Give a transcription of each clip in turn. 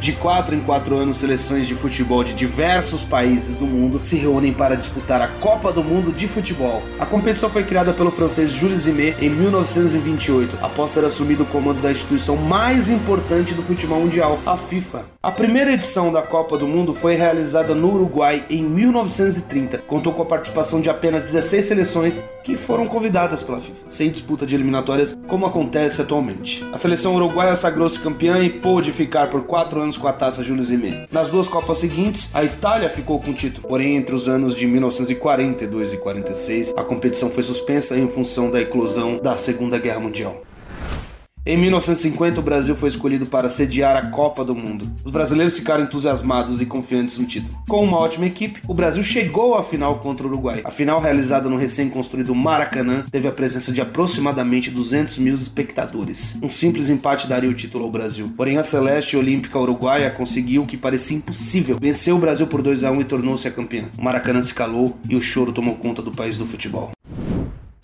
De quatro em quatro anos, seleções de futebol de diversos países do mundo se reúnem para disputar a Copa do Mundo de Futebol. A competição foi criada pelo francês Jules Rimet em 1928, após ter assumido o comando da instituição mais importante do futebol mundial, a FIFA. A primeira edição da Copa do Mundo foi realizada no Uruguai em 1930. Contou com a participação de apenas 16 seleções que foram convidadas pela FIFA, sem disputa de eliminatórias como acontece atualmente. A seleção uruguaia sagrou-se campeã e pôde ficar por quatro anos com a taça Jules Rimet. Nas duas Copas seguintes, a Itália ficou com o título, porém entre os anos de 1942 e 46, a competição foi suspensa em função da eclosão da Segunda Guerra Mundial. Em 1950, o Brasil foi escolhido para sediar a Copa do Mundo. Os brasileiros ficaram entusiasmados e confiantes no título. Com uma ótima equipe, o Brasil chegou à final contra o Uruguai. A final, realizada no recém-construído Maracanã, teve a presença de aproximadamente 200 mil espectadores. Um simples empate daria o título ao Brasil. Porém, a Celeste Olímpica Uruguaia conseguiu o que parecia impossível. Venceu o Brasil por 2 a 1 e tornou-se a campeã. O Maracanã se calou e o choro tomou conta do país do futebol.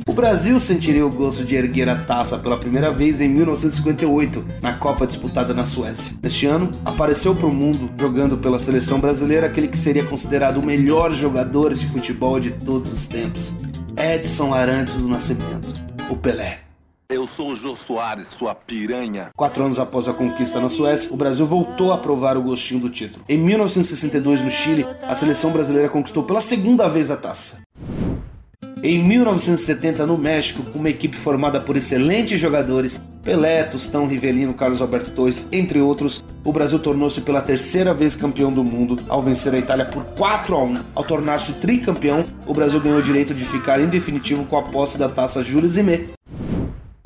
O Brasil sentiria o gosto de erguer a taça pela primeira vez em 1958, na Copa disputada na Suécia. Neste ano, apareceu para o mundo, jogando pela seleção brasileira, aquele que seria considerado o melhor jogador de futebol de todos os tempos, Edson Arantes do Nascimento, o Pelé. Eu sou o Jô Soares, sua piranha. Quatro anos após a conquista na Suécia, o Brasil voltou a provar o gostinho do título. Em 1962, no Chile, a seleção brasileira conquistou pela segunda vez a taça. Em 1970, no México, com uma equipe formada por excelentes jogadores, Pelé, Tostão, Rivelino, Carlos Alberto Torres, entre outros, o Brasil tornou-se pela terceira vez campeão do mundo ao vencer a Itália por 4 a 1. Ao tornar-se tricampeão, o Brasil ganhou o direito de ficar em definitivo com a posse da taça Jules Rimet,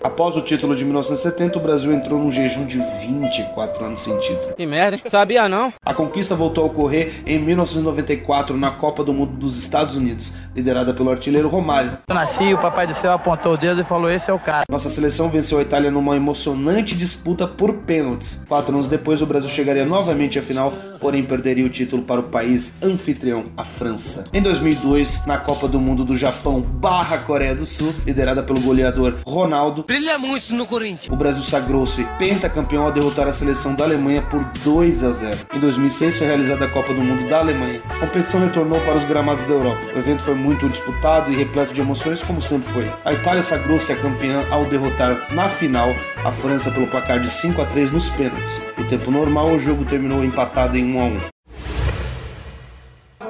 Após o título de 1970, o Brasil entrou num jejum de 24 anos sem título. Que merda, sabia não? A conquista voltou a ocorrer em 1994 na Copa do Mundo dos Estados Unidos, liderada pelo artilheiro Romário. Eu nasci, o papai do céu apontou o dedo e falou: esse é o cara. Nossa seleção venceu a Itália numa emocionante disputa por pênaltis. Quatro anos depois, o Brasil chegaria novamente à final, porém perderia o título para o país anfitrião, a França. Em 2002, na Copa do Mundo do Japão barra Coreia do Sul, liderada pelo goleador Ronaldo, Brilha muito no Corinthians. o Brasil sagrou-se pentacampeão ao derrotar a seleção da Alemanha por 2 a 0. Em 2006 foi realizada a Copa do Mundo da Alemanha. A competição retornou para os gramados da Europa. O evento foi muito disputado e repleto de emoções, como sempre foi. A Itália sagrou-se a campeã ao derrotar na final a França pelo placar de 5 a 3 nos pênaltis. No tempo normal, o jogo terminou empatado em 1 a 1.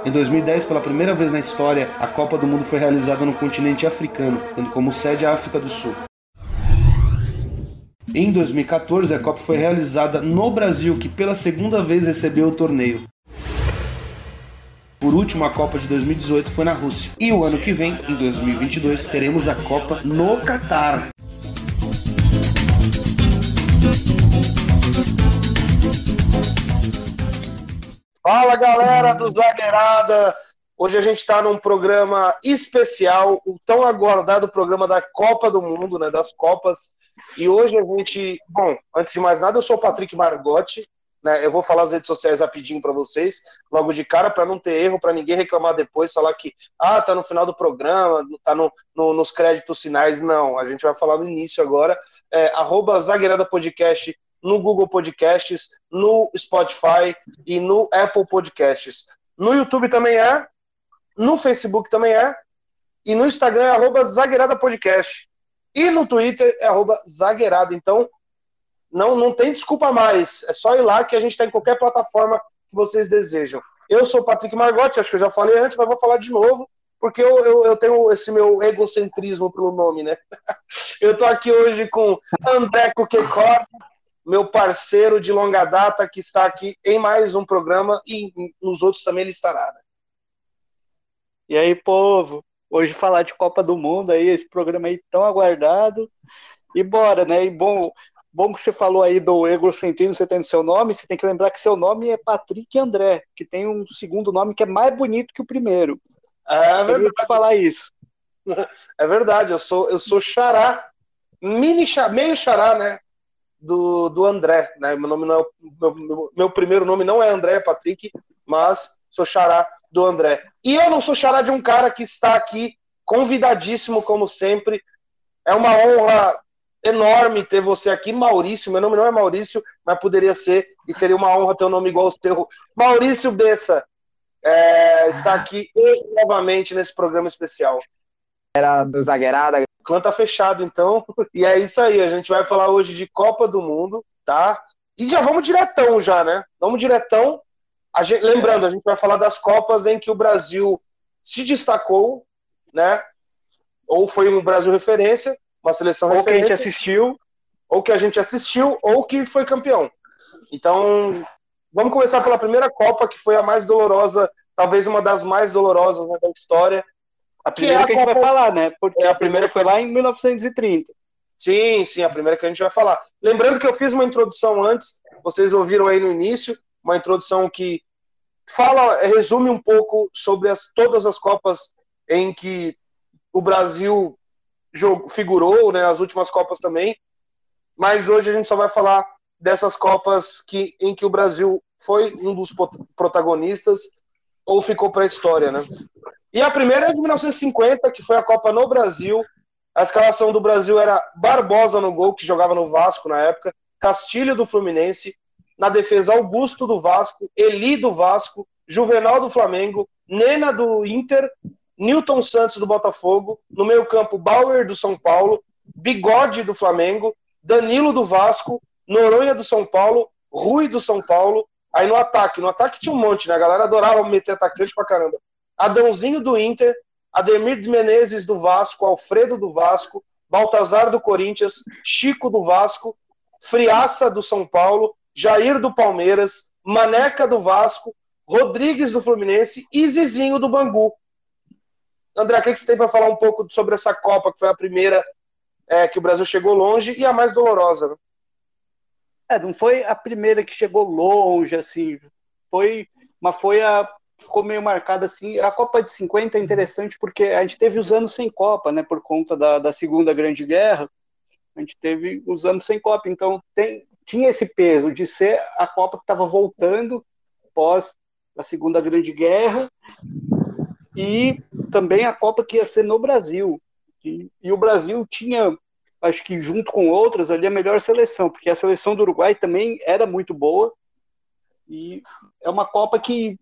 Em 2010, pela primeira vez na história, a Copa do Mundo foi realizada no continente africano, tendo como sede a África do Sul. Em 2014, a Copa foi realizada no Brasil, que pela segunda vez recebeu o torneio. Por último, a Copa de 2018 foi na Rússia. E o ano que vem, em 2022, teremos a Copa no Catar. Fala galera do Zagueirada! Hoje a gente está num programa especial, o tão aguardado programa da Copa do Mundo, né, das Copas. E hoje a gente, bom, antes de mais nada, eu sou o Patrick Margotti, né? Eu vou falar as redes sociais rapidinho para vocês, logo de cara, para não ter erro, para ninguém reclamar depois, falar que ah, tá no final do programa, tá no, no- nos créditos finais. Não, a gente vai falar no início agora. É, Zagueirada Podcast no Google Podcasts, no Spotify e no Apple Podcasts. No YouTube também é, no Facebook também é, e no Instagram é arroba Zagueirada Podcast. E no Twitter é arroba. Então, não, não tem desculpa mais. É só ir lá que a gente está em qualquer plataforma que vocês desejam. Eu sou o Patrick Margotti, acho que eu já falei antes, mas vou falar de novo, porque eu, eu, eu tenho esse meu egocentrismo pelo nome, né? Eu tô aqui hoje com André Coquecor, meu parceiro de longa data, que está aqui em mais um programa e nos outros também ele estará. Né? E aí, povo, hoje falar de Copa do Mundo aí, esse programa aí tão aguardado. E bora, né? E bom, bom que você falou aí do egocentrismo, você tem seu nome, você tem que lembrar que seu nome é Patrick André, que tem um segundo nome que é mais bonito que o primeiro. É Eu verdade, te falar isso. é verdade. Eu sou, eu sou xará, mini xará, meio xará, né? Do, do André, né? Meu nome não é, meu, meu primeiro nome não é André, é Patrick, mas sou xará do André. E eu não sou xará de um cara que está aqui convidadíssimo, como sempre. É uma honra enorme ter você aqui, Maurício. Meu nome não é Maurício, mas poderia ser, e seria uma honra ter um nome igual ao seu. Maurício Bessa é, está aqui novamente nesse programa especial. Era do Zagueirada. O clã tá fechado, então. E é isso aí. A gente vai falar hoje de Copa do Mundo, tá? E já vamos diretão, já, né? Vamos diretão. A gente, lembrando, a gente vai falar das Copas em que o Brasil se destacou, né? Ou foi um Brasil referência, uma seleção ou referência. Ou que a gente assistiu. Ou que a gente assistiu, ou que foi campeão. Então, vamos começar pela primeira Copa, que foi a mais dolorosa, talvez uma das mais dolorosas né, da história. A primeira que, é a, que a gente Copa... vai falar, né? Porque é a primeira foi lá em 1930. Sim, sim, a primeira que a gente vai falar. Lembrando que eu fiz uma introdução antes, vocês ouviram aí no início, uma introdução que fala, resume um pouco sobre as, todas as Copas em que o Brasil jogo, figurou, né, as últimas Copas também. Mas hoje a gente só vai falar dessas Copas que, em que o Brasil foi um dos protagonistas ou ficou para a história, né? E a primeira é de 1950, que foi a Copa no Brasil. A escalação do Brasil era Barbosa no gol, que jogava no Vasco na época, Castilho do Fluminense, na defesa Augusto do Vasco, Eli do Vasco, Juvenal do Flamengo, Nena do Inter, Newton Santos do Botafogo, no meio-campo Bauer do São Paulo, Bigode do Flamengo, Danilo do Vasco, Noronha do São Paulo, Rui do São Paulo. Aí no ataque, no ataque tinha um monte, né? A galera adorava meter atacante pra caramba. Adãozinho do Inter, Ademir de Menezes do Vasco, Alfredo do Vasco, Baltazar do Corinthians, Chico do Vasco, Friaça do São Paulo, Jair do Palmeiras, Maneca do Vasco, Rodrigues do Fluminense e Zizinho do Bangu. André, o que você tem para falar um pouco sobre essa Copa, que foi a primeira é, que o Brasil chegou longe e a mais dolorosa? Né? É, não foi a primeira que chegou longe, assim, foi, mas foi a ficou meio marcada assim. A Copa de 50 é interessante porque a gente teve os anos sem Copa, né, por conta da, da Segunda Grande Guerra. A gente teve os anos sem Copa, então tem, tinha esse peso de ser a Copa que estava voltando pós a Segunda Grande Guerra e também a Copa que ia ser no Brasil. E, e, o Brasil tinha, acho que junto com outras, ali a melhor seleção, porque a seleção do Uruguai também era muito boa. E é uma Copa que,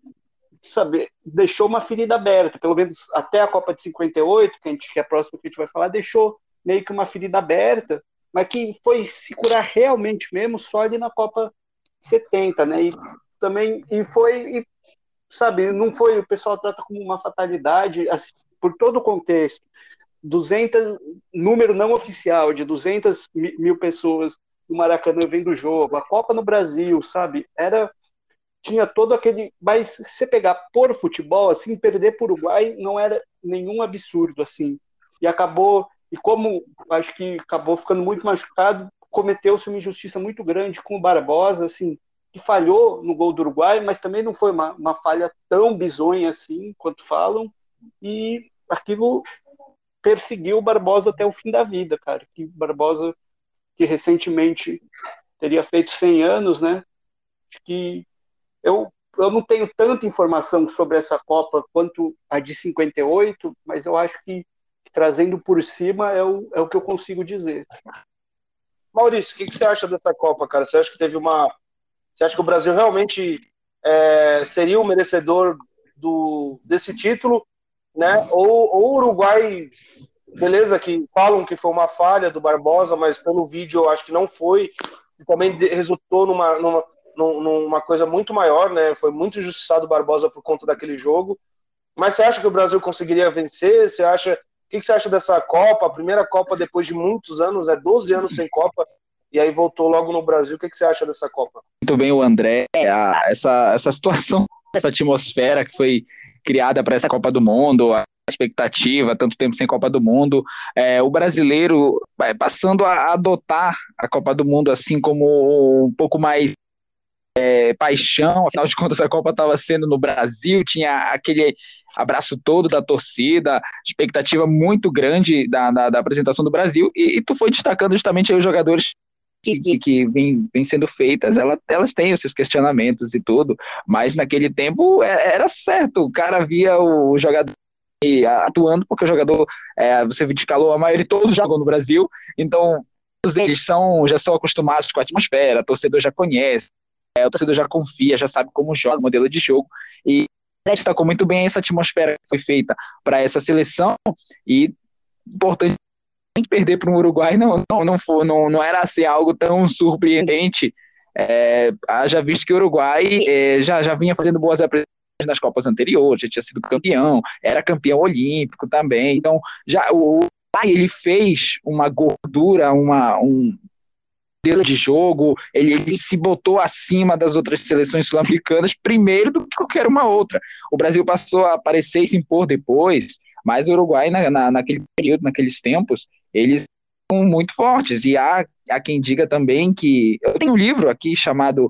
sabe, deixou uma ferida aberta, pelo menos até a Copa de 58, que, a gente, que é a próxima que a gente vai falar, deixou meio que uma ferida aberta, mas que foi se curar realmente mesmo só ali na Copa 70, né? E também e foi e sabe, não foi, o pessoal trata como uma fatalidade, assim, por todo o contexto. 200, número não oficial, de 200 mil pessoas no Maracanã vendo o jogo, a Copa no Brasil, sabe? Era tinha todo aquele, mas você pegar por futebol, assim, perder o Uruguai não era nenhum absurdo, assim. E acabou, e como acho que acabou ficando muito machucado, cometeu-se uma injustiça muito grande com o Barbosa, assim, que falhou no gol do Uruguai, mas também não foi uma, uma falha tão bizonha assim quanto falam, e aquilo perseguiu o Barbosa até o fim da vida, cara. Que Barbosa, que recentemente teria feito 100 anos, né? Acho que eu, eu não tenho tanta informação sobre essa Copa quanto a de 58, mas eu acho que trazendo por cima é o, é o que eu consigo dizer. Maurício, o que, que você acha dessa Copa, cara? Você acha que teve uma você acha que o Brasil realmente é, seria o merecedor do, desse título, né? Ou, o Uruguai, beleza, que falam que foi uma falha do Barbosa, mas pelo vídeo eu acho que não foi. E também resultou numa, numa, numa coisa muito maior, né? Foi muito injustiçado o Barbosa por conta daquele jogo. Mas você acha que o Brasil conseguiria vencer? Você acha. O que você acha dessa Copa? A primeira Copa depois de muitos anos, é 12 anos sem Copa e aí voltou logo no Brasil. O que, que você acha dessa Copa? Muito bem, o André. A, essa, essa situação, essa atmosfera que foi criada para essa Copa do Mundo, a expectativa, tanto tempo sem Copa do Mundo, é, o brasileiro vai passando a adotar a Copa do Mundo assim como um pouco mais é, paixão, afinal de contas a Copa estava sendo no Brasil, tinha aquele abraço todo da torcida, expectativa muito grande da, da, da apresentação do Brasil, e, e, tu foi destacando justamente os jogadores que, que, que vem, vem sendo feitas, ela, elas têm os seus questionamentos e tudo, mas naquele tempo é, era certo, o cara via o jogador atuando, porque o jogador, é, você calou a maioria todos jogam no Brasil, então eles são, já são acostumados com a atmosfera, o torcedor já conhece, é, o torcedor já confia, já sabe como joga modelo de jogo. E destacou muito bem essa atmosfera que foi feita para essa seleção. E importante perder para o Uruguai não, não, não, foi, não, não era assim algo tão surpreendente. É, já visto que o Uruguai é, já, já vinha fazendo boas apresentações nas Copas anteriores, já tinha sido campeão, era campeão olímpico também. Então, já o Uruguai ele fez uma gordura, uma, um, modelo de jogo, ele, ele, se botou acima das outras seleções sul-americanas primeiro do que qualquer uma outra. O Brasil passou a aparecer e se impor depois, mas o Uruguai, na, na, naquele período, naqueles tempos, eles são muito fortes. E há, há quem diga também que. Eu tenho um livro aqui chamado.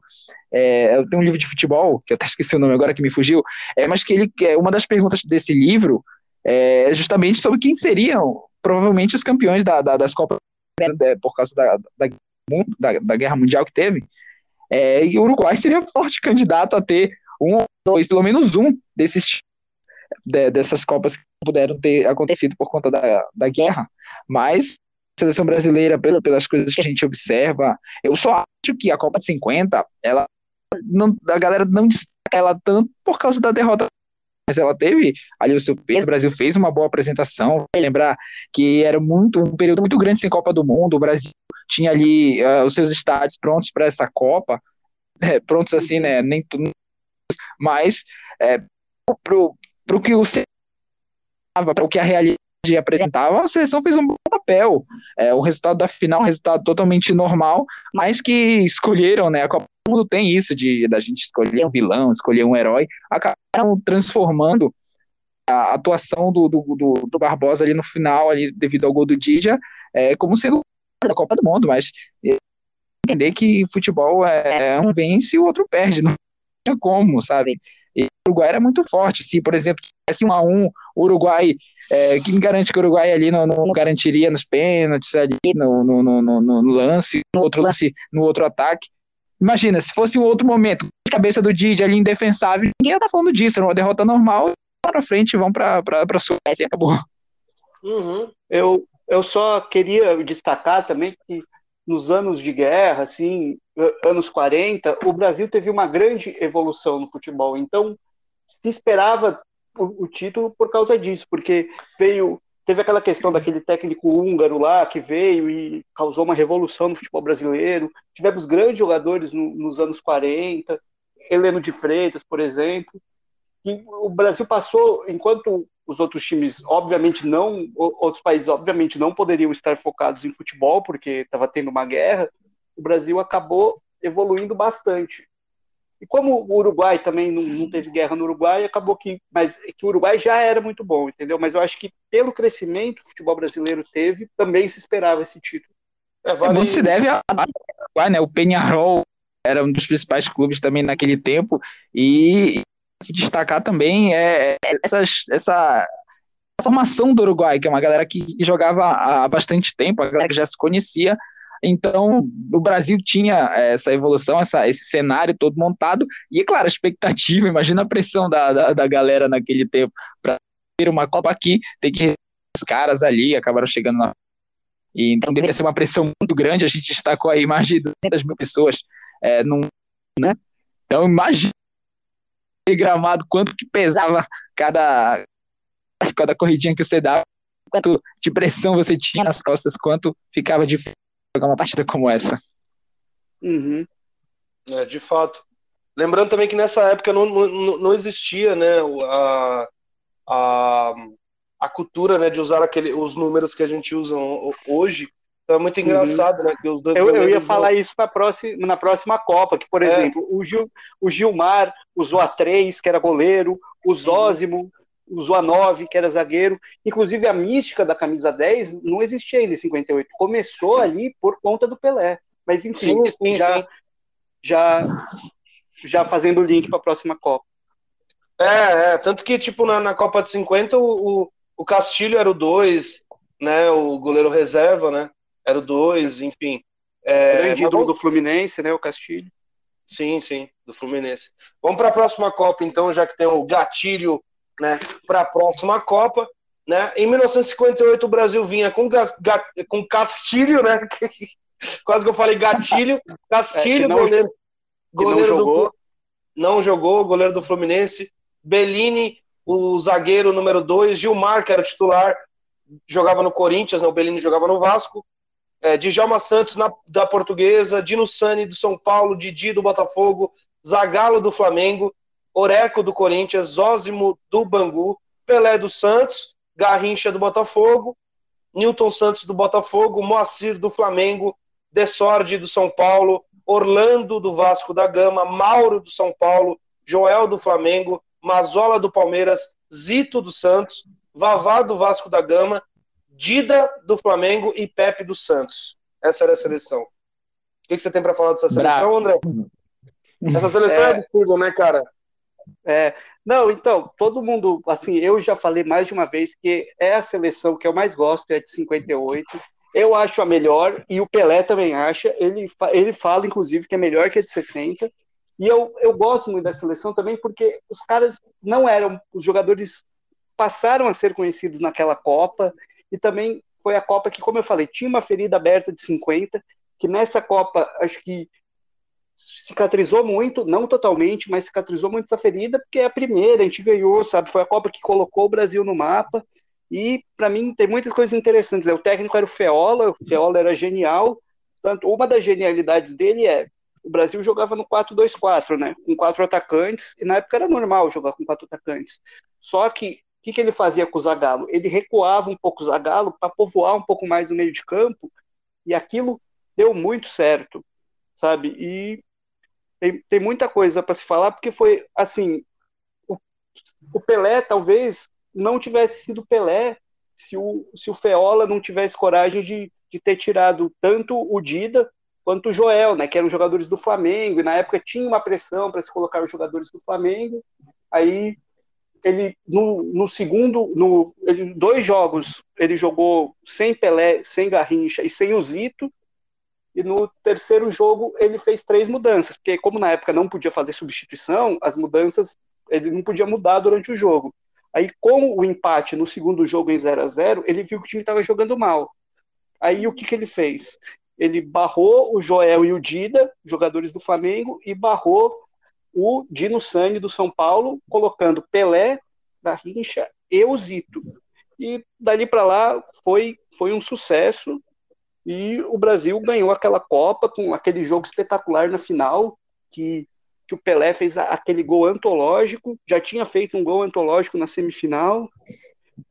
É, eu tenho um livro de futebol, que eu até esqueci o nome agora que me fugiu, é, mas que ele, é, uma das perguntas desse livro é justamente sobre quem seriam provavelmente os campeões da, da, das Copas né, por causa da, da da, da guerra mundial que teve, é, e o Uruguai seria forte candidato a ter um, dois, pelo menos um desses de, dessas copas que puderam ter acontecido por conta da, da guerra. Mas a seleção brasileira, pelas coisas que a gente observa, eu só acho que a Copa de 50, ela não, a galera não destaca ela tanto por causa da derrota mas ela teve ali o seu peso. O Brasil fez uma boa apresentação. Lembrar que era muito um período muito grande sem Copa do Mundo. O Brasil tinha ali uh, os seus estádios prontos para essa Copa, é, prontos assim, né? Nem tudo, mas é, para o que o para o que a realidade apresentava, a seleção fez um bom papel. É, o resultado da final, um resultado totalmente normal, mas que escolheram, né? A Copa do Mundo tem isso de da gente escolher um vilão, escolher um herói, acabaram transformando a atuação do, do, do, do Barbosa ali no final, ali devido ao gol do Didia, é, como sendo da Copa do Mundo, mas entender que futebol é um vence e o outro perde, não é como, sabe? E o Uruguai era muito forte. Se, por exemplo, tivesse um a um, o Uruguai, é, que me garante que o Uruguai ali não, não garantiria nos pênaltis, ali no, no, no, no, no lance, no outro lance, no outro ataque. Imagina, se fosse um outro momento, de cabeça do Didi ali indefensável, ninguém ia estar falando disso, era uma derrota normal, para frente, vão para a Suécia e acabou. Uhum. Eu, eu só queria destacar também que nos anos de guerra, assim, anos 40, o Brasil teve uma grande evolução no futebol. Então, se esperava o, o título por causa disso, porque veio teve aquela questão daquele técnico húngaro lá que veio e causou uma revolução no futebol brasileiro. Tivemos grandes jogadores no, nos anos 40, Heleno de Freitas, por exemplo. E o Brasil passou, enquanto os outros times, obviamente não, outros países, obviamente não poderiam estar focados em futebol, porque estava tendo uma guerra, o Brasil acabou evoluindo bastante. E como o Uruguai também não, não teve guerra no Uruguai, acabou que, mas que o Uruguai já era muito bom, entendeu? Mas eu acho que pelo crescimento que o futebol brasileiro teve, também se esperava esse título. É, vale... é muito se deve ao Uruguai, né? O Penharol era um dos principais clubes também naquele tempo e se destacar também é essas, essa formação do Uruguai, que é uma galera que, jogava há bastante tempo, a galera que já se conhecia. Então, o Brasil tinha essa evolução, essa, esse cenário todo montado, e, é claro, a expectativa, imagina a pressão da, da, da galera naquele tempo para ter uma Copa aqui, tem que os caras ali acabaram chegando na. E, então, deve ser uma pressão muito grande. A gente destacou aí mais de 200 mil pessoas é, num, né? Então, imagina gramado, quanto que pesava cada, cada corridinha que você dava, quanto de pressão você tinha nas costas, quanto ficava difícil jogar uma partida como essa. Uhum. É, de fato. Lembrando também que nessa época não, não, não existia né, a, a, a cultura né, de usar aquele, os números que a gente usa hoje então é muito uhum. engraçado, uhum. né? Que os dois eu, eu ia falar isso na próxima, na próxima Copa, que, por é. exemplo, o, Gil, o Gilmar usou a 3, que era goleiro, o Zózimo uhum. usou a 9, que era zagueiro. Inclusive, a mística da camisa 10 não existia ainda em 58. Começou ali por conta do Pelé. Mas, enfim, sim, sim, já, sim. já, já fazendo o link para a próxima Copa. É, é, tanto que, tipo, na, na Copa de 50, o, o, o Castilho era o 2, né? O goleiro reserva, né? Era o 2, enfim. É, Grande ídolo vamos... do Fluminense, né, o Castilho. Sim, sim, do Fluminense. Vamos para a próxima Copa, então, já que tem o gatilho né, para a próxima Copa. Né? Em 1958 o Brasil vinha com, com Castilho, né? Quase que eu falei gatilho. Castilho, é, não, goleiro, goleiro não jogou. do não jogou, goleiro do Fluminense. Bellini, o zagueiro número 2, Gilmar, que era titular, jogava no Corinthians, né? o Bellini jogava no Vasco. É, Djalma Santos na, da Portuguesa, Dino Sani do São Paulo, Didi do Botafogo, Zagallo do Flamengo, Oreco do Corinthians, Zózimo do Bangu, Pelé do Santos, Garrincha do Botafogo, Newton Santos do Botafogo, Moacir do Flamengo, Desorde do São Paulo, Orlando do Vasco da Gama, Mauro do São Paulo, Joel do Flamengo, Mazola do Palmeiras, Zito do Santos, Vavá do Vasco da Gama, Dida do Flamengo e Pepe do Santos. Essa era a seleção. O que, você tem para falar dessa seleção, André? Essa seleção é, é absurda, né, cara? É, não, então, todo mundo, assim, eu já falei mais de uma vez que é a seleção que eu mais gosto, é de 58. Eu acho a melhor, e o Pelé também acha. Ele, ele fala, inclusive, que é melhor que a de 70. E eu, eu gosto muito da seleção também porque os caras não eram, os jogadores passaram a ser conhecidos naquela Copa, e também foi a Copa que, como eu falei, tinha uma ferida aberta de 50, que nessa Copa, acho que cicatrizou muito, não totalmente, mas cicatrizou muito essa ferida, porque é a primeira, a gente ganhou, sabe? Foi a Copa que colocou o Brasil no mapa. E para mim tem muitas coisas interessantes. Né? O técnico era o Feola, o Feola era genial. Tanto uma das genialidades dele é o Brasil jogava no 4-2-4, né? Com quatro atacantes, e na época era normal jogar com quatro atacantes. Só que o que, que ele fazia com o Zagallo? Ele recuava um pouco o Zagallo para povoar um pouco mais o meio de campo, e aquilo deu muito certo, sabe? E tem, tem muita coisa para se falar, porque foi assim: o, o, Pelé talvez não tivesse sido Pelé se o, se o Feola não tivesse coragem de, de ter tirado tanto o Dida quanto o Joel, né, que eram jogadores do Flamengo, e na época tinha uma pressão para se colocar os jogadores do Flamengo. Aí ele no, no segundo, no ele, dois jogos ele jogou sem Pelé, sem Garrincha e sem o Zito, e no terceiro jogo ele fez três mudanças, porque como na época não podia fazer substituição, as mudanças ele não podia mudar durante o jogo. Aí com o empate no segundo jogo em 0 a 0 ele viu que o time estava jogando mal. Aí o que, que ele fez? Ele barrou o Joel e o Dida, jogadores do Flamengo, e barrou o Dino Sani do São Paulo, colocando Pelé, Garrincha e o Zito. E dali para lá foi, foi um sucesso e o Brasil ganhou aquela Copa com aquele jogo espetacular na final, que, que o Pelé fez aquele gol antológico, já tinha feito um gol antológico na semifinal,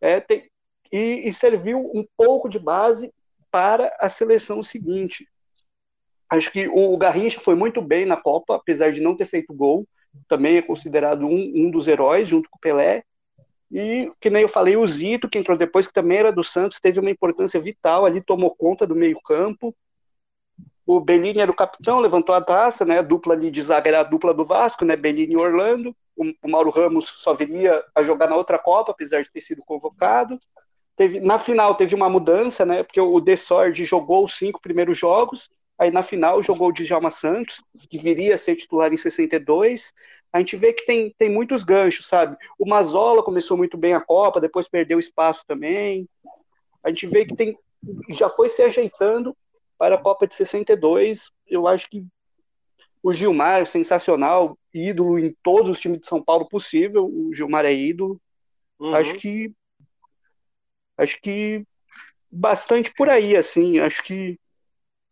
é, tem, e, e serviu um pouco de base para a seleção seguinte. Acho que o Garrincha foi muito bem na Copa, apesar de não ter feito gol, também é considerado um, um dos heróis, junto com o Pelé. E, que nem eu falei, o Zito, que entrou depois, que também era do Santos, teve uma importância vital ali, tomou conta do meio-campo. O Bellini era o capitão, levantou a taça, né? A dupla ali de zaga era a dupla do Vasco, né? Bellini e Orlando. O, o Mauro Ramos só viria a jogar na outra Copa, apesar de ter sido convocado. Teve, na final teve uma mudança, né? Porque o Desord jogou os cinco primeiros jogos, aí na final jogou o Djalma Santos, que viria a ser titular em 62 a gente vê que tem, tem muitos ganchos, sabe? O Mazola começou muito bem a Copa, depois perdeu espaço também. A gente vê que tem já foi se ajeitando para a Copa de 62. Eu acho que o Gilmar, sensacional, ídolo em todos os times de São Paulo possível. O Gilmar é ídolo. Uhum. Acho que acho que bastante por aí, assim. Acho que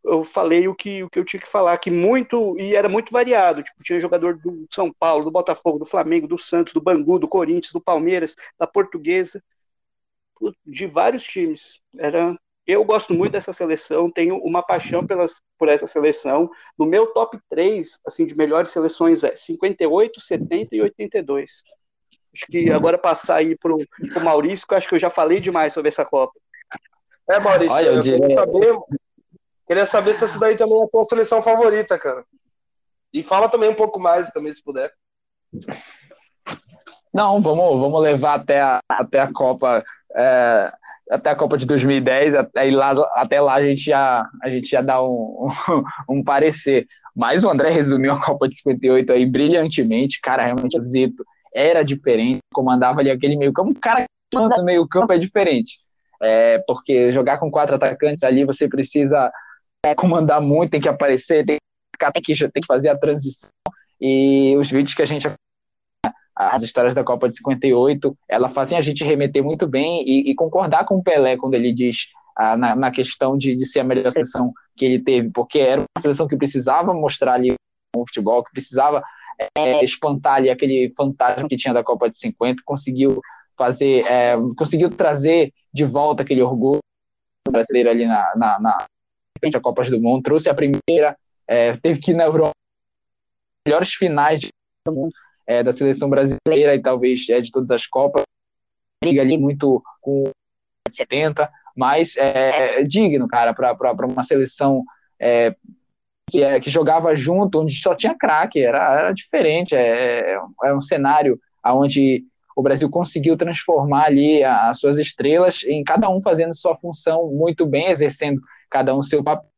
eu falei o que, o que eu tinha que falar, que muito, e era muito variado, tipo, tinha jogador do São Paulo, do Botafogo, do Flamengo, do Santos, do Bangu, do Corinthians, do Palmeiras, da Portuguesa, de vários times. Era, eu gosto muito dessa seleção, tenho uma paixão pelas, por essa seleção. No meu top 3, assim, de melhores seleções é 58, 70 e 82. Acho que agora passar aí para o Maurício, que eu acho que eu já falei demais sobre essa Copa. É, Maurício, Olha, eu, eu queria saber Queria saber se essa daí também é a tua seleção favorita, cara. E fala também um pouco mais, também, se puder. Não, vamos, vamos levar até a, até a Copa. É, até a Copa de 2010, até lá, até lá a gente já, a gente já dá um, um, um parecer. Mas o André resumiu a Copa de 58 aí brilhantemente, cara, realmente o Zito era diferente, comandava ali aquele meio como um cara no meio campo é diferente. É, porque jogar com quatro atacantes ali, você precisa é, comandar muito, tem que aparecer, tem que, tem que, tem que fazer a transição. E os vídeos que a gente as histórias da Copa de 58, ela fazem a gente remeter muito bem e, e concordar com o Pelé quando ele diz ah, na, na, questão de, de ser a melhor seleção que ele teve, porque era uma seleção que precisava mostrar ali o futebol, que precisava é, espantar ali aquele fantasma que tinha da Copa de 50, conseguiu fazer, é, conseguiu trazer de volta aquele orgulho brasileiro ali na, na, na frente a Copas do Mundo, trouxe a primeira, é, teve que ir na Europa, melhores finais mundo, é, da seleção brasileira e talvez é, de todas as Copas, briga ali muito com 70, mas é, é digno, cara, para uma seleção é, que, é, que jogava junto, onde só tinha craque, era, era diferente, é, é, é um cenário onde o Brasil conseguiu transformar ali as suas estrelas em cada um fazendo sua função muito bem, exercendo cada um seu papel,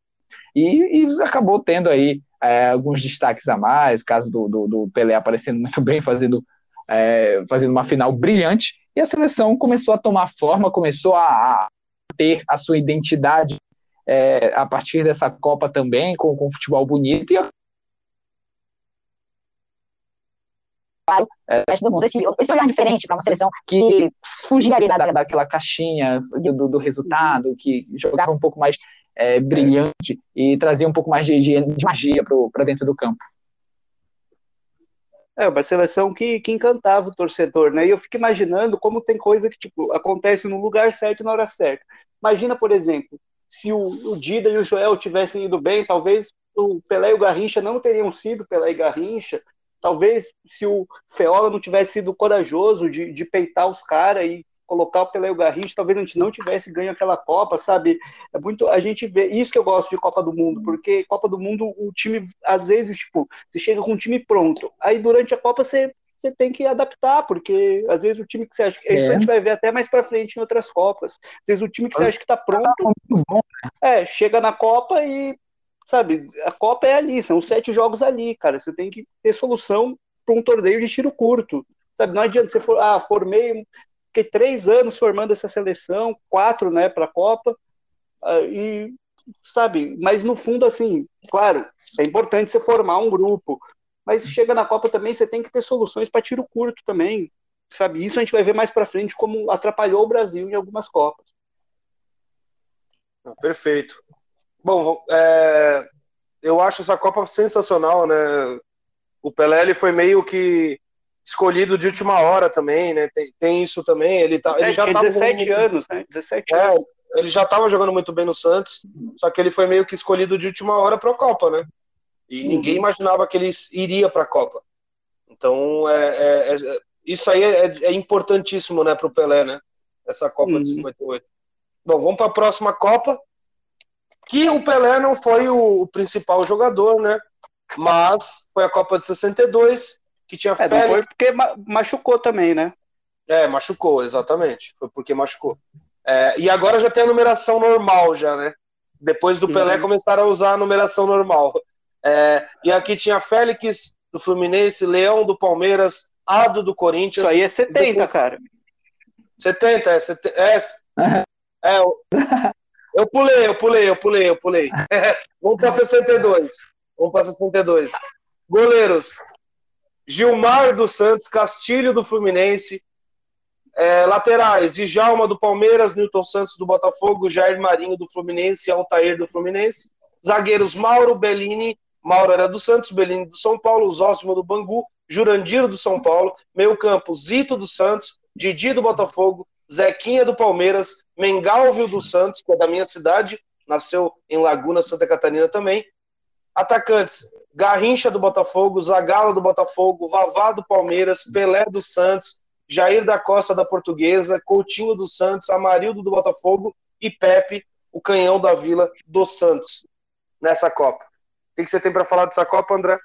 e, e acabou tendo aí é, alguns destaques a mais, o caso do, do, do Pelé aparecendo muito bem, fazendo, é, fazendo uma final brilhante, e a seleção começou a tomar forma, começou a, a ter a sua identidade é, a partir dessa Copa também, com, com futebol bonito, e claro, é, resto do mundo, esse, esse olhar diferente para uma seleção que fugia ali da, daquela caixinha do, do resultado, que jogava um pouco mais é, brilhante e trazia um pouco mais de, de, de magia para dentro do campo. É, uma seleção que, que encantava o torcedor, né? E eu fico imaginando como tem coisa que, tipo, acontece no lugar certo e na hora certa. Imagina, por exemplo, se o, o Dida e o Joel tivessem ido bem, talvez o Pelé e o Garrincha não teriam sido Pelé e Garrincha. Talvez se o Feola não tivesse sido corajoso de, de peitar os caras e colocar o Pelé e o Garrincha, talvez a gente não tivesse ganho aquela Copa, sabe? É muito a gente vê isso que eu gosto de Copa do Mundo, porque Copa do Mundo o time às vezes tipo você chega com um time pronto, aí durante a Copa você você tem que adaptar, porque às vezes o time que você acha que. É. Isso a gente vai ver até mais para frente em outras Copas. Às vezes o time que você acha que está pronto. Tá é, chega na Copa e. Sabe, a Copa é ali, são sete jogos ali, cara. Você tem que ter solução para um torneio de tiro curto. Sabe, não adianta você for, ah, formei, fiquei três anos formando essa seleção, quatro, né, para a Copa, uh, e, sabe, mas no fundo, assim, claro, é importante você formar um grupo, mas chega na Copa também, você tem que ter soluções para tiro curto também, sabe, isso a gente vai ver mais para frente como atrapalhou o Brasil em algumas Copas. Perfeito. Bom, é, eu acho essa Copa sensacional, né? O Pelé ele foi meio que escolhido de última hora também, né? Tem, tem isso também. Ele, tá, ele é, já estava 17 anos, né? 17 é, anos. Ele já estava jogando muito bem no Santos, só que ele foi meio que escolhido de última hora para a Copa, né? E uhum. ninguém imaginava que ele iria para a Copa. Então, é, é, é, isso aí é, é importantíssimo, né, para o Pelé, né? Essa Copa uhum. de 58. Bom, vamos para a próxima Copa, que o Pelé não foi o, o principal jogador, né? Mas foi a Copa de 62, que tinha é, Félix. Foi porque machucou também, né? É, machucou, exatamente. Foi porque machucou. É, e agora já tem a numeração normal, já, né? Depois do Pelé uhum. começaram a usar a numeração normal. É, e aqui tinha Félix do Fluminense, Leão do Palmeiras, Ado do Corinthians. Isso aí é 70, depois... cara. 70, é. 70, é, é eu, eu pulei, eu pulei, eu pulei, eu pulei. Vamos para 62. Vamos para 62. Goleiros: Gilmar dos Santos, Castilho do Fluminense, é, laterais, Djalma do Palmeiras, Newton Santos do Botafogo, Jair Marinho do Fluminense Altair do Fluminense. Zagueiros Mauro Bellini, Mauro era do Santos, Bellini do São Paulo, Zósimo do Bangu, Jurandir do São Paulo, meio campo Zito do Santos, Didi do Botafogo, Zequinha do Palmeiras, Mengalvio do Santos, que é da minha cidade, nasceu em Laguna, Santa Catarina também. Atacantes, Garrincha do Botafogo, Zagalo do Botafogo, Vavá do Palmeiras, Pelé do Santos, Jair da Costa da Portuguesa, Coutinho do Santos, Amarildo do Botafogo e Pepe, o canhão da Vila do Santos, nessa Copa. O que você tem para falar dessa Copa, André?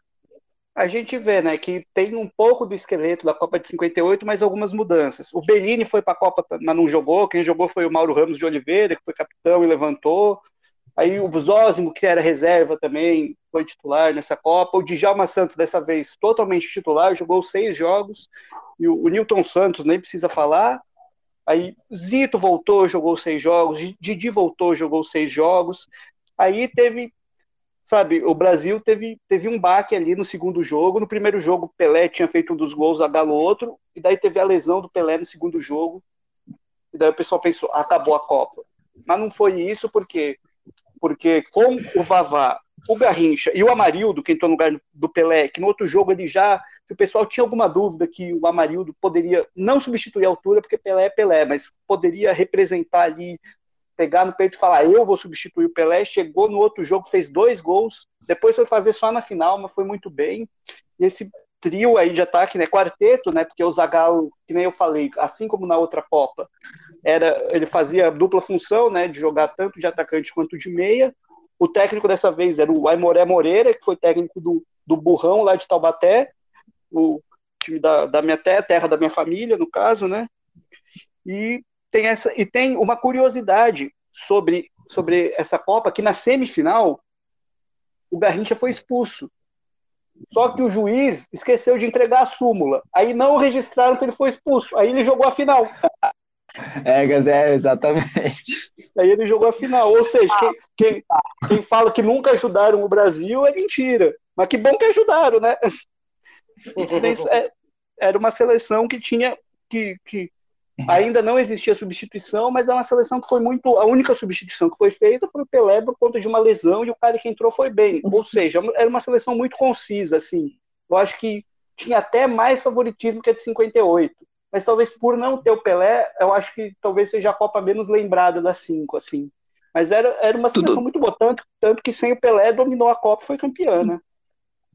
A gente vê, né, que tem um pouco do esqueleto da Copa de 58, mas algumas mudanças. O Bellini foi para a Copa, mas não jogou. Quem jogou foi o Mauro Ramos de Oliveira, que foi capitão e levantou. Aí o Zózimo, que era reserva também, foi titular nessa Copa. O Djalma Santos, dessa vez, totalmente titular, jogou seis jogos. E o, o Newton Santos, nem precisa falar. Aí Zito voltou, jogou seis jogos, Didi voltou, jogou seis jogos. Aí teve, sabe, o Brasil teve, teve um baque ali no segundo jogo. No primeiro jogo, Pelé tinha feito um dos gols, a Galo outro, e daí teve a lesão do Pelé no segundo jogo. E daí o pessoal pensou, acabou a Copa. Mas não foi isso, porque porque com o Vavá, o Garrincha e o Amarildo, que entrou no lugar do Pelé, que no outro jogo ele já o pessoal tinha alguma dúvida que o Amarildo poderia não substituir a altura, porque Pelé é Pelé, mas poderia representar ali, pegar no peito e falar, eu vou substituir o Pelé, chegou no outro jogo, fez dois gols, depois foi fazer só na final, mas foi muito bem. E esse trio aí de ataque, né, quarteto, né, porque o Zagallo, que nem eu falei, assim como na outra Copa, era ele fazia dupla função, né, de jogar tanto de atacante quanto de meia. O técnico dessa vez era o Aimoré Moreira, que foi técnico do, do Burrão lá de Taubaté, o time da, da minha terra, terra da minha família, no caso, né? E tem essa e tem uma curiosidade sobre sobre essa Copa que na semifinal o Garrincha foi expulso. Só que o juiz esqueceu de entregar a súmula. Aí não registraram que ele foi expulso. Aí ele jogou a final. É, é exatamente. Aí ele jogou a final. Ou seja, quem, quem, quem fala que nunca ajudaram o Brasil é mentira. Mas que bom que ajudaram, né? É, era uma seleção que tinha que, que ainda não existia substituição, mas é uma seleção que foi muito a única substituição que foi feita foi o Pelé por conta de uma lesão e o cara que entrou foi bem. Ou seja, era uma seleção muito concisa assim. Eu acho que tinha até mais favoritismo que a de 58. Mas talvez por não ter o Pelé, eu acho que talvez seja a Copa menos lembrada das cinco, assim. Mas era, era uma Tudo. muito boa, tanto, tanto que sem o Pelé dominou a Copa e foi campeã, né?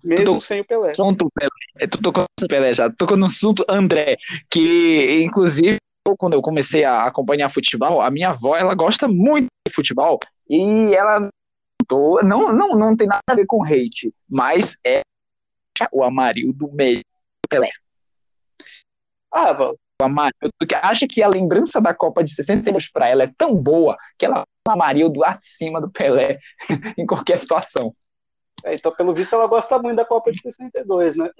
Mesmo tô, sem o Pelé. Assunto Pelé. Tu tocou no Pelé já. Tocou no assunto André, que inclusive quando eu comecei a acompanhar futebol, a minha avó ela gosta muito de futebol e ela não, não, não tem nada a ver com hate, mas é o Amarildo melhor do Pelé. Ah, Amarildo, que acha que a lembrança da Copa de 62 para ela é tão boa que ela o Amarildo acima do Pelé em qualquer situação. É, então, pelo visto, ela gosta muito da Copa de 62, né?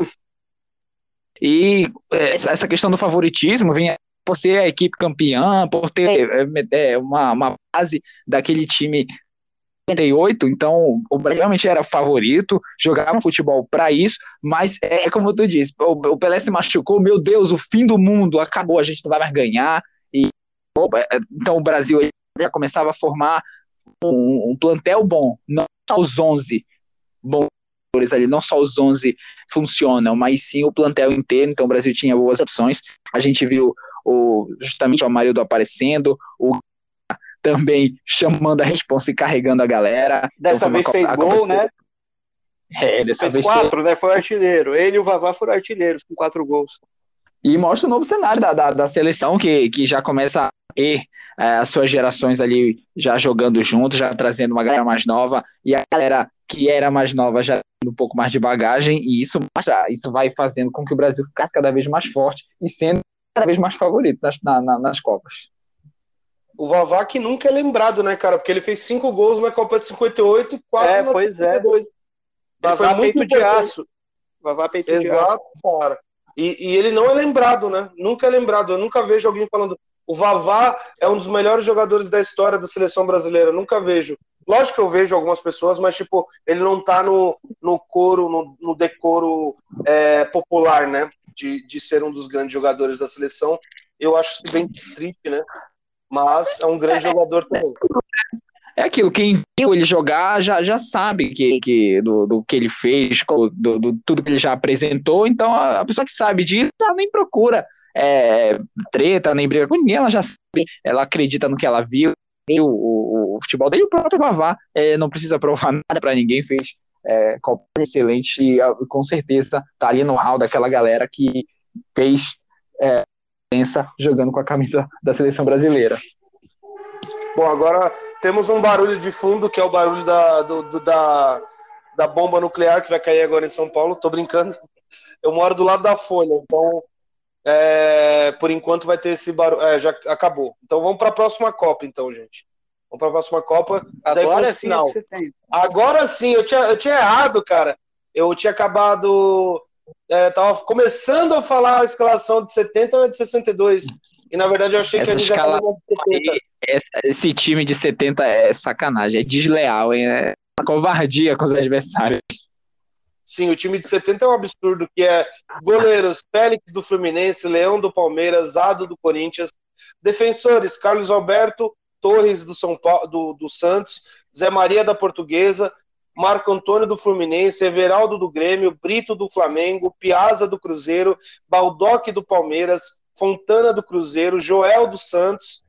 E é, essa questão do favoritismo vinha por ser a equipe campeã, por ter é, é uma, uma base daquele time 58, então o Brasil realmente era favorito, jogava futebol para isso, mas é, é como tu disse, o, o, Pelé se machucou, meu Deus, o fim do mundo acabou, a gente não vai mais ganhar, e então o Brasil já começava a formar um, um plantel bom, não só os 11 bons ali, não só os 11 funcionam, mas sim o plantel inteiro, então o Brasil tinha boas opções, a gente viu o, justamente o Amarildo aparecendo, o também chamando a responsa e carregando a galera. Dessa então, vez fez gol, né? É, dessa fez vez quatro, né? Foi artilheiro. Ele e o Vavá foram artilheiros com quatro gols. E mostra o novo cenário da, da, da seleção, que, que já começa a ter é, as suas gerações ali já jogando junto, já trazendo uma galera mais nova, e a galera que era mais nova já tendo um pouco mais de bagagem, e isso, isso vai fazendo com que o Brasil ficasse cada vez mais forte e sendo cada vez mais favorito nas, na, nas Copas. O Vavá que nunca é lembrado, né, cara? Porque ele fez cinco gols na Copa de 58 e quatro é, na pois 52. É. Vavá foi muito de aço. Vavá peito Exato, de aço. cara. E, e, ele não é lembrado, né? Nunca é lembrado. Eu nunca vejo alguém falando. O Vavá é um dos melhores jogadores da história da seleção brasileira. nunca vejo. Lógico que eu vejo algumas pessoas, mas, tipo, ele não tá no, no coro, no, no decoro é, popular, né? De, de ser um dos grandes jogadores da seleção. Eu acho isso bem triste, né? Mas é um grande é, jogador também. É aquilo, quem viu ele jogar já, já sabe que, que, do, do que ele fez, do, do, tudo que ele já apresentou, então a, a pessoa que sabe disso, ela nem procura é, treta, nem briga com ninguém, ela já sabe, ela acredita no que ela viu, viu o, o futebol dele, o próprio Vavá. É, não precisa provar nada para ninguém, fez é, Copas excelente e com certeza tá ali no hall daquela galera que fez é, jogando com a camisa da seleção brasileira. Bom, agora temos um barulho de fundo, que é o barulho da, do, do, da, da bomba nuclear que vai cair agora em São Paulo. Tô brincando. Eu moro do lado da Folha, então é, por enquanto vai ter esse barulho. É, já acabou. Então vamos para a próxima Copa, então, gente. Vamos para a próxima Copa. Agora sim, final. Agora sim, eu tinha, eu tinha errado, cara. Eu tinha acabado é, tava começando a falar a escalação de 70 ou de 62. E na verdade eu achei Essa que a gente escala... já esse, esse time de 70 é sacanagem, é desleal, hein? é uma covardia com os adversários. Sim, o time de 70 é um absurdo, que é goleiros Félix do Fluminense, Leão do Palmeiras, Ado do Corinthians, defensores Carlos Alberto, Torres do São Paulo, do, do Santos, Zé Maria da Portuguesa, Marco Antônio do Fluminense, Everaldo do Grêmio, Brito do Flamengo, Piazza do Cruzeiro, Baldock do Palmeiras, Fontana do Cruzeiro, Joel do Santos,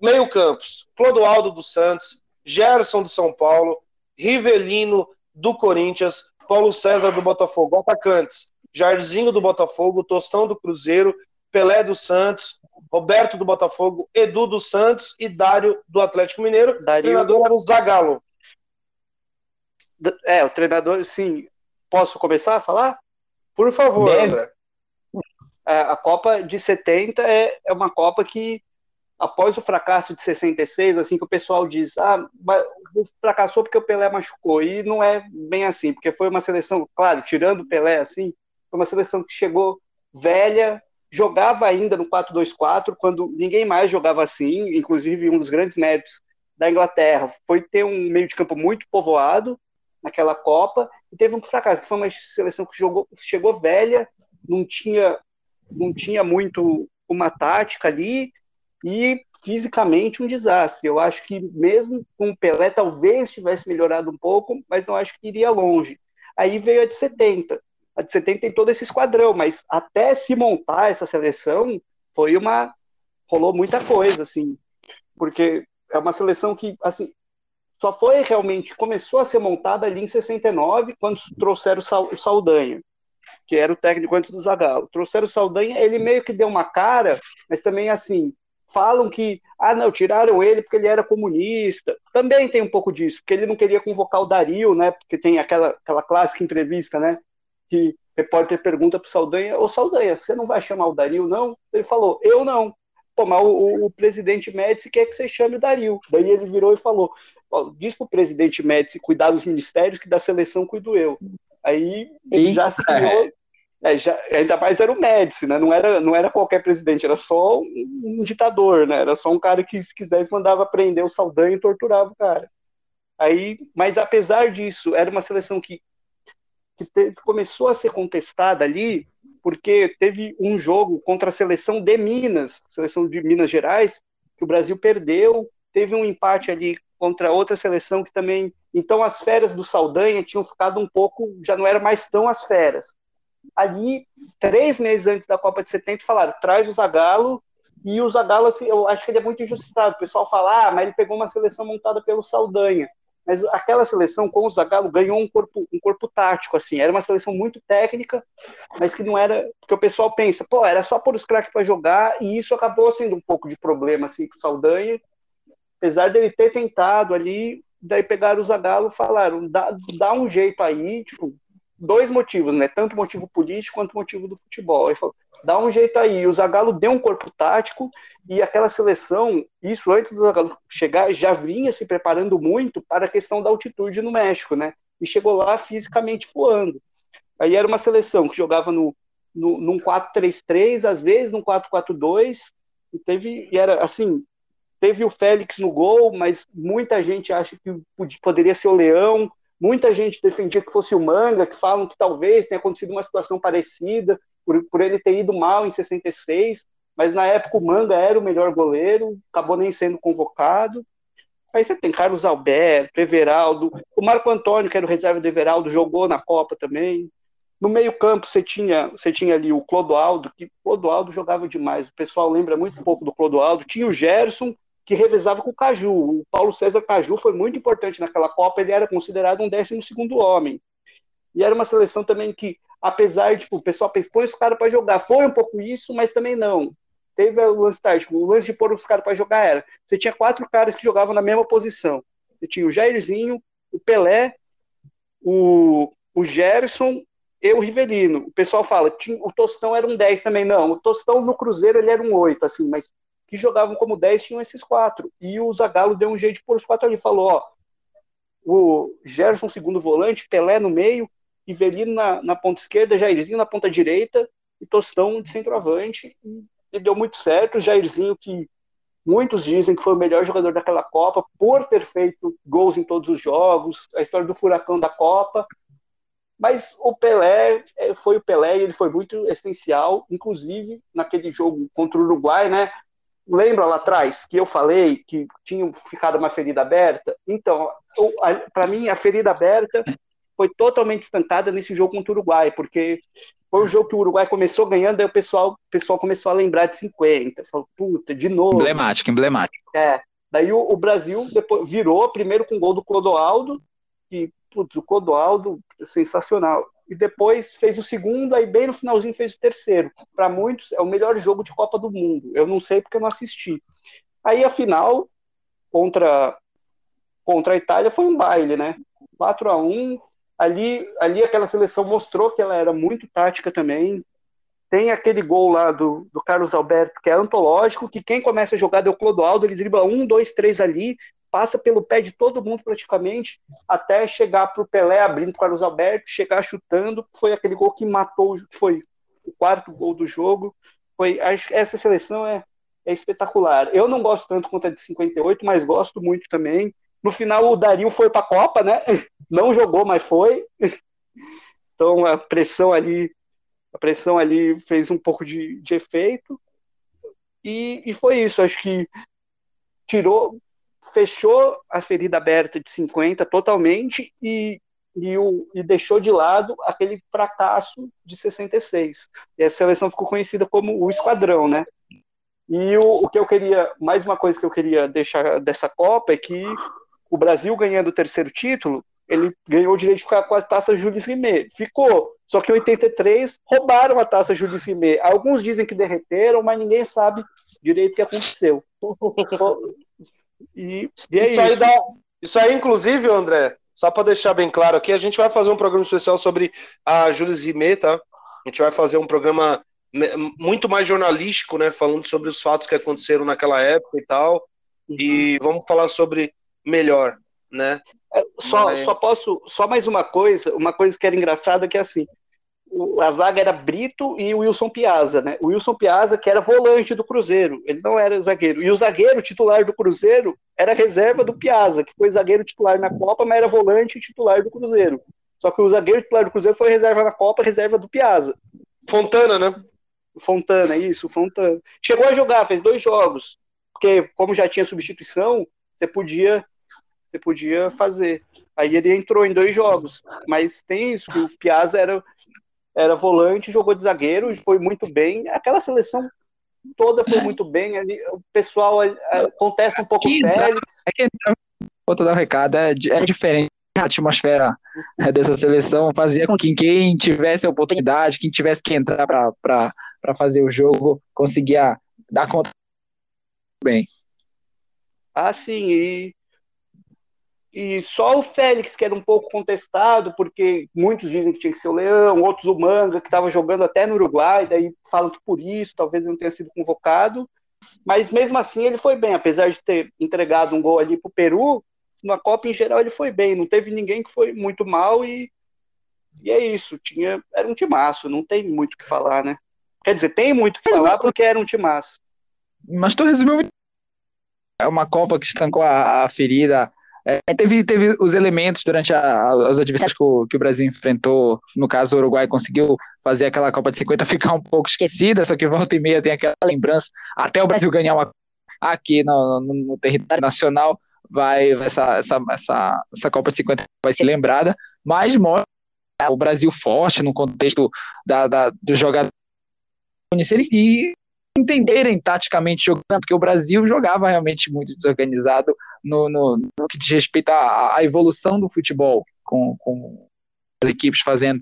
meio campos, Clodoaldo do Santos, Gerson do São Paulo, Rivelino do Corinthians, Paulo César do Botafogo, atacantes, Jairzinho do Botafogo, Tostão do Cruzeiro, Pelé do Santos, Roberto do Botafogo, Edu do Santos e Dário do Atlético Mineiro. Dario... O treinador era o Zagallo. É, o treinador, sim. Posso começar a falar? Por favor, Deve. André. A Copa de 70 é, é uma Copa que, após o fracasso de 66, assim, que o pessoal diz, ah, fracassou porque o Pelé machucou, e não é bem assim, porque foi uma seleção, claro, tirando o Pelé, assim, foi uma seleção que chegou velha, jogava ainda no 4-2-4, quando ninguém mais jogava assim, inclusive um dos grandes méritos da Inglaterra foi ter um meio de campo muito povoado naquela Copa, e teve um fracasso, que foi uma seleção que jogou, chegou velha, não tinha não tinha muito uma tática ali e fisicamente um desastre. Eu acho que mesmo com o Pelé talvez tivesse melhorado um pouco, mas não acho que iria longe. Aí veio a de 70. A de 70 tem todo esse esquadrão, mas até se montar essa seleção foi uma rolou muita coisa assim, porque é uma seleção que assim só foi realmente começou a ser montada ali em 69 quando trouxeram o Saldanha que era o técnico antes do Zagallo. Trouxeram o Saldanha, ele meio que deu uma cara, mas também assim, falam que, ah, não, tiraram ele porque ele era comunista. Também tem um pouco disso, porque ele não queria convocar o Dario, né? Porque tem aquela, aquela clássica entrevista, né? Que o repórter pergunta pro Saldanha, ô Saldanha, você não vai chamar o Dario, não? Ele falou, eu não. Pô, mas o, o, o presidente Médici quer que você chame o Dario. Daí ele virou e falou, diz pro presidente Médici cuidar dos ministérios que da seleção cuido eu. Aí ele já se criou. É, já, ainda mais era o Médici, né? Não era, não era qualquer presidente, era só um, ditador, né? Era só um cara que, se quisesse, mandava prender o Saldanha e torturava o cara. Aí, mas apesar disso, era uma seleção que, que começou a ser contestada ali, porque teve um jogo contra a seleção de Minas, seleção de Minas Gerais, que o Brasil perdeu, teve um empate ali contra outra seleção que também. Então as férias do Saldanha tinham ficado um pouco, já não era mais tão as férias. Ali, três meses antes da Copa de 70, falaram: traz o Zagallo. E o Zagallo, assim, eu acho que ele é muito injustiçado. O pessoal fala, ah, mas ele pegou uma seleção montada pelo Saldanha. Mas aquela seleção com o Zagallo ganhou um corpo, um corpo tático, assim. Era uma seleção muito técnica, mas que não era. Porque o pessoal pensa, pô, era só pôr os craques para jogar, e isso acabou sendo um pouco de problema, assim, com o Saldanha apesar dele ter tentado ali, daí pegaram o Zagallo e falaram, dá, dá um jeito aí, tipo, dois motivos, né? Tanto motivo político quanto motivo do futebol. Ele falou, dá um jeito aí. O Zagallo deu um corpo tático e aquela seleção, isso antes do Zagallo chegar, já vinha se preparando muito para a questão da altitude no México, né? E chegou lá fisicamente voando. Aí era uma seleção que jogava no, no, num 4-3-3, às vezes num 4-4-2, e teve, e era assim, Teve o Félix no gol, mas muita gente acha que poderia ser o Leão. Muita gente defendia que fosse o Manga, que falam que talvez tenha acontecido uma situação parecida, por, por ele ter ido mal em 66. Mas na época o Manga era o melhor goleiro, acabou nem sendo convocado. Aí você tem Carlos Alberto, Everaldo, o Marco Antônio, que era o reserva do Everaldo, jogou na Copa também. No meio-campo você tinha, você tinha ali o Clodoaldo, que Clodoaldo jogava demais. O pessoal lembra muito pouco do Clodoaldo. Tinha o Gerson, que revezava com o Caju. O Paulo César Caju foi muito importante naquela Copa, ele era considerado um décimo segundo homem. E era uma seleção também que, apesar de tipo, o pessoal põe os caras para jogar, foi um pouco isso, mas também não. Teve o lance tático, o lance de pôr os caras para jogar era. Você tinha quatro caras que jogavam na mesma posição. Você tinha o Jairzinho, o Pelé, o, o Gerson e o Rivelino. O pessoal fala, o Tostão era um 10 também, não. O Tostão no Cruzeiro ele era um 8, assim, mas que jogavam como 10 tinham esses quatro. E o Zagallo deu um jeito de pôr os quatro ali. Falou, ó, o Gerson segundo volante, Pelé no meio, Ivelino na, na ponta esquerda, Jairzinho na ponta direita e Tostão de centroavante. E e deu muito certo. O Jairzinho, que muitos dizem que foi o melhor jogador daquela Copa, por ter feito gols em todos os jogos, a história do furacão da Copa. Mas o Pelé é, foi o Pelé ele foi muito essencial, inclusive naquele jogo contra o Uruguai, né? Lembra lá atrás que eu falei que tinha ficado uma ferida aberta? Então, para mim, a ferida aberta foi totalmente estancada nesse jogo contra o Uruguai, porque foi um jogo que o Uruguai começou ganhando, aí o pessoal, o pessoal começou a lembrar de 50. Falou, puta, de novo. Emblemático, emblemático. É. Daí o, o Brasil depois virou, primeiro com o gol do Clodoaldo, que, putz, o Clodoaldo, sensacional. E depois fez o segundo, aí bem no finalzinho fez o terceiro. Para muitos, é o melhor jogo de Copa do Mundo. Eu não sei porque eu não assisti. Aí a final, contra, contra a Itália, foi um baile, né? 4 a 1 ali, ali aquela seleção mostrou que ela era muito tática também. Tem aquele gol lá do, do Carlos Alberto, que é antológico, que quem começa a jogar o Clodoaldo, ele dribla um, dois, três ali, passa pelo pé de todo mundo praticamente, até chegar para o Pelé abrindo o Carlos Alberto, chegar chutando. Foi aquele gol que matou, foi o quarto gol do jogo. Foi, essa seleção é, é espetacular. Eu não gosto tanto quanto a de 58, mas gosto muito também. No final, o Dario foi para a Copa, né? Não jogou, mas foi. Então, a pressão ali, a pressão ali fez um pouco de, de efeito. E, e foi isso. Acho que tirou, fechou a ferida aberta de 50 totalmente e, e, o, e deixou de lado aquele fracasso de 66. E a seleção ficou conhecida como o Esquadrão, né? E o, o que eu queria, mais uma coisa que eu queria deixar dessa Copa é que o Brasil ganhando o terceiro título, ele ganhou o direito de ficar com a taça Jules Rimet. Ficou. Só que em 83 roubaram a taça Jules Rimet. Alguns dizem que derreteram, mas ninguém sabe direito o que aconteceu. e, e é isso, isso. Aí dá, isso aí, inclusive, André, só para deixar bem claro aqui, a gente vai fazer um programa especial sobre a Jules Rimet, tá? A gente vai fazer um programa muito mais jornalístico, né? Falando sobre os fatos que aconteceram naquela época e tal. Uhum. E vamos falar sobre melhor, né? É, só, Mas... só posso, só mais uma coisa, uma coisa que era engraçada que é assim, a zaga era Brito e o Wilson Piazza, né? O Wilson Piazza que era volante do Cruzeiro, ele não era zagueiro. E o zagueiro titular do Cruzeiro era reserva do Piazza, que foi zagueiro titular na Copa, mas era volante titular do Cruzeiro. Só que o zagueiro titular do Cruzeiro foi reserva na Copa, reserva do Piazza. Fontana, né? Fontana, isso, Fontana. Chegou a jogar, fez dois jogos, porque como já tinha substituição, você podia você podia fazer. Aí ele entrou em dois jogos, mas tem isso, que o Piazza era, era volante, jogou de zagueiro e foi muito bem. Aquela seleção toda foi muito bem. O pessoal contesta um pouco o Félix. É que, vou dar um recado, é, é diferente a atmosfera dessa seleção fazia com que quem tivesse a oportunidade, quem tivesse que entrar para fazer o jogo, conseguia dar conta bem. Ah, sim, e e só o Félix, que era um pouco contestado, porque muitos dizem que tinha que ser o Leão, outros o Manga, que estava jogando até no Uruguai, daí falam que por isso talvez não tenha sido convocado. Mas mesmo assim ele foi bem, apesar de ter entregado um gol ali para o Peru, na Copa em geral ele foi bem, não teve ninguém que foi muito mal e, e é isso, tinha, era um timaço, não tem muito o que falar, né? Quer dizer, tem muito o que falar porque era um timaço. Mas tu resumiu é uma Copa que estancou a, a ferida é, teve, teve os elementos durante a, os adversários que o, que o, Brasil enfrentou. No caso, o Uruguai conseguiu fazer aquela Copa de 50 ficar um pouco esquecida, só que volta e meia tem aquela lembrança. Até o Brasil ganhar uma aqui no, no, no território nacional, vai essa, essa, essa, essa Copa de 50 vai ser lembrada, mas mostra o Brasil forte no contexto da, da, do jogador e entenderem taticamente jogando, porque o Brasil jogava realmente muito desorganizado no, no, no que diz respeito à, à, evolução do futebol, com, com as equipes fazendo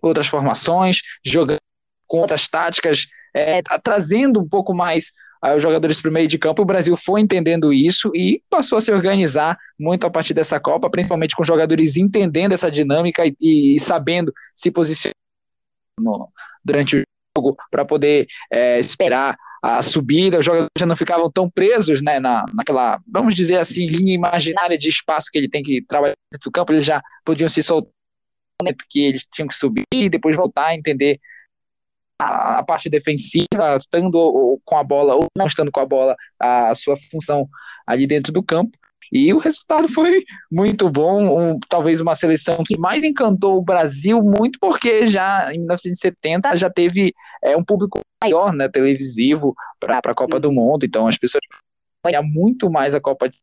outras formações, jogando com outras táticas, é, trazendo um pouco mais os jogadores para o meio de campo. O Brasil foi entendendo isso e passou a se organizar muito a partir dessa Copa, principalmente com jogadores entendendo essa dinâmica e, e sabendo se posicionar no, durante o jogo para poder é, esperar a subida, os jogadores já não ficavam tão presos né, na, naquela, vamos dizer assim, linha imaginária de espaço que ele tem que trabalhar dentro do campo, eles já podiam se soltar no momento que eles tinham que subir e depois voltar entender a, a parte defensiva, estando com a bola ou não estando com a bola, a, a sua função ali dentro do campo. E o resultado foi muito bom, um, talvez uma seleção que mais encantou o Brasil muito porque já em 1970 já teve é, um público maior, né, televisivo para a Copa do Mundo, então as pessoas acompanham muito mais a Copa de,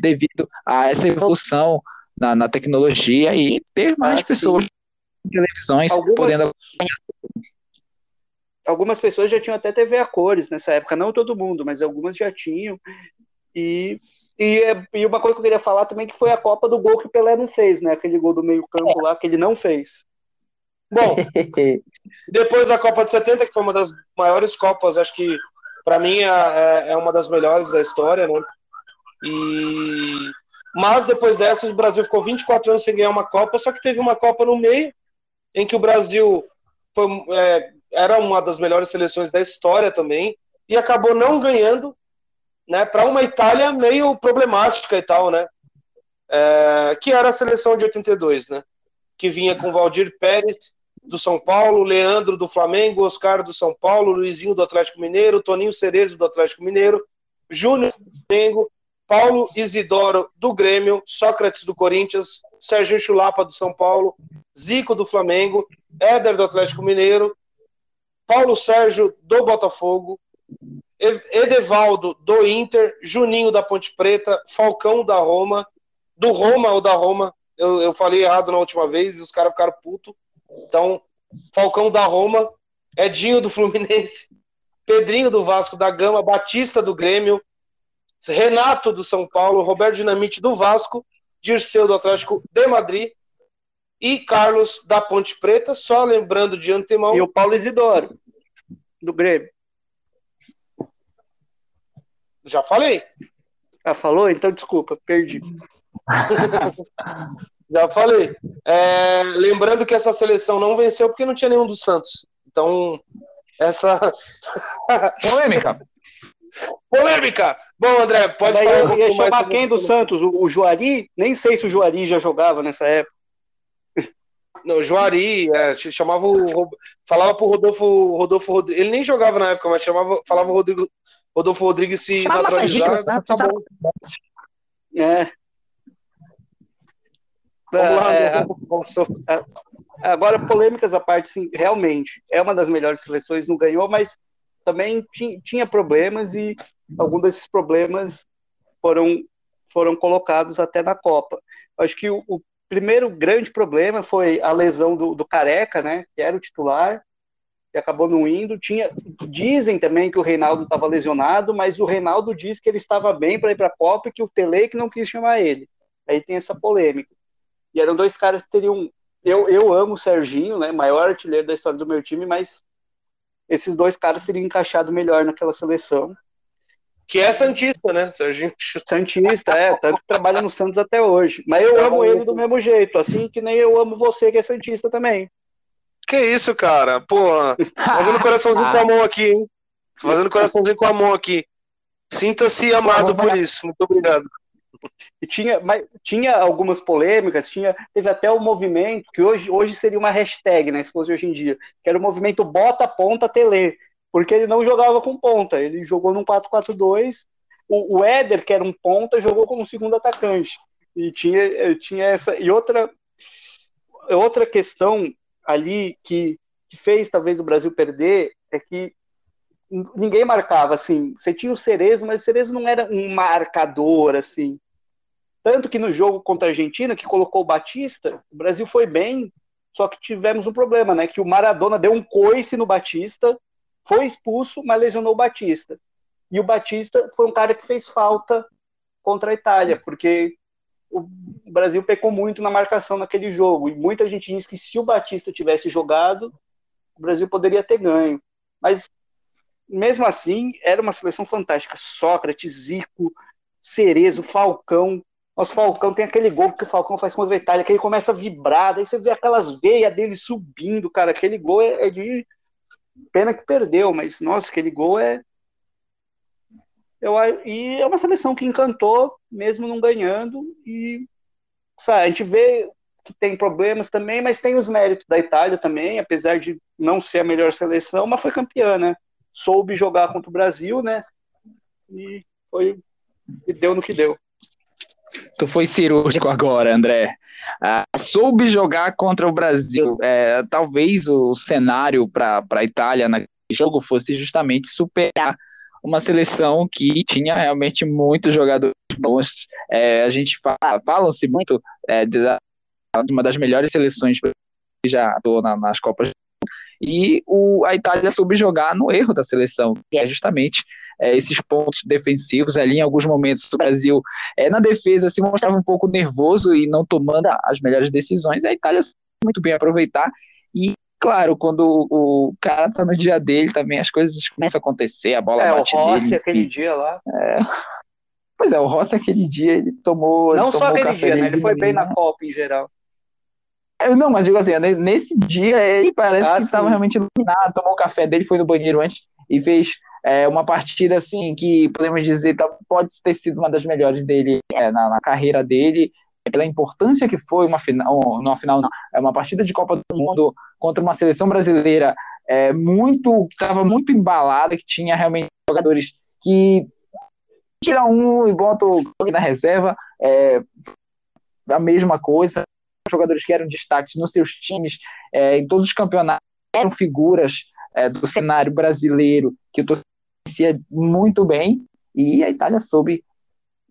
devido a essa evolução na, na tecnologia e ter mais ah, pessoas em televisões algumas, podendo. Algumas pessoas já tinham até TV a cores nessa época, não todo mundo, mas algumas já tinham. E e, e uma coisa que eu queria falar também que foi a Copa do gol que o Pelé não fez, né? Aquele gol do meio campo lá que ele não fez. Bom, depois da Copa de 70, que foi uma das maiores Copas, acho que para mim é, é, é uma das melhores da história, né? E mas depois dessa, o Brasil ficou 24 anos sem ganhar uma Copa, só que teve uma Copa no meio, em que o Brasil foi, é, era uma das melhores seleções da história também, e acabou não ganhando, né, para uma Itália meio problemática e tal, né? É, que era a seleção de 82, né? Que vinha com Valdir Pérez do São Paulo, Leandro do Flamengo, Oscar do São Paulo, Luizinho do Atlético Mineiro, Toninho Cerezo do Atlético Mineiro, Júnior do Flamengo, Paulo Isidoro do Grêmio, Sócrates do Corinthians, Sérgio Chulapa do São Paulo, Zico do Flamengo, Éder do Atlético Mineiro, Paulo Sérgio do Botafogo, Edevaldo do Inter, Juninho da Ponte Preta, Falcão da Roma, do Roma ou da Roma, eu, eu falei errado na última vez e os caras ficaram puto. Então, Falcão da Roma, Edinho do Fluminense, Pedrinho do Vasco da Gama, Batista do Grêmio, Renato do São Paulo, Roberto Dinamite do Vasco, Dirceu do Atlético de Madrid e Carlos da Ponte Preta, só lembrando de antemão. E o Paulo Isidoro, do Grêmio. Já falei. Ah, falou? Então desculpa, perdi. Já falei. É, lembrando que essa seleção não venceu porque não tinha nenhum do Santos. Então, essa. Polêmica. Polêmica! Bom, André, pode Daí falar. Eu um ia chamar quem do Santos? O, o, Juari? Nem sei se o Juari já jogava nessa época. Não, Juari, é, chamava o. Falava pro Rodolfo, Rodolfo Rodrigues. Ele nem jogava na época, mas chamava, falava o Rodrigo, Rodolfo Rodrigues se Chama naturalizar. Tá bom. É. Vamos lá, é, é, é, agora, polêmicas à parte, sim, realmente, é uma das melhores seleções, não ganhou, mas também tinha, tinha problemas e alguns desses problemas foram, foram colocados até na Copa. Acho que o, o primeiro grande problema foi a lesão do, do Careca, né, que era o titular, e acabou não indo. Tinha, dizem também que o Reinaldo estava lesionado, mas o Reinaldo diz que ele estava bem para ir para a Copa e que o Tele que não quis chamar ele. Aí tem essa polêmica. E eram dois caras que teriam. Eu, eu amo o Serginho, né, maior artilheiro da história do meu time, mas esses dois caras teriam encaixado melhor naquela seleção. Que é Santista, né, Serginho? Santista, é, tanto que trabalha no Santos até hoje. Mas eu amo ele do mesmo jeito, assim que nem eu amo você, que é Santista também. Que isso, cara? Pô, fazendo coraçãozinho com a mão aqui, hein? fazendo coraçãozinho com a mão aqui. Sinta-se amado por isso. Muito obrigado. E tinha, mas, tinha algumas polêmicas, tinha, teve até o movimento, que hoje, hoje seria uma hashtag, né, se fosse hoje em dia, que era o movimento Bota Ponta Tele, porque ele não jogava com ponta, ele jogou num 4-4-2, o, o Éder, que era um ponta, jogou como segundo atacante, e tinha, tinha essa, e outra, outra questão ali que, que fez talvez o Brasil perder é que ninguém marcava, assim, você tinha o Cerezo, mas o Cerezo não era um marcador, assim, tanto que no jogo contra a Argentina, que colocou o Batista, o Brasil foi bem, só que tivemos um problema, né? Que o Maradona deu um coice no Batista, foi expulso, mas lesionou o Batista. E o Batista foi um cara que fez falta contra a Itália, porque o Brasil pecou muito na marcação naquele jogo. E muita gente diz que se o Batista tivesse jogado, o Brasil poderia ter ganho. Mas mesmo assim, era uma seleção fantástica. Sócrates, Zico, Cerezo, Falcão, nosso Falcão tem aquele gol que o Falcão faz contra a Itália, que ele começa a vibrar, daí você vê aquelas veias dele subindo, cara. Aquele gol é, é de. Pena que perdeu, mas nossa, aquele gol é. Eu, e é uma seleção que encantou, mesmo não ganhando. E sabe, a gente vê que tem problemas também, mas tem os méritos da Itália também, apesar de não ser a melhor seleção, mas foi campeã, né? Soube jogar contra o Brasil, né? E foi e deu no que deu. Tu foi cirúrgico agora, André. Ah, soube jogar contra o Brasil. É, talvez o cenário para a Itália naquele jogo fosse justamente superar uma seleção que tinha realmente muitos jogadores bons. É, a gente fala, falam-se muito é, de, uma das melhores seleções que já atuou na, nas Copas. E o, a Itália soube jogar no erro da seleção, que é justamente é, esses pontos defensivos ali. Em alguns momentos, o Brasil, é, na defesa, se mostrava um pouco nervoso e não tomando as melhores decisões. A Itália muito bem aproveitar. E, claro, quando o, o cara tá no dia dele também, as coisas começam a acontecer, a bola é, bate o Rossi, nele, aquele dia lá. É... Pois é, o Rossi aquele dia ele tomou. Não ele só tomou aquele dia, né? Ele foi bem na? Copa em geral. Não, mas digo assim, nesse dia ele parece Ah, que estava sim. realmente iluminado, tomou o café dele, foi no banheiro antes e fez é, uma partida assim que podemos dizer tá- pode ter sido uma das melhores dele é, na, na carreira dele, pela importância que foi uma final, não, final é uma partida de Copa do Mundo contra uma seleção brasileira é, muito, que estava muito embalada, que tinha realmente jogadores que tira um e bota o na reserva, é, a mesma coisa, jogadores que eram destaques nos seus times, é, em todos os campeonatos, eram figuras é, do cenário brasileiro que eu conhecia muito bem, e a Itália soube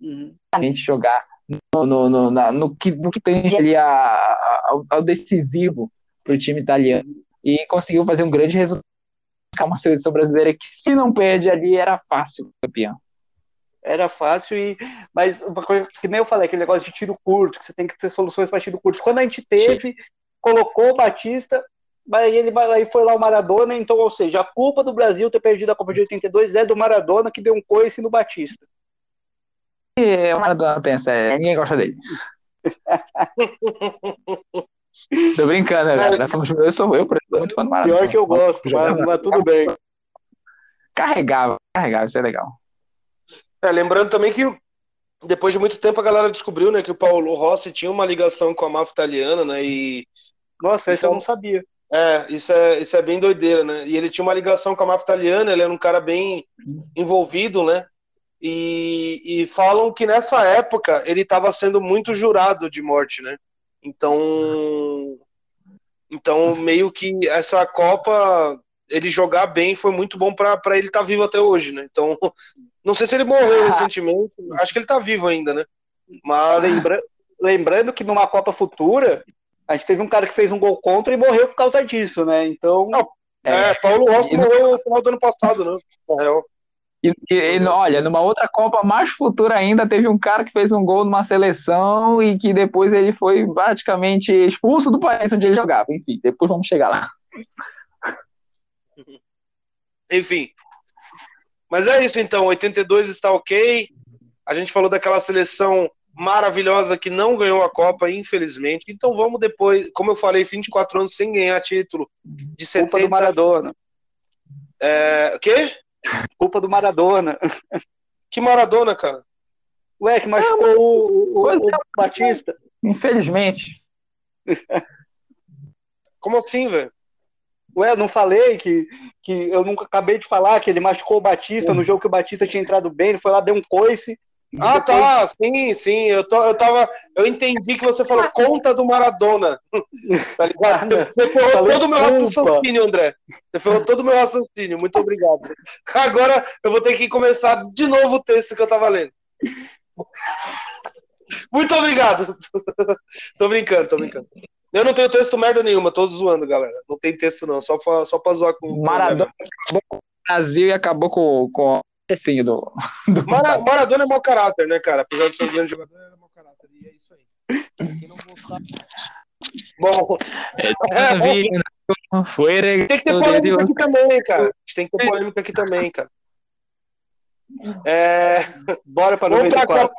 Uhum. realmente jogar no, no, no, na- no que, no que tem ali a, a- ao, ao decisivo para o time italiano, e conseguiu fazer um grande resultado. Uma seleção brasileira que, se não perde ali, era fácil campeão. Era fácil, e mas uma coisa que nem eu falei, aquele negócio de tiro curto, que você tem que ter soluções para tiro curto. Quando a gente teve, colocou o Batista, mas aí ele aí foi lá o Maradona, então, ou seja, a culpa do Brasil ter perdido a Copa de 82 é do Maradona que deu um coice no Batista. O Maradona pensa, é, ninguém gosta dele. Tô brincando, né, galera. Nós somos- Eu sou eu, por sou muito fã do Maradona. Pior que eu gosto, mas, mas tudo bem. Carregava, carregava, isso é legal. É, lembrando também que depois de muito tempo a galera descobriu, né, que o Paulo Rossi tinha uma ligação com a máfia italiana, né, e Nossa, isso Isso eu é não sabia. é, isso é, isso é bem doideira, né, e ele tinha uma ligação com a máfia italiana, ele era um cara bem envolvido, né, e, e falam que nessa época ele estava sendo muito jurado de morte, né, então, então meio que essa Copa ele jogar bem foi muito bom para ele estar vivo até hoje, né? Então, não sei se ele morreu recentemente, acho que ele tá vivo ainda, né? Mas Lembra- lembrando que numa Copa futura, a gente teve um cara que fez um gol contra e morreu por causa disso, né? Então, Não. é, Paulo Rossi morreu no final do ano passado, né? Na real. E, e- e, olha, numa outra Copa mais futura ainda, teve um cara que fez um gol numa seleção e que depois ele foi praticamente expulso do país onde ele jogava. Enfim, depois vamos chegar lá. Enfim. Mas é isso então, 82 está ok. A gente falou daquela seleção maravilhosa que não ganhou a Copa, infelizmente. Então vamos depois, como eu falei, 24 anos sem ganhar título de culpa 70. do Maradona. É, o quê? Culpa do Maradona. Que Maradona, cara? Ué, que machucou o, o- Pois o é. Batista. Infelizmente. Como assim, velho? Ué, eu não falei que, que eu nunca acabei de falar que ele machucou o Batista no jogo que o Batista tinha entrado bem, ele foi lá, deu um coice. Ah, tá, sim, sim. Eu, tô, eu tava. Eu entendi que você falou conta do Maradona. Tá ligado? Você, você ferrou Falei todo o meu raciocínio, André. Você ferrou todo o meu raciocínio. Muito obrigado. Agora eu vou ter que começar de novo o texto que eu tava lendo. Muito obrigado. tô brincando, tô brincando. Eu não tenho texto merda nenhuma, tô zoando, galera. Não tem texto, não, só pra, só pra zoar com o Maradona acabou com o Brasil e acabou com, com assim, do, do Mara- Maradona é mau caráter, né, cara? Apesar de ser um grande jogador, ele é mau caráter. E é isso aí. Quem não gostar. Bom, Foi tem que ter polêmica aqui também, cara. A gente tem que ter polêmica aqui também, cara. É, Bora para vamos, pra 94. Copa,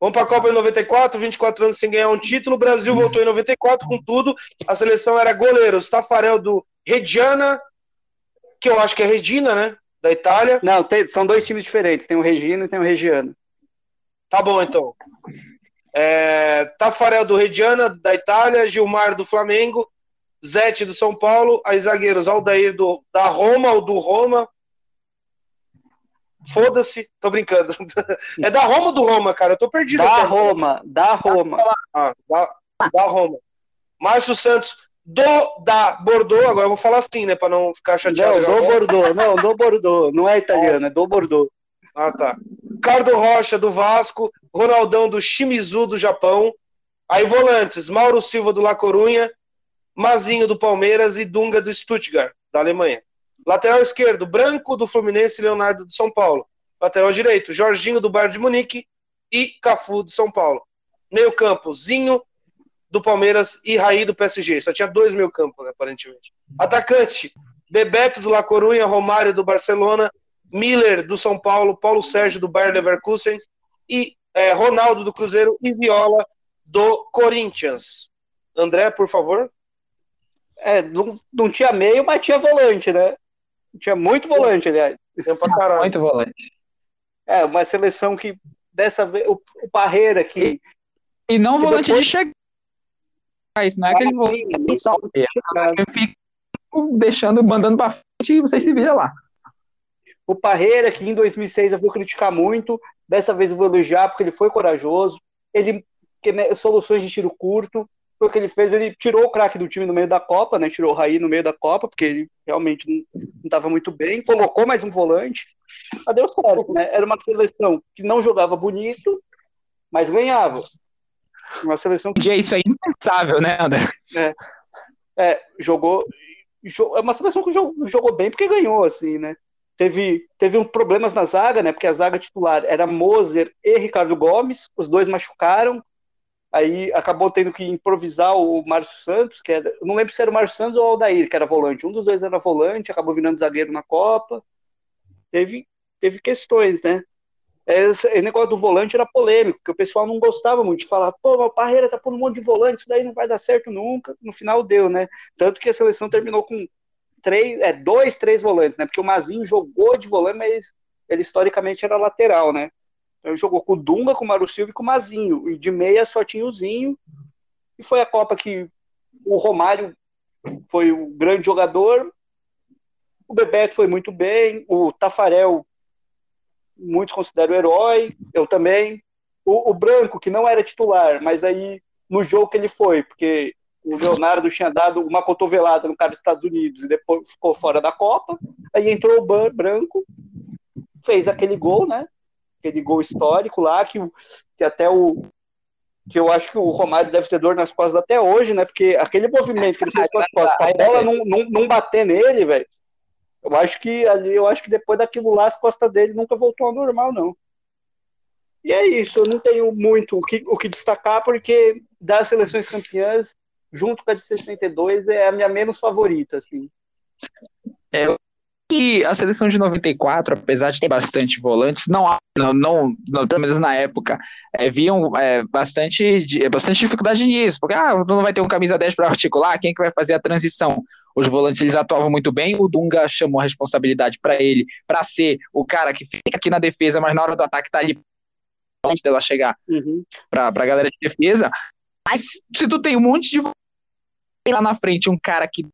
vamos pra Copa em 94, 24 anos sem ganhar um título. O Brasil voltou em 94 com tudo. A seleção era goleiros Tafarel do Reggiana, que eu acho que é Regina, né? Da Itália. Não, tem- são dois times diferentes. Tem o Regina e tem o Regiano. Tá bom, então. É, Tafarel do Reggiana, da Itália, Gilmar do Flamengo, Zete do São Paulo, aí zagueiros Aldair do, da Roma ou do Roma. Foda-se, tô brincando. É da Roma ou do Roma, cara? Eu tô perdido. Da Roma, da Roma. Ah, da, da Roma. Márcio Santos do da Bordeaux, agora eu vou falar assim, né, para não ficar chateado. Não, do Bordeaux, não, do Bordeaux, não é italiano, é do Bordeaux. Ah, tá. Cardo Rocha do Vasco, Ronaldão do Shimizu do Japão. Aí volantes, Mauro Silva do La Corunha, Mazinho do Palmeiras e Dunga do Stuttgart, da Alemanha. Lateral esquerdo, Branco do Fluminense e Leonardo do São Paulo. Lateral direito, Jorginho do Bayern de Munique e Cafu do São Paulo. Meio campo, Zinho do Palmeiras e Raí do PSG. Só tinha dois meio campo, né, aparentemente. Atacante, Bebeto do La Corunha, Romário do Barcelona, Miller do São Paulo, Paulo Sérgio do Bayern Leverkusen e é, Ronaldo do Cruzeiro e Viola do Corinthians. André, por favor. É, não, não tinha meio, mas tinha volante, né? Tinha muito volante, aliás. Tem pra caralho. Muito volante. É, uma seleção que dessa vez. O, o Parreira que. E, e não volante depois... de chegar. Isso não é aquele volante só. Eu fico deixando, mandando pra frente e vocês se viram lá. O Parreira, que em 2006 eu vou criticar muito, dessa vez eu vou elogiar porque ele foi corajoso. Ele que, soluções de tiro curto, foi o que ele fez. Ele tirou o craque do time no meio da Copa, né? Tirou o Raí no meio da Copa, porque ele realmente não estava muito bem. Colocou mais um volante. Mas deu certo, né? Era uma seleção que não jogava bonito, mas ganhava. Uma seleção que. Isso é impensável, né, André? É, é jogou. É uma seleção que jogou, jogou bem porque ganhou, assim, né? Teve, teve uns problemas na zaga, né? Porque a zaga titular era Moser e Ricardo Gomes, os dois machucaram. Aí acabou tendo que improvisar o Márcio Santos, que era, não lembro se era o Márcio Santos ou o Aldair, que era volante. Um dos dois era volante, acabou virando zagueiro na Copa. Teve, teve questões, né? Esse, negócio do volante era polêmico, porque o pessoal não gostava muito de falar, pô, o Parreira tá pondo um monte de volante, isso daí não vai dar certo nunca. No final deu, né? Tanto que a seleção terminou com três, é, dois, três volantes, né? Porque o Mazinho jogou de volante, mas ele historicamente era lateral, né? Então ele jogou com o Dunga, com o Mário Silva e com o Mazinho. E de meia só tinha o Zinho. E foi a Copa que o Romário foi o grande jogador. O Bebeto foi muito bem. O Tafarel, muitos consideram herói. Eu também. O, o Branco, que não era titular, mas aí no jogo que ele foi, porque o Leonardo tinha dado uma cotovelada no cara dos Estados Unidos e depois ficou fora da Copa. Aí entrou o Branco, fez aquele gol, né? Aquele gol histórico lá, que, que até o. Que eu acho que o Romário deve ter dor nas costas até hoje, né? Porque aquele movimento que ele fez com as costas, a bola não, não, não bater nele, velho. Eu acho que ali, eu acho que depois daquilo lá, as costas dele nunca voltou ao normal, não. E é isso, eu não tenho muito o que, o que destacar, porque das seleções campeãs, junto com a de 62, é a minha menos favorita, assim. É, que a seleção de 94, apesar de ter bastante volantes, não, não, não, não pelo menos na época, é, viam é, bastante, bastante dificuldade nisso, porque ah, não vai ter um camisa 10 para articular, quem é que vai fazer a transição? Os volantes eles atuavam muito bem, o Dunga chamou a responsabilidade para ele, para ser o cara que fica aqui na defesa, mas na hora do ataque tá ali antes dela chegar uhum. para a galera de defesa. Mas se tu tem um monte de lá na frente um cara que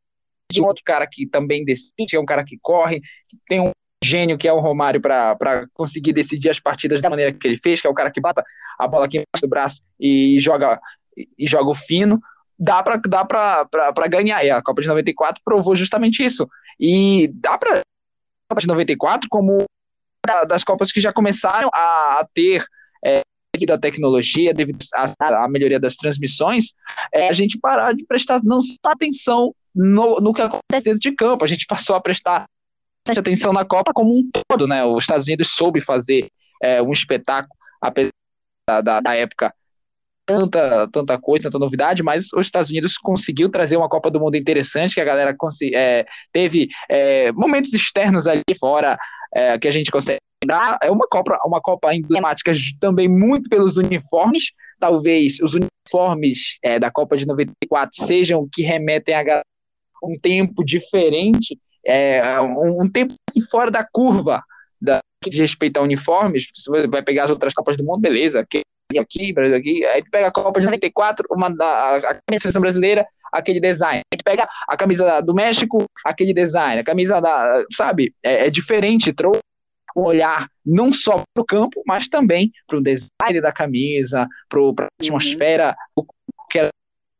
de um outro cara que também decide, é um cara que corre, que tem um gênio que é o Romário para conseguir decidir as partidas da maneira que ele fez, que é o cara que bota a bola aqui embaixo do braço e joga e joga o fino, dá para dá para ganhar. E a Copa de 94 provou justamente isso. E dá para a Copa de 94 como das Copas que já começaram a, a ter é, devido à tecnologia, devido à, à melhoria das transmissões, é, a gente parar de prestar não só atenção no, no que acontece dentro de campo, a gente passou a prestar atenção na Copa como um todo, né? Os Estados Unidos soube fazer é, um espetáculo, apesar da, da época tanta, tanta coisa, tanta novidade, mas os Estados Unidos conseguiu trazer uma Copa do Mundo interessante, que a galera é, teve é, momentos externos ali fora é, que a gente consegue lembrar. É uma Copa, uma Copa emblemática também muito pelos uniformes. Talvez os uniformes é, da Copa de 94 sejam que remetem a um tempo diferente, é, um, um tempo fora da curva da, de respeito a uniformes. Você vai pegar as outras Copas do Mundo, beleza, que aqui, Brasil aqui, aí pega a Copa de 94, uma da, a, a seleção brasileira, aquele design. A gente pega a camisa do México, aquele design. A camisa da, sabe, é, é diferente, trouxe um olhar não só para o campo, mas também para o design da camisa, para a atmosfera uhum. que era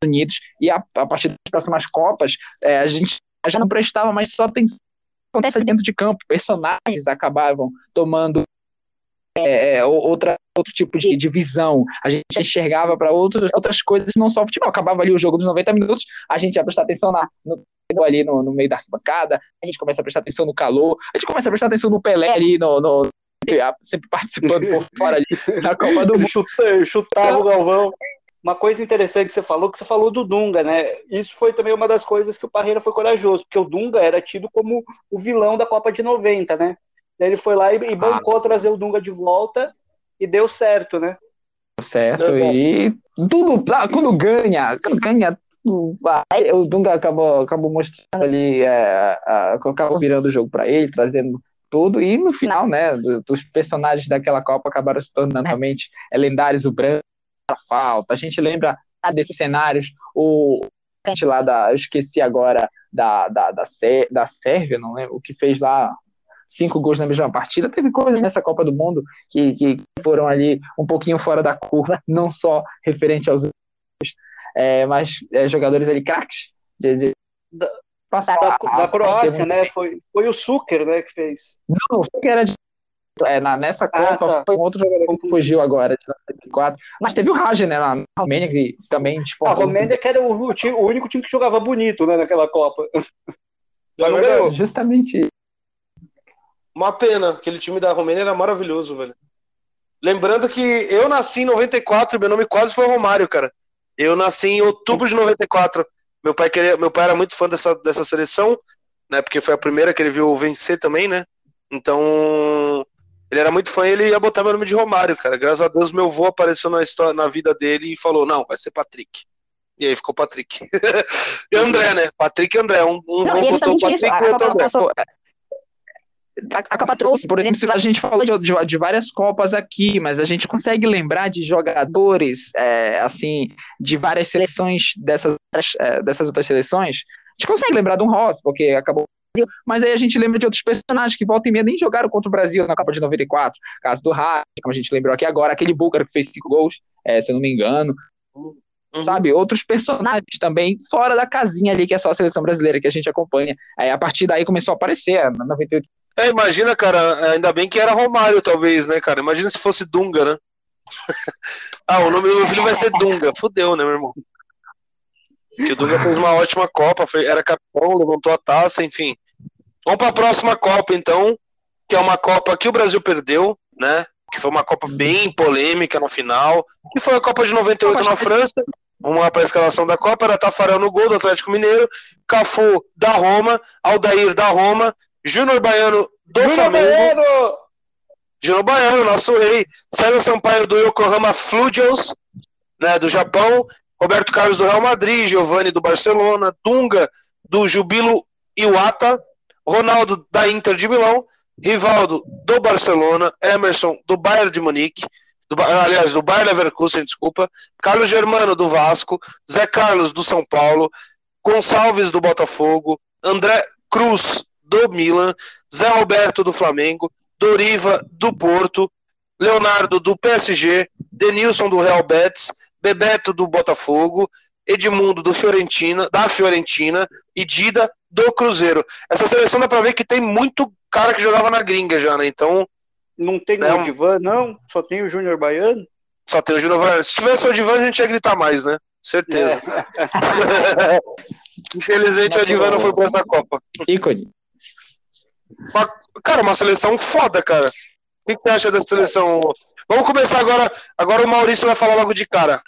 Unidos. E a, a partir das próximas Copas, é, a gente já não prestava mais só atenção acontece dentro de campo. Personagens acabavam tomando é, é outra, outro tipo de, de visão. A gente enxergava para outras coisas, não só futebol. Acabava ali o jogo dos 90 minutos, a gente ia prestar atenção na, no, ali no, no meio da arquibancada, a gente começa a prestar atenção no calor, a gente começa a prestar atenção no Pelé ali, no, no sempre participando por fora ali da Copa do Mundo. Chutava, chutava o Galvão. Uma coisa interessante que você falou, que você falou do Dunga, né? Isso foi também uma das coisas que o Parreira foi corajoso, porque o Dunga era tido como o vilão da Copa de 90, né? Ele foi lá e, e bancou ah. trazer o Dunga de volta e deu certo, né? Certo, e tudo, quando ganha, quando ganha, o Dunga acabou, acabou mostrando ali, é, acabou virando o jogo para ele, trazendo tudo, e no final, né, dos personagens daquela Copa acabaram se tornando realmente lendários, o Branco, a falta, a gente lembra desses cenários, o gente lá da, eu esqueci agora, da, da, da, da Sérvia, não lembro, o que fez lá cinco gols na mesma partida. Teve coisas nessa Copa do Mundo que, que foram ali um pouquinho fora da curva, não só referente aos é, mas é, jogadores ali craques de, de da, da, da Croácia, né? Foi, foi o Suker, né, que fez. Não, o Suker era de é, na, nessa ah, Copa ah, tá. foi um outro jogador que fugiu agora de 94. Mas teve o Raja, né, na Romênia, que também tipo, A Romênia que era o, o, o, único time que jogava bonito, né, naquela Copa. É Justamente uma pena, aquele time da Romênia era maravilhoso, velho. Lembrando que eu nasci em 94, meu nome quase foi Romário, cara. Eu nasci em outubro de 94. Meu pai, queria, meu pai era muito fã dessa, dessa seleção, né? Porque foi a primeira que ele viu vencer também, né? Então, ele era muito fã e ele ia botar meu nome de Romário, cara. Graças a Deus, meu avô apareceu na, história, na vida dele e falou: não, vai ser Patrick. E aí ficou Patrick. e André, né? Patrick e André. Um, um não, botou Patrick e outro André a, Copa trouxe, por exemplo, a gente falou de, de, de, várias Copas aqui, mas a gente consegue lembrar de jogadores, é, assim, de várias seleções dessas, é, dessas outras seleções. A gente consegue lembrar de um Ross, porque acabou mas aí a gente lembra de outros personagens que volta e meia nem jogaram contra o Brasil na Copa de 94, caso do Rádio, como a gente lembrou aqui agora, aquele búlgaro que fez cinco gols, é, se eu não me engano. Uhum. Sabe, outros personagens também fora da casinha ali, que é só a seleção brasileira que a gente acompanha. A partir daí começou a aparecer, na 98 é, imagina, cara, ainda bem que era Romário, talvez, né, cara? Imagina se fosse Dunga, né? ah, o nome do meu filho vai ser Dunga. Fudeu, né, meu irmão? Que o Dunga fez uma ótima Copa, foi, era capitão, levantou a taça, enfim. Vamos para a próxima Copa, então, que é uma Copa que o Brasil perdeu, né? Que foi uma Copa bem polêmica no final, que foi a Copa de 98 na França. Uma para a escalação da Copa era Tafarel no gol do Atlético Mineiro, Cafu da Roma, Aldair da Roma, Júnior Baiano do Júnior Flamengo. Baiano! Júnior Baiano, nosso rei. César Sampaio do Yokohama Flugels, né, do Japão. Roberto Carlos do Real Madrid, Giovanni do Barcelona, Dunga do Jubilo Iwata, Ronaldo da Inter de Milão, Rivaldo do Barcelona, Emerson do Bayern de Munique, do, aliás, do Bayern Leverkusen, desculpa, Carlos Germano do Vasco, Zé Carlos do São Paulo, Gonçalves do Botafogo, André Cruz do Milan, Zé Roberto do Flamengo, Doriva do Porto, Leonardo do PSG, Denilson do Real Betis, Bebeto do Botafogo, Edmundo do Fiorentina, da Fiorentina e Dida do Cruzeiro. Essa seleção dá pra ver que tem muito cara que jogava na gringa já, né? Então. Não tem né, o Divan, não? Só tem o Júnior Baiano? Só tem o Júnior Baiano. Se tivesse o Divan, a gente ia gritar mais, né? Certeza. É. Infelizmente, o Divan não foi pra essa Copa. Ícone. Uma, cara, uma seleção foda, cara. O que, que, você acha dessa seleção? Vamos começar agora. Agora o Maurício vai falar logo de cara.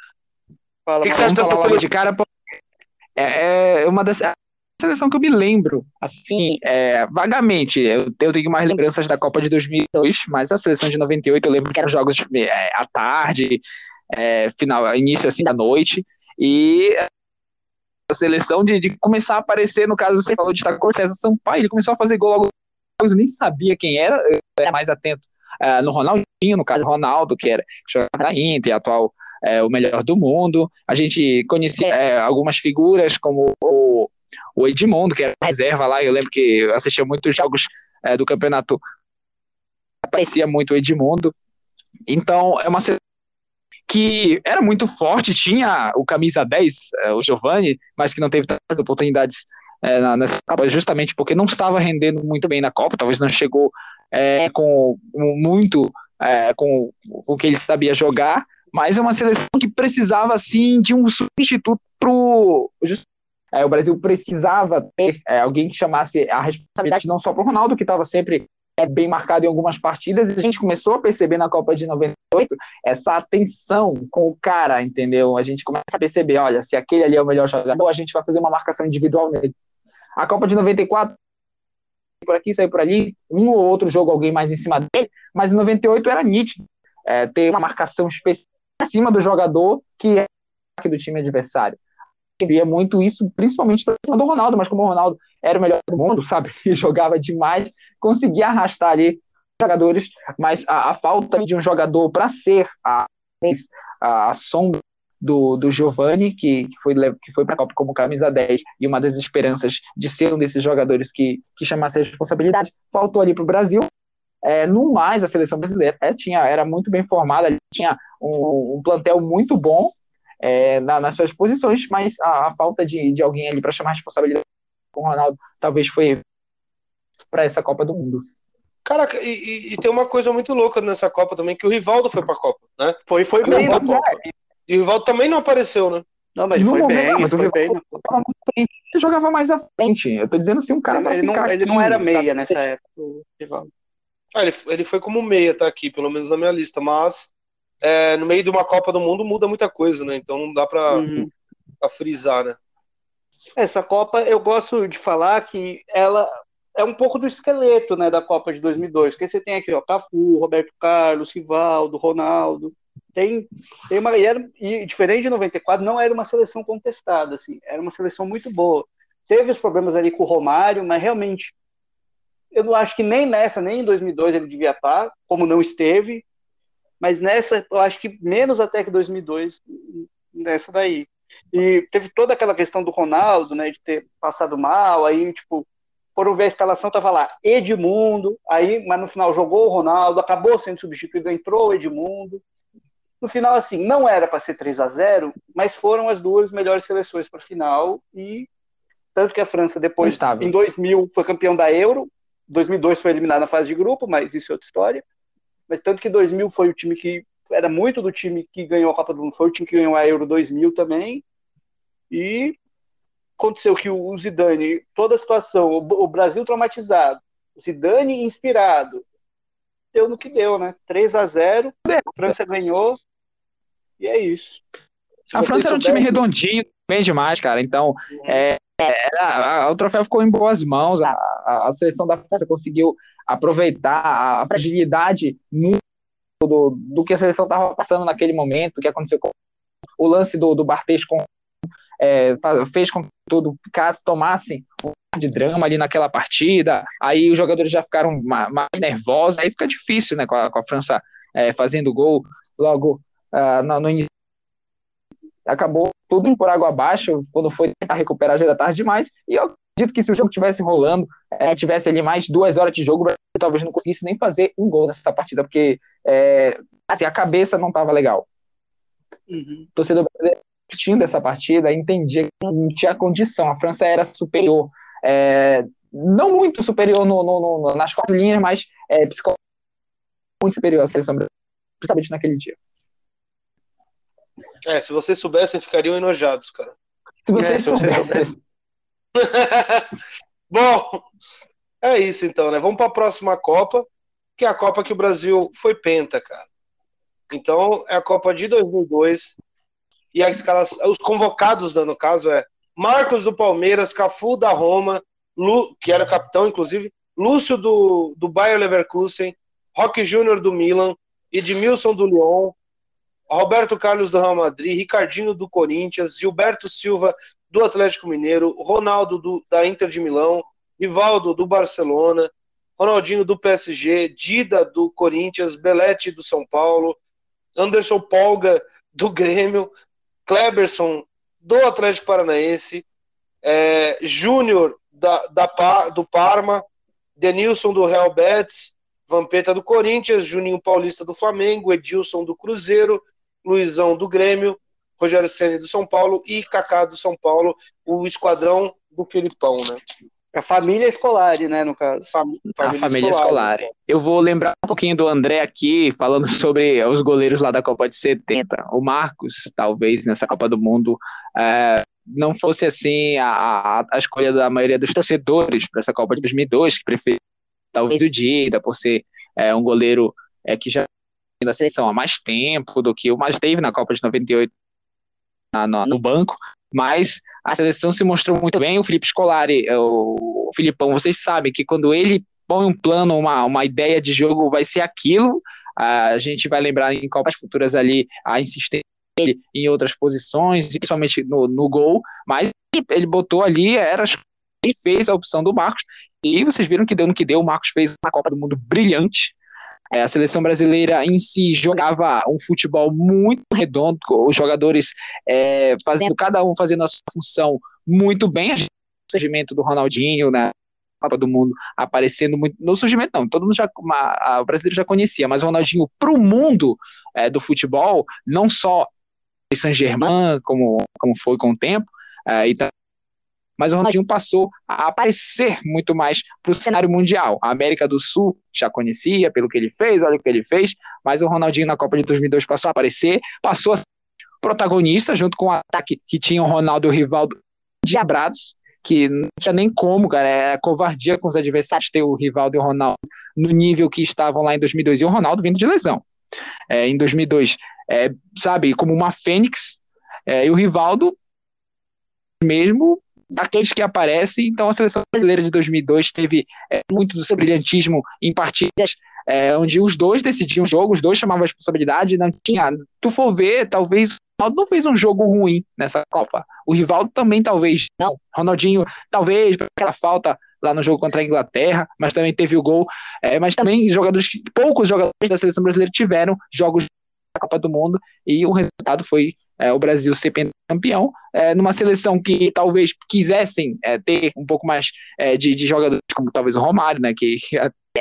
o que, que, você acha dessa seleção? De cara, é, é uma das a seleção que eu me lembro, assim, é, vagamente. Eu, eu tenho mais lembranças da Copa de 2002, mas a seleção de 98 eu lembro que eram jogos é, à tarde, é, final, início assim da noite. E a seleção de, de, começar a aparecer, no caso, você falou de estar com o César Sampaio, ele começou a fazer gol logo eu nem sabia quem era, eu era mais atento é, no Ronaldinho, no caso Ronaldo, que era que jogava na Inter, atual é, o melhor do mundo. A gente conhecia é, algumas figuras como o, o Edmundo, que era reserva lá. Eu lembro que assistia muitos jogos é, do campeonato, aparecia muito o Edmundo. Então, é uma que era muito forte, tinha o camisa 10, é, o Giovani, mas que não teve tantas oportunidades é, nessa Copa, justamente porque não estava rendendo muito bem na Copa, talvez não chegou é, com muito é, com o que ele sabia jogar, mas é uma seleção que precisava, sim, de um substituto pro. É, o Brasil precisava ter é, alguém que chamasse a responsabilidade não só para o Ronaldo, que estava sempre é, bem marcado em algumas partidas, e a gente começou a perceber na Copa de 98 essa atenção com o cara, entendeu? A gente começa a perceber, olha, se aquele ali é o melhor jogador, a gente vai fazer uma marcação individual nele. A Copa de 94, por aqui, saiu por ali, um ou outro jogo alguém mais em cima dele, mas em 98 era nítido é, ter uma marcação específica acima do jogador que é do time adversário. Eu via muito isso, principalmente para cima do Ronaldo, mas como o Ronaldo era o melhor do mundo, sabe, e jogava demais, conseguia arrastar ali jogadores, mas a, a falta de um jogador para ser a, a, a sombra do, do Giovanni, que, que foi, que foi para a Copa como camisa 10 e uma das esperanças de ser um desses jogadores que, que chamasse a responsabilidade, faltou ali para o Brasil. É, no mais, a seleção brasileira é, tinha, era muito bem formada, tinha um, um plantel muito bom é, na, nas suas posições, mas a, a falta de, de alguém ali para chamar a responsabilidade com o Ronaldo talvez foi para essa Copa do Mundo. Cara, e, e, tem uma coisa muito louca nessa Copa também, que o Rivaldo foi para a Copa, né? Foi, foi bem na Copa. E o Rivaldo também não apareceu, né? Não, mas ele foi momento, bem, não, mas foi bem. Ele jogava mais à frente. Eu tô dizendo assim, um cara ele, não, ele não era meia sabe? nessa época, o Rivaldo. Ah, ele, ele foi como meia, tá aqui, pelo menos na minha lista, mas é, no meio de uma Copa do Mundo muda muita coisa, né? Então não dá pra, uhum. pra frisar, né? Essa Copa, eu gosto de falar que ela é um pouco do esqueleto né, da Copa de 2002, porque você tem aqui, ó, Cafu, Roberto Carlos, Rivaldo, Ronaldo, tem, tem uma e, era, e diferente de 94 não era uma seleção contestada assim era uma seleção muito boa. Teve os problemas ali com o Romário mas realmente eu não acho que nem nessa nem em 2002 ele devia estar como não esteve mas nessa eu acho que menos até que 2002 nessa daí. E teve toda aquela questão do Ronaldo né de ter passado mal aí tipo foram ver a escalação tava lá Edmundo aí mas no final jogou o Ronaldo acabou sendo substituído entrou o Edmundo no final, assim, não era para ser 3 a 0 mas foram as duas melhores seleções para a final. E tanto que a França, depois, em 2000, foi campeão da Euro. 2002 foi eliminado na fase de grupo, mas isso é outra história. Mas tanto que 2000 foi o time que era muito do time que ganhou a Copa do Mundo, foi o time que ganhou a Euro 2000 também. E aconteceu que o Zidane, toda a situação, o Brasil traumatizado, o Zidane inspirado, deu no que deu, né? 3 a 0 a França ganhou, e é isso. Se a França era um time redondinho, bem demais, cara. Então, é, é, o troféu ficou em boas mãos. A, a, a, seleção da França conseguiu aproveitar a fragilidade do, do que a seleção estava passando naquele momento, que aconteceu com o lance do, do Bartes com, é, fez com que tudo ficasse, tomasse um de drama ali naquela partida. Aí os jogadores já ficaram mais nervosos. Aí fica difícil, né, com a, com a França é, fazendo gol logo uh, no, no início acabou tudo por água abaixo, quando foi tentar recuperar já era tarde demais, e eu acredito que se o jogo tivesse rolando, é, tivesse ali mais duas horas de jogo, talvez não conseguisse nem fazer um gol nessa partida, porque é, assim, a cabeça não estava legal. Uhum. O torcedor brasileiro assistindo essa partida entendia que não tinha condição, a França era superior, é, não muito superior no, no, no, nas quatro linhas, mas é, muito superior à seleção brasileira, principalmente naquele dia. É, se vocês soubessem, ficariam enojados, cara. Se vocês é, soubessem. Bom, é isso então, né? Vamos para a próxima Copa, que é a Copa que o Brasil foi penta, cara. Então, é a Copa de 2002. E a escala, os convocados, né, no caso, é Marcos do Palmeiras, Cafu da Roma, Lu, que era capitão, inclusive, Lúcio do, do Bayer Leverkusen, Roque Júnior do Milan, Edmilson do Lyon, Roberto Carlos do Real Madrid, Ricardinho do Corinthians, Gilberto Silva do Atlético Mineiro, Ronaldo do, da Inter de Milão, Rivaldo do Barcelona, Ronaldinho do PSG, Dida do Corinthians, Belete do São Paulo, Anderson Polga do Grêmio, Kleberson do Atlético Paranaense, é, Júnior da, da, do Parma, Denilson do Real Betis, Vampeta do Corinthians, Juninho Paulista do Flamengo, Edilson do Cruzeiro, Luizão do Grêmio, Rogério Ceni do São Paulo e Kaká do São Paulo, o esquadrão do Filipão, né? A família escolar, né, no caso. família a família escolar. escolar. Eu vou lembrar um pouquinho do André aqui, falando sobre os goleiros lá da Copa de 70. O Marcos, talvez, nessa Copa do Mundo, é, não fosse assim a, a, escolha da maioria dos torcedores para essa Copa de 2002, que preferiu talvez o Dida, por ser é, um goleiro é, que já na seleção há mais tempo do que o mais teve na Copa de 98 na, no, no banco, mas a seleção se mostrou muito bem. O Felipe Scolari, é, o, Filipão, vocês sabem que quando ele põe um plano, uma, uma ideia de jogo, vai ser aquilo. A gente vai lembrar em Copas Futuras ali a insistência dele em outras posições, principalmente no, no gol, mas ele botou ali, era ele fez a opção do Marcos, e vocês viram que deu no que deu, o Marcos fez uma Copa do Mundo brilhante, a seleção brasileira em si jogava um futebol muito redondo, os jogadores é, fazendo, cada um fazendo a sua função muito bem. O surgimento do Ronaldinho na Copa do Mundo aparecendo muito. No surgimento, não, todo mundo já. Uma, o brasileiro já conhecia, mas o Ronaldinho para o mundo é, do futebol, não só Saint-Germain, como, como foi com o tempo, é, e mas o Ronaldinho passou a aparecer muito mais para o cenário mundial. A América do Sul já conhecia pelo que ele fez, olha o que ele fez, mas o Ronaldinho na Copa de 2002 passou a aparecer, passou a ser protagonista junto com o ataque que tinha o Ronaldo e o Rivaldo diabrados, que não tinha nem como, cara, é covardia com os adversários ter o Rivaldo e o Ronaldo no nível que estavam lá em 2002 e o Ronaldo vindo de lesão. É, em 2002, é, sabe, como uma fênix, é, e o Rivaldo mesmo daqueles que aparecem. Então, a seleção brasileira de 2002 teve é, muito do seu brilhantismo em partidas é, onde os dois decidiam o jogo, os dois chamavam a responsabilidade. Não tinha. Tu for ver, talvez o Ronaldo não fez um jogo ruim nessa Copa. O Rivaldo também, talvez. Não. Ronaldinho, talvez, aquela falta lá no jogo contra a Inglaterra, mas também teve o gol. É, mas também jogadores, poucos jogadores da seleção brasileira tiveram jogos da Copa do Mundo e o resultado foi é, o Brasil ser campeão, é, numa seleção que talvez quisessem é, ter um pouco mais é, de, de, jogadores, como talvez o Romário, né, que,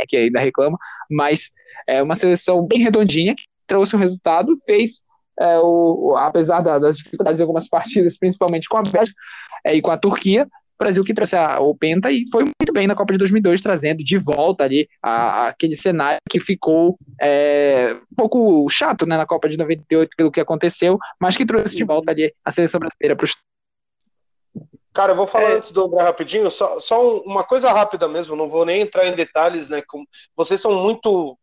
que ainda reclama, mas é uma seleção bem redondinha, que trouxe um resultado, fez, é, o, apesar das dificuldades em algumas partidas, principalmente com a Bélgica é, e com a Turquia, Brasil que trouxe a, o Penta e foi muito bem na Copa de 2002, trazendo de volta ali a, aquele cenário que ficou é, um pouco chato né, na Copa de 98 pelo que aconteceu, mas que trouxe de volta ali a seleção brasileira para os Cara, eu vou falar é... antes do André rapidinho, só, só uma coisa rápida mesmo, não vou nem entrar em detalhes, né? Com, vocês são muito.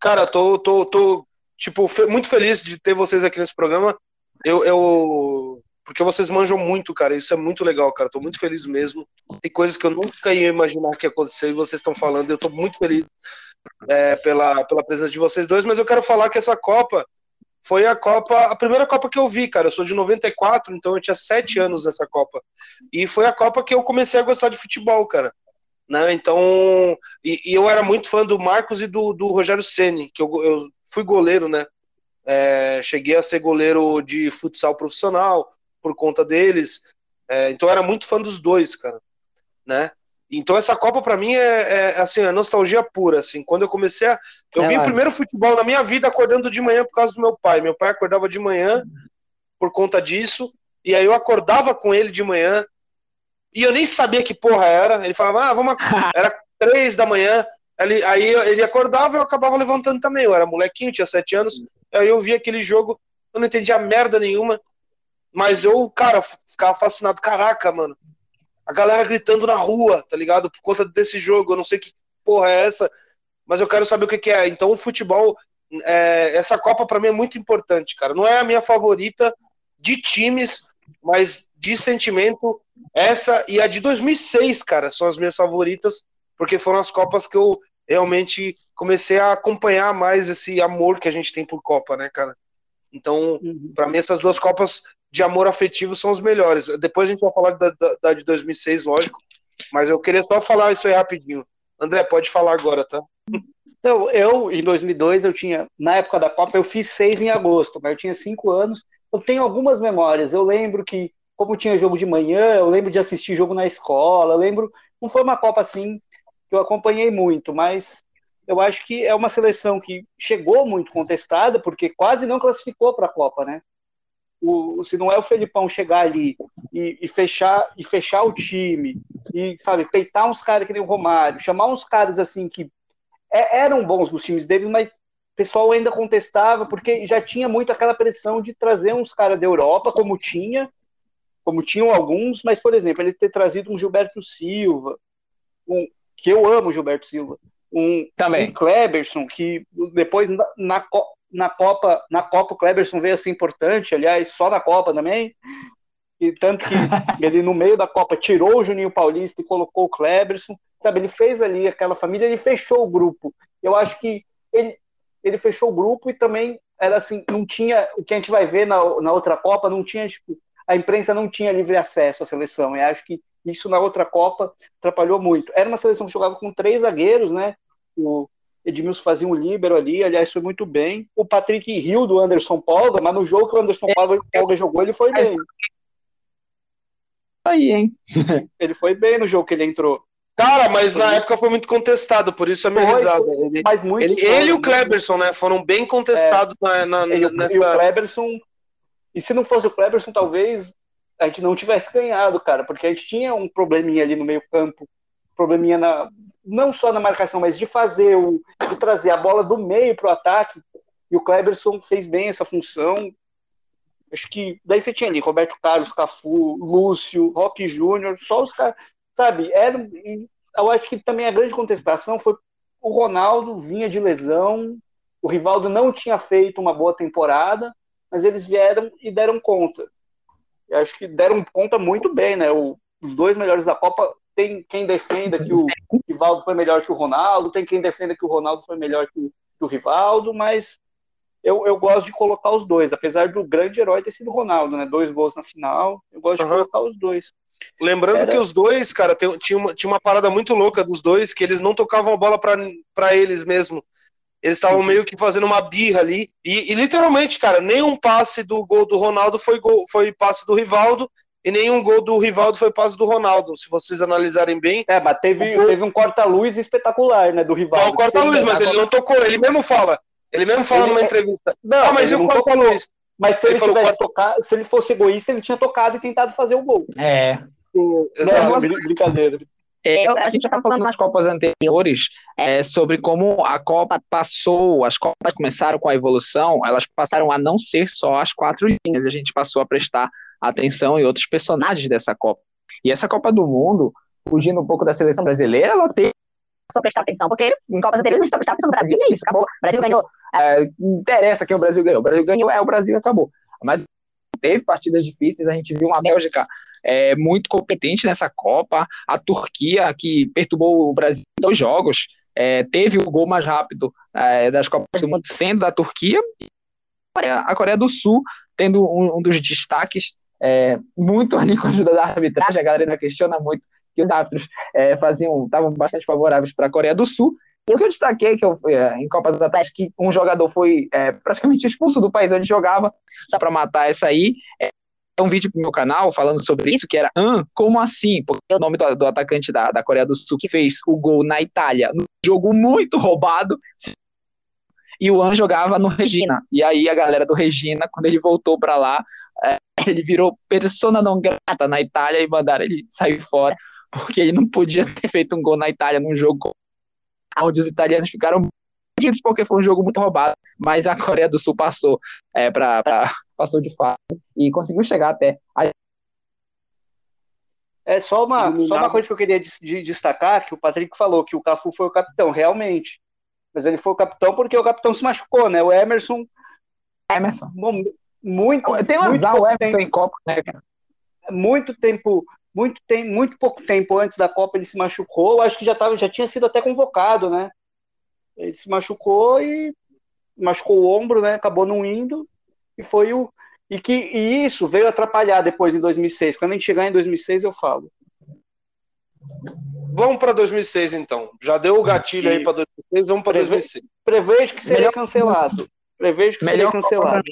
Cara, tô, tô, tô tipo, fe, muito feliz de ter vocês aqui nesse programa. Eu, eu porque vocês manjam muito, cara. Isso é muito legal, cara. Tô muito feliz mesmo. Tem coisas que eu nunca ia imaginar que ia acontecer e vocês estão falando. Eu tô muito feliz é, pela, pela presença de vocês dois, mas eu quero falar que essa Copa foi a Copa, a primeira Copa que eu vi, cara. Eu sou de 94, então eu tinha sete anos nessa Copa. E foi a Copa que eu comecei a gostar de futebol, cara. Né? Então, e, e eu era muito fã do Marcos e do, do Rogério Ceni, que eu, eu fui goleiro, né? É, cheguei a ser goleiro de futsal profissional, por conta deles. É, então eu era muito fã dos dois, cara, né? Então essa Copa para mim é, é, assim, a nostalgia pura, assim. Quando eu comecei a eu é vi lá. o primeiro futebol na minha vida acordando de manhã por causa do meu pai. Meu pai acordava de manhã por conta disso, e aí eu acordava com ele de manhã. E eu nem sabia que porra era. Ele falava: "Ah, vamos era três da manhã". Ele, aí ele acordava e eu acabava levantando também. Eu era molequinho, tinha sete anos. Aí eu via aquele jogo, eu não entendia merda nenhuma. Mas eu, cara, ficava fascinado. Caraca, mano. A galera gritando na rua, tá ligado? Por conta desse jogo. Eu não sei que porra é essa, mas eu quero saber o que, que é. Então, o futebol, é, essa Copa para mim é muito importante, cara. Não é a minha favorita de times, mas de sentimento. Essa e a de 2006, cara, são as minhas favoritas, porque foram as Copas que eu realmente comecei a acompanhar mais esse amor que a gente tem por Copa, né, cara? Então, uhum. para mim, essas duas Copas de amor afetivo são os melhores. Depois a gente vai falar da, da, da de 2006, lógico, mas eu queria só falar isso aí rapidinho. André, pode falar agora, tá? Então, eu, em 2002, eu tinha, na época da Copa, eu fiz seis em agosto, mas eu tinha cinco anos. Eu tenho algumas memórias. Eu lembro que, como tinha jogo de manhã, eu lembro de assistir jogo na escola. Eu lembro, não foi uma Copa assim que eu acompanhei muito, mas eu acho que é uma seleção que chegou muito contestada, porque quase não classificou para a Copa, né? O, se não é o Felipão chegar ali e, e, fechar e fechar o time e sabe peitar uns caras que nem o Romário, chamar uns caras assim que é, eram bons nos times deles, mas o pessoal ainda contestava porque já tinha muito aquela pressão de trazer uns caras da Europa, como tinha, como tinham alguns, mas por exemplo ele ter trazido um Gilberto Silva, um, que eu amo Gilberto Silva, um, Também. um Kleberson, que depois na, na, na, Copa, na Copa o Kleberson veio a ser importante, aliás, só na Copa também. E tanto que ele no meio da Copa tirou o Juninho Paulista e colocou o Kleberson, sabe? Ele fez ali aquela família, ele fechou o grupo. Eu acho que ele, ele fechou o grupo e também era assim, não tinha o que a gente vai ver na, na outra Copa, não tinha tipo, a imprensa não tinha livre acesso à seleção. Eu acho que isso na outra Copa atrapalhou muito. Era uma seleção que jogava com três zagueiros, né? O Edmilson fazia um líbero ali, aliás, foi muito bem. O Patrick riu do Anderson Polga, mas no jogo que o Anderson Polga jogou, ele foi bem. Aí, hein? ele foi bem no jogo que ele entrou. Cara, mas na época foi muito contestado, por isso a minha foi, risada. Ele, mas muito ele, ele e o Kleberson, né? Foram bem contestados é, na, na, ele, nessa. E o Kleberson. E se não fosse o Kleberson, talvez a gente não tivesse ganhado, cara, porque a gente tinha um probleminha ali no meio-campo, probleminha na, não só na marcação, mas de fazer o de trazer a bola do meio para o ataque. E o Kleberson fez bem essa função. Acho que daí você tinha ali Roberto Carlos, Cafu, Lúcio, Roque Júnior, só os caras, sabe? Era, eu acho que também a grande contestação foi o Ronaldo vinha de lesão, o Rivaldo não tinha feito uma boa temporada, mas eles vieram e deram conta. Eu acho que deram conta muito bem, né? O, os dois melhores da Copa tem quem defenda que o Rivaldo foi melhor que o Ronaldo, tem quem defenda que o Ronaldo foi melhor que o, que o Rivaldo, mas eu, eu gosto de colocar os dois, apesar do grande herói ter sido o Ronaldo, né? Dois gols na final, eu gosto uhum. de colocar os dois. Lembrando Era... que os dois, cara, tem, tinha, uma, tinha uma parada muito louca dos dois, que eles não tocavam a bola para eles mesmo. Eles estavam uhum. meio que fazendo uma birra ali. E, e, literalmente, cara, nenhum passe do gol do Ronaldo foi, gol, foi passe do Rivaldo e nenhum gol do Rivaldo foi passe do Ronaldo, se vocês analisarem bem. É, mas teve, gol... teve um corta-luz espetacular, né, do Rivaldo. Não, um corta-luz, mas ele não tocou, ele mesmo fala. Ele mesmo fala ele... numa é- entrevista. Não, ah, mas e o corta-luz? Mas se ele, ele tivesse tocado, se ele fosse egoísta, ele tinha tocado e tentado fazer o gol. É. Não, brincadeira. É, a gente já estava falando nas Copas anteriores é, sobre como a Copa passou, as Copas começaram com a evolução, elas passaram a não ser só as quatro linhas, a gente passou a prestar atenção em outros personagens dessa Copa. E essa Copa do Mundo, fugindo um pouco da seleção brasileira, ela tem só prestar atenção, porque em Copas anteriores a gente está prestando atenção no Brasil e é isso, acabou. O Brasil ganhou. É, interessa quem o Brasil ganhou. O Brasil ganhou, é o Brasil acabou. Mas teve partidas difíceis, a gente viu uma Bélgica é, muito competente nessa Copa, a Turquia, que perturbou o Brasil em dois jogos, é, teve o gol mais rápido é, das Copas do Mundo sendo da Turquia, a Coreia do Sul tendo um, um dos destaques é, muito ali com a ajuda da arbitragem, a galera ainda questiona muito que os árbitros é, faziam, estavam bastante favoráveis para a Coreia do Sul. E o que eu destaquei que eu, é, em Copas Atléticas que um jogador foi é, praticamente expulso do país onde jogava, só para matar essa aí. É, um vídeo pro meu canal falando sobre isso, que era ah, como assim? Porque é o nome do, do atacante da, da Coreia do Sul que fez o gol na Itália, num jogo muito roubado, e o An jogava no Regina. E aí a galera do Regina, quando ele voltou para lá, é, ele virou persona não grata na Itália e mandaram ele sair fora, porque ele não podia ter feito um gol na Itália num jogo onde os italianos ficaram porque foi um jogo muito roubado, mas a Coreia do Sul passou é, para passou de fase e conseguiu chegar até a... É só uma, só uma coisa que eu queria de, de destacar, que o Patrick falou, que o Cafu foi o capitão, realmente. Mas ele foi o capitão porque o capitão se machucou, né? O Emerson. Emerson. Muito. Tem um azar o tempo, em Copa, né, cara? Muito tempo, muito, tem, muito pouco tempo antes da Copa ele se machucou. Acho que já, tava, já tinha sido até convocado, né? Ele se machucou e machucou o ombro, né? Acabou não indo. E foi o. E, que, e isso veio atrapalhar depois em 2006. Quando a gente chegar em 2006, eu falo. Vamos para 2006, então. Já deu o gatilho aí para 2006, vamos para 2006. Prevejo que seria melhor... cancelado. Prevejo que melhor seria cancelado.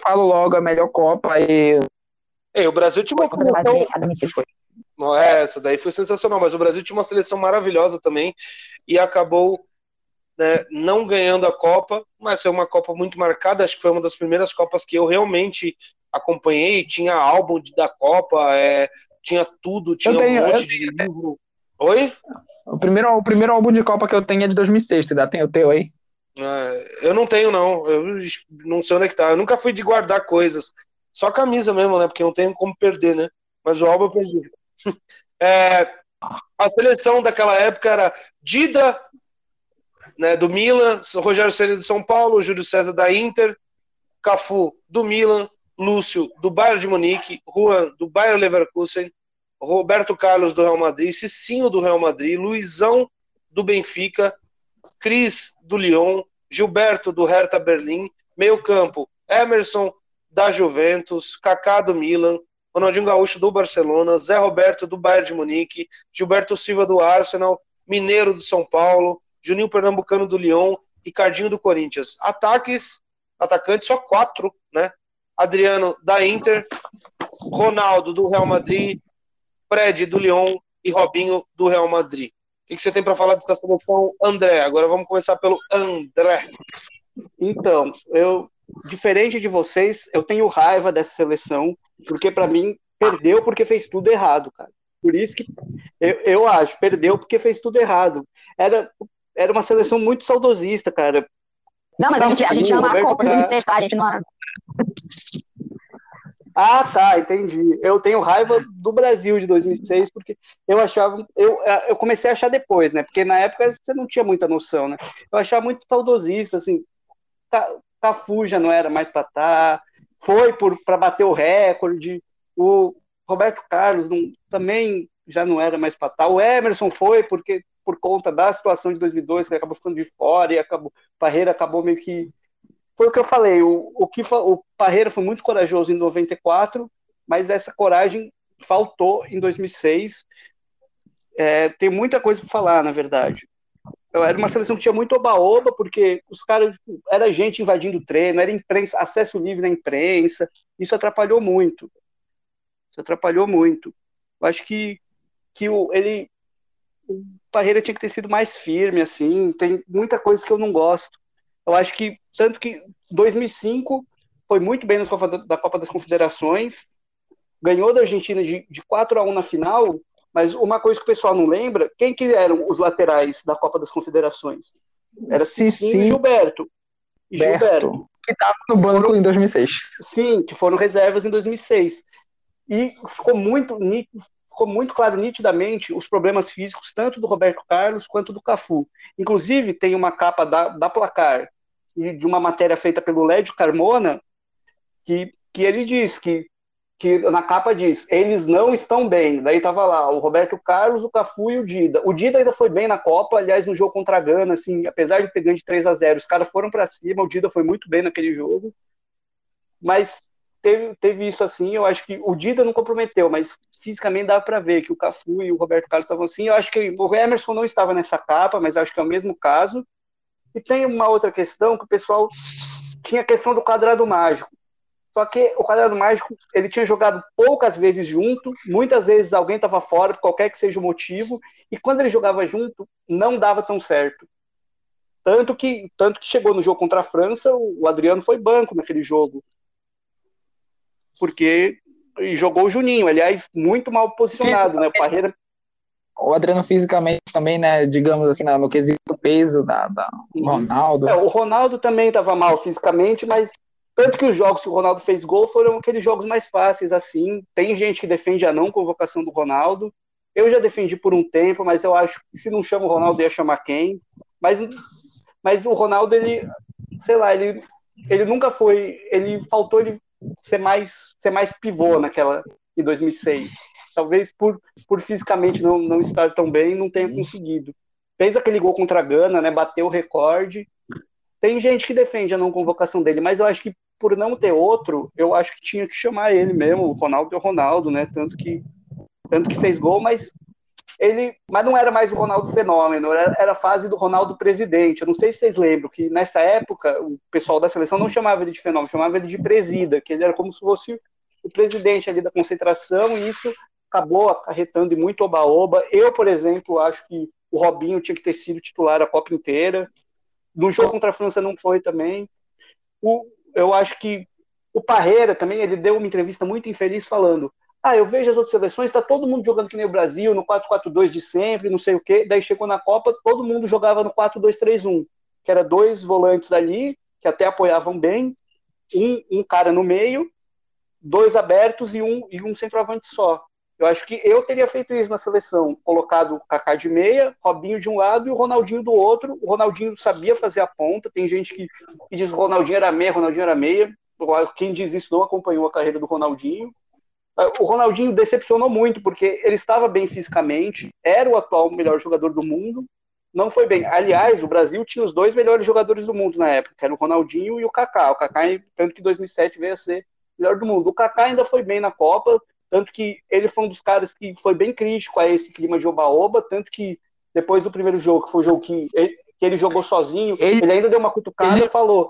Falo logo a melhor Copa e. Ei, o Brasil tinha uma seleção. Não é essa, daí foi sensacional, mas o Brasil tinha uma seleção maravilhosa também e acabou né, não ganhando a Copa, mas foi uma Copa muito marcada. Acho que foi uma das primeiras Copas que eu realmente acompanhei. Tinha álbum da Copa, é, tinha tudo, tinha tenho, um monte de livro. Oi? O primeiro, o primeiro álbum de Copa que eu tenho é de 2006, tu ainda tem o teu aí? É, eu não tenho, não. Eu não sei onde é que tá. Eu nunca fui de guardar coisas. Só camisa mesmo, né? Porque não tem como perder, né? Mas o álbum eu perdi. É, a seleção daquela época era Dida, né, do Milan, Rogério Ceni do São Paulo, Júlio César da Inter, Cafu do Milan, Lúcio do Bayern de Munique, Juan do Bayern Leverkusen, Roberto Carlos do Real Madrid, Cicinho do Real Madrid, Luizão do Benfica, Cris do Lyon, Gilberto do Hertha Berlim, meio campo, Emerson da Juventus, Kaká do Milan, Ronaldinho Gaúcho do Barcelona, Zé Roberto do Bayern de Munique, Gilberto Silva do Arsenal, Mineiro do São Paulo, Juninho Pernambucano do Lyon, Ricardinho do Corinthians. Ataques, atacantes só quatro, né? Adriano da Inter, Ronaldo do Real Madrid, Fred do Lyon e Robinho do Real Madrid. O que você tem para falar dessa seleção, André? Agora vamos começar pelo André. Então, eu, diferente de vocês, eu tenho raiva dessa seleção, porque para mim perdeu porque fez tudo errado, cara. Por isso que eu, eu acho, perdeu porque fez tudo errado. Era era uma seleção muito saudosista, cara. Não, mas a gente, a gente ama a Copa de 2006, tá? A gente não. Ah, tá, entendi. Eu tenho raiva do Brasil de 2006 porque eu achava, eu, eu comecei a achar depois, né? Porque na época você não tinha muita noção, né? Eu achava muito saudosista, assim. Cafu já não era mais para estar, tá, foi para bater o recorde. O Roberto Carlos não, também já não era mais para estar. Tá. O Emerson foi porque por conta da situação de 2002, que acabou ficando de fora e acabou, Parreira acabou meio que. Foi o que eu falei, o, o, que, o Parreira foi muito corajoso em 94, mas essa coragem faltou em 2006. É, tem muita coisa para falar, na verdade. Eu, era uma seleção que tinha muito oba-oba, porque os caras, era gente invadindo o treino, era imprensa, acesso livre na imprensa, isso atrapalhou muito. Isso atrapalhou muito. Eu acho que, que o, ele o Parreira tinha que ter sido mais firme, assim, tem muita coisa que eu não gosto. Eu acho que, tanto que 2005 foi muito bem na Copa da Copa das Confederações, ganhou da Argentina de, de 4 a 1 na final, mas uma coisa que o pessoal não lembra, quem que eram os laterais da Copa das Confederações? Era Cicinho e Gilberto. E Berto, Gilberto. Que estava no banco foram, em 2006. Sim, que foram reservas em 2006. E ficou muito ficou muito claro nitidamente os problemas físicos tanto do Roberto Carlos quanto do Cafu. Inclusive, tem uma capa da, da Placar e de uma matéria feita pelo Lédio Carmona que, que ele diz que, que na capa diz eles não estão bem. Daí tava lá o Roberto Carlos, o Cafu e o Dida. O Dida ainda foi bem na Copa, aliás, no jogo contra a Gana, assim, apesar de pegar de 3 a 0 os caras foram para cima, o Dida foi muito bem naquele jogo. Mas teve, teve isso assim, eu acho que o Dida não comprometeu, mas fisicamente dá para ver que o Cafu e o Roberto Carlos estavam assim. Eu acho que o Emerson não estava nessa capa, mas acho que é o mesmo caso. E tem uma outra questão que o pessoal tinha a questão do quadrado mágico. Só que o quadrado mágico ele tinha jogado poucas vezes junto, muitas vezes alguém estava fora, por qualquer que seja o motivo, e quando ele jogava junto, não dava tão certo. Tanto que, tanto que chegou no jogo contra a França, o Adriano foi banco naquele jogo. Porque e jogou o Juninho, aliás, muito mal posicionado, né? O Parreira. O Adriano fisicamente também, né? Digamos assim, no quesito peso da, da uhum. Ronaldo. É, o Ronaldo também estava mal fisicamente, mas tanto que os jogos que o Ronaldo fez gol foram aqueles jogos mais fáceis, assim. Tem gente que defende a não convocação do Ronaldo. Eu já defendi por um tempo, mas eu acho que se não chama o Ronaldo, ia chamar quem. Mas, mas o Ronaldo, ele, sei lá, ele, ele nunca foi. Ele faltou ele ser mais, ser mais pivô naquela em 2006. Talvez por, por fisicamente não, não estar tão bem, não tenha conseguido. Fez aquele gol contra a Gana, né? Bateu o recorde. Tem gente que defende a não convocação dele, mas eu acho que por não ter outro, eu acho que tinha que chamar ele mesmo, o Ronaldo é o Ronaldo, né? Tanto que tanto que fez gol, mas ele, mas não era mais o Ronaldo fenômeno, era, era a fase do Ronaldo presidente. Eu não sei se vocês lembram que nessa época o pessoal da seleção não chamava ele de fenômeno, chamava ele de presida, que ele era como se fosse o presidente ali da concentração, e isso acabou acarretando em muito oba-oba. Eu, por exemplo, acho que o Robinho tinha que ter sido titular a Copa inteira. No jogo contra a França não foi também. O, eu acho que o Parreira também, ele deu uma entrevista muito infeliz falando ah, eu vejo as outras seleções, está todo mundo jogando que nem o Brasil, no 4-4-2 de sempre, não sei o quê. Daí chegou na Copa, todo mundo jogava no 4-2-3-1, que era dois volantes ali, que até apoiavam bem, um, um cara no meio, dois abertos e um, e um centroavante só. Eu acho que eu teria feito isso na seleção, colocado o Kaká de meia, Robinho de um lado e o Ronaldinho do outro. O Ronaldinho sabia fazer a ponta, tem gente que, que diz que Ronaldinho era meia, Ronaldinho era meia. Quem diz isso não acompanhou a carreira do Ronaldinho. O Ronaldinho decepcionou muito, porque ele estava bem fisicamente, era o atual melhor jogador do mundo, não foi bem. Aliás, o Brasil tinha os dois melhores jogadores do mundo na época, que era o Ronaldinho e o Kaká. O Kaká, tanto que em 2007 veio a ser melhor do mundo. O Kaká ainda foi bem na Copa, tanto que ele foi um dos caras que foi bem crítico a esse clima de oba-oba, tanto que depois do primeiro jogo, que foi o jogo que ele, que ele jogou sozinho, ele, ele, ainda deu uma cutucada ele, e falou.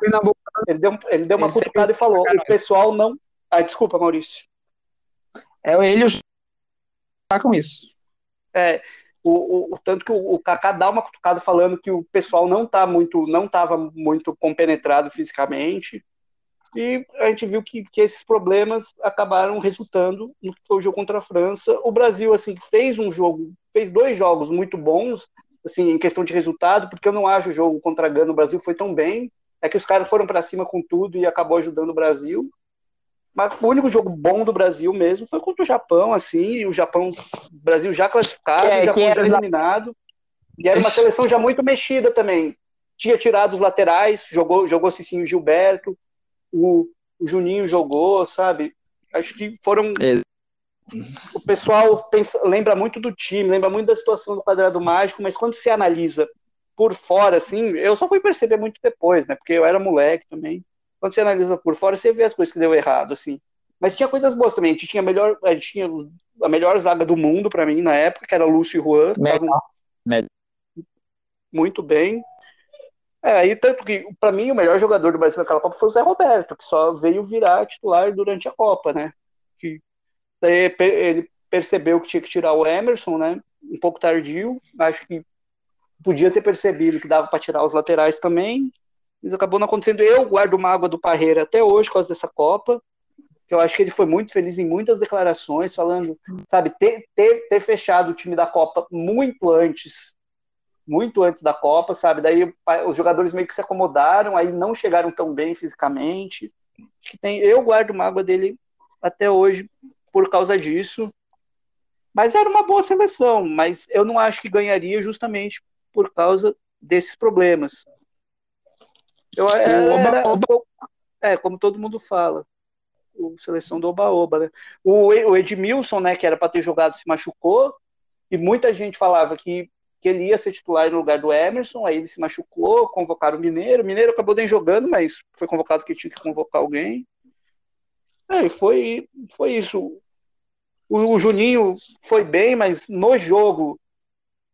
Ele deu, ele deu uma cutucada e falou: o pessoal não. Ah, desculpa, Maurício. É ele tá com isso. É, o, o, tanto que o, o Kaká dá uma cutucada falando que o pessoal não tá muito, não estava muito compenetrado fisicamente. E a gente viu que, que esses problemas acabaram resultando no que foi o jogo contra a França. O Brasil assim fez um jogo, fez dois jogos muito bons, assim em questão de resultado, porque eu não acho o jogo contra a Gana o Brasil foi tão bem. É que os caras foram para cima com tudo e acabou ajudando o Brasil. Mas o único jogo bom do Brasil mesmo foi contra o Japão, assim, e o Japão, o Brasil já classificado, é, o Japão já eliminado. E era uma seleção já muito mexida também. Tinha tirado os laterais, jogou, jogou Cicinho Gilberto, o, o Juninho jogou, sabe? Acho que foram. É. O pessoal pensa, lembra muito do time, lembra muito da situação do quadrado mágico, mas quando se analisa por fora, assim, eu só fui perceber muito depois, né? Porque eu era moleque também quando você analisa por fora, você vê as coisas que deu errado, assim. Mas tinha coisas boas também. A gente tinha a melhor, a, gente tinha a melhor zaga do mundo para mim na época, que era Lúcio e Juan. Melhor. Melhor. Muito bem. É, aí tanto que, para mim, o melhor jogador do Brasil naquela Copa foi o Zé Roberto, que só veio virar titular durante a Copa, né? Que daí ele percebeu que tinha que tirar o Emerson, né? Um pouco tardio. Acho que podia ter percebido que dava para tirar os laterais também. Isso acabou não acontecendo. Eu guardo mágoa do Parreira até hoje por causa dessa Copa. Que eu acho que ele foi muito feliz em muitas declarações, falando, sabe, ter, ter, ter fechado o time da Copa muito antes, muito antes da Copa, sabe? Daí os jogadores meio que se acomodaram, aí não chegaram tão bem fisicamente. Acho que tem, eu guardo mágoa dele até hoje por causa disso. Mas era uma boa seleção, mas eu não acho que ganharia justamente por causa desses problemas. Eu, era, é, como todo mundo fala, o seleção do Oba-Oba, né? O, o Edmilson, né, que era para ter jogado, se machucou, e muita gente falava que, que ele ia ser titular no lugar do Emerson, aí ele se machucou, convocaram o Mineiro, o Mineiro acabou nem jogando, mas foi convocado que tinha que convocar alguém. É, foi, foi isso. O, o Juninho foi bem, mas no jogo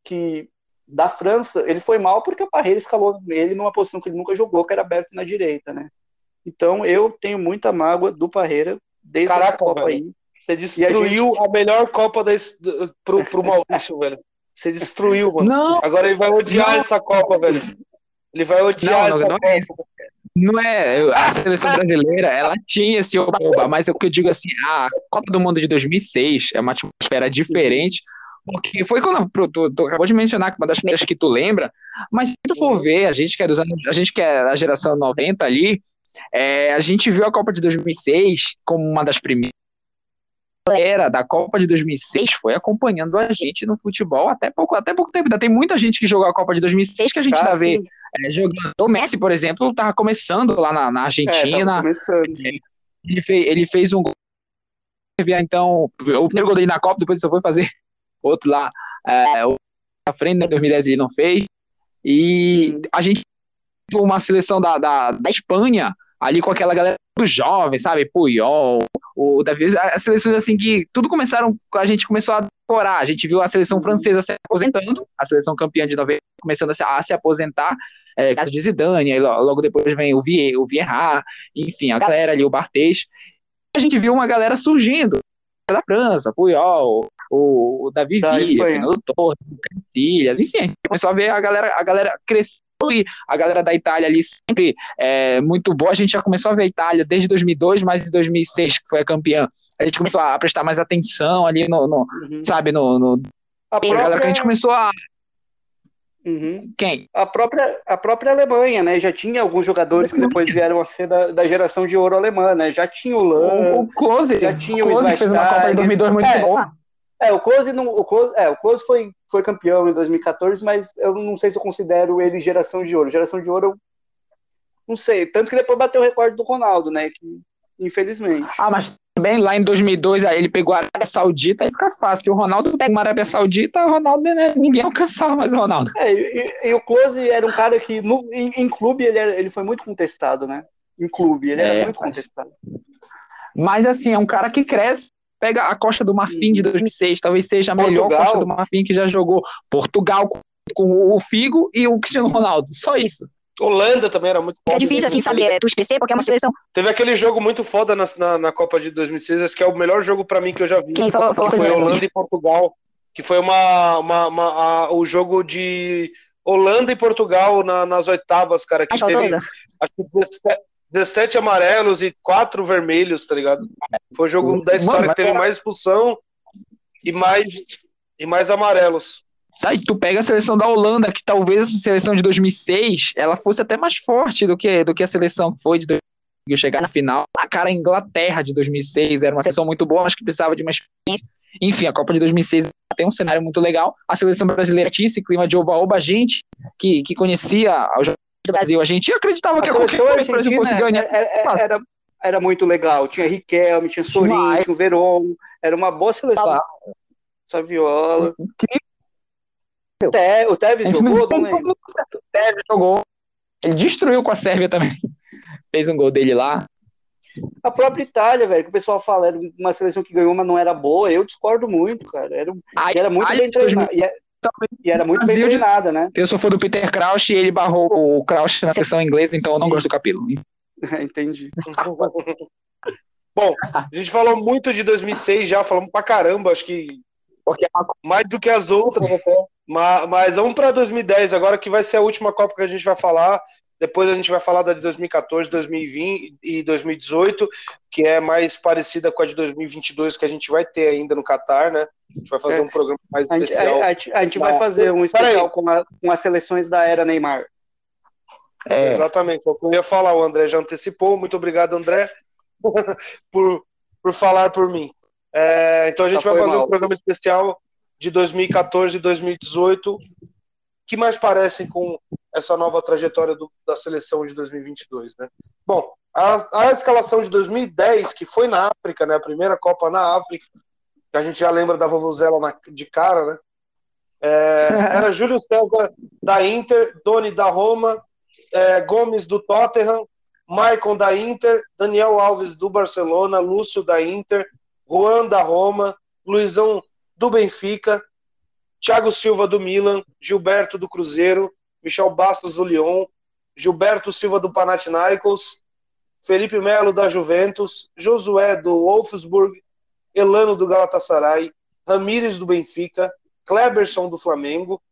que da França, ele foi mal porque o Parreira escalou ele numa posição que ele nunca jogou, que era aberto na direita, né? Então eu tenho muita mágoa do Parreira desde Caraca, Copa velho. aí. Você destruiu a, gente... a, melhor Copa desse, pro, pro Maurício, velho. Você destruiu, mano. Não, Agora ele vai odiar não. essa Copa, velho. Ele vai odiar não, essa não é Copa. É não é a seleção brasileira, ela tinha esse oba, mas é o que eu digo assim, a Copa do Mundo de 2006 é uma atmosfera diferente, porque foi quando tu, tu, acabou de mencionar que uma das primeiras que tu lembra, mas se tu for ver, a gente que é dos anos, a gente que é da geração 90 ali, é, a gente viu a Copa de 2006 como uma das primeiras era da Copa de 2006 foi acompanhando a gente no futebol até pouco, até pouco tempo. Ainda tem muita gente que jogou a Copa de 2006 que a gente ah, ainda vê é, jogando. O Messi, por exemplo, estava começando lá na, na Argentina. É, ele, fez, ele fez um gol. Então, o primeiro gol dele na Copa, depois ele só foi fazer outro lá é, à frente, né, em 2010 ele não fez. E a gente uma seleção da, da, da Espanha, ali com aquela galera dos jovens, sabe? Puyol, o Davi, as seleções assim que tudo começaram, a gente começou a decorar. A gente viu a seleção francesa se aposentando, a seleção campeã de 90 começando a se, a se aposentar, é, caso de Zidane, aí logo depois vem o Vier, o Vieira, enfim, a galera ali, o Barthez. A gente viu uma galera surgindo da França, Puyol, o, o Davi Villa, Fernando Torres, Casilhas, enfim, a gente começou a ver a galera, a galera crescer e a galera da Itália ali sempre é muito boa. A gente já começou a ver a Itália desde 2002, mas em 2006, que foi a campeã, a gente começou a prestar mais atenção ali no, no uhum. sabe, no, no a, própria... galera que a gente começou a Uhum. Quem? A própria, a própria Alemanha, né? Já tinha alguns jogadores que depois vieram a ser da, da geração de ouro alemã, né? Já tinha o Lan, o, Close, já tinha o Close fez uma Copa em 2002 muito é, boa. É, o Close, não, o Close, é, o Close foi, foi campeão em 2014, mas eu não sei se eu considero ele geração de ouro. Geração de ouro, eu não sei. Tanto que depois bateu o recorde do Ronaldo, né? Que, infelizmente. Ah, mas também lá em 2002, aí ele pegou a Arábia Saudita, aí fica fácil. Se o Ronaldo pega uma Arábia Saudita, o Ronaldo, né, ninguém alcançava mais o Ronaldo. É, e, e, o Close era um cara que no, em, em, clube ele, era, ele foi muito contestado, né? Em clube, ele era é, muito contestado. Mas assim, é um cara que cresce Pega a Costa do Marfim de 2006, talvez seja a Portugal. melhor Costa do Marfim que já jogou. Portugal com o Figo e o Cristiano Ronaldo. Só isso. Holanda também era muito forte. É difícil assim saber, é tu esquecer porque é uma seleção. Teve aquele jogo muito foda na, na, na Copa de 2006, acho que é o melhor jogo para mim que eu já vi. Quem falou, falou que foi Holanda e Portugal, que foi uma, uma, uma a, o jogo de Holanda e Portugal na, nas oitavas, cara. Que teve, acho que 17 amarelos e 4 vermelhos, tá ligado? Foi o jogo da história Mano, que teve mais expulsão e mais, e mais amarelos. Tá, e tu pega a seleção da Holanda, que talvez a seleção de 2006 ela fosse até mais forte do que, do que a seleção que foi de 2006, chegar na final. A cara a Inglaterra de 2006 era uma seleção muito boa, mas que precisava de uma experiência. Enfim, a Copa de 2006 tem um cenário muito legal. A seleção brasileira tinha esse clima de oba-oba, gente que, que conhecia os do Brasil. A gente acreditava a que a qualquer coisa o Brasil fosse ganhar. Era, era, era, muito legal. Tinha Riquelme, tinha Sorin, tinha o Veron. Era uma boa seleção. Ah, Saviola. O, Te, o Tevez jogou, não, lembro. O Tevez jogou. Ele destruiu com a Sérvia também. Fez um gol dele lá. A própria Itália, velho, que o pessoal fala, era uma seleção que ganhou, mas não era boa. Eu discordo muito, cara. Era, era muito bem treinado. E era muito bem treinada, né? Eu sou fã do Peter Crouch e ele barrou o Crouch na sessão inglesa, então eu não gosto do capítulo. Entendi. Bom, a gente falou muito de 2006 já, falamos pra caramba, acho que é mais do que as outras até. Mas, mas vamos para 2010 agora, que vai ser a última Copa que a gente vai falar. Depois a gente vai falar da de 2014, 2020 e 2018, que é mais parecida com a de 2022 que a gente vai ter ainda no Catar, né? A gente vai fazer é. um programa mais a especial. A, gente, a gente vai fazer um especial com, a, com as seleções da era Neymar. É. Exatamente, é o que eu ia falar, o André já antecipou. Muito obrigado, André, por, por falar por mim. É, então a gente vai fazer mal. um programa especial de 2014 e 2018 que mais parecem com essa nova trajetória do, da seleção de 2022, né? Bom, a, a, escalação de 2010, que foi na África, né? A primeira Copa na África, que a gente já lembra da Vovuzela na, de cara, né? É, era Júlio César da Inter, Doni da Roma, é, Gomes do Tottenham, Maicon da Inter, Daniel Alves do Barcelona, Lúcio da Inter, Juan da Roma, Luizão do Benfica, Thiago Silva do Milan, Gilberto do Cruzeiro, Michel Bastos do Lyon, Gilberto Silva do Panathinaikos, Felipe Melo da Juventus, Josué do Wolfsburg, Elano do Galatasaray, Ramírez do Benfica, Kleberson do Flamengo,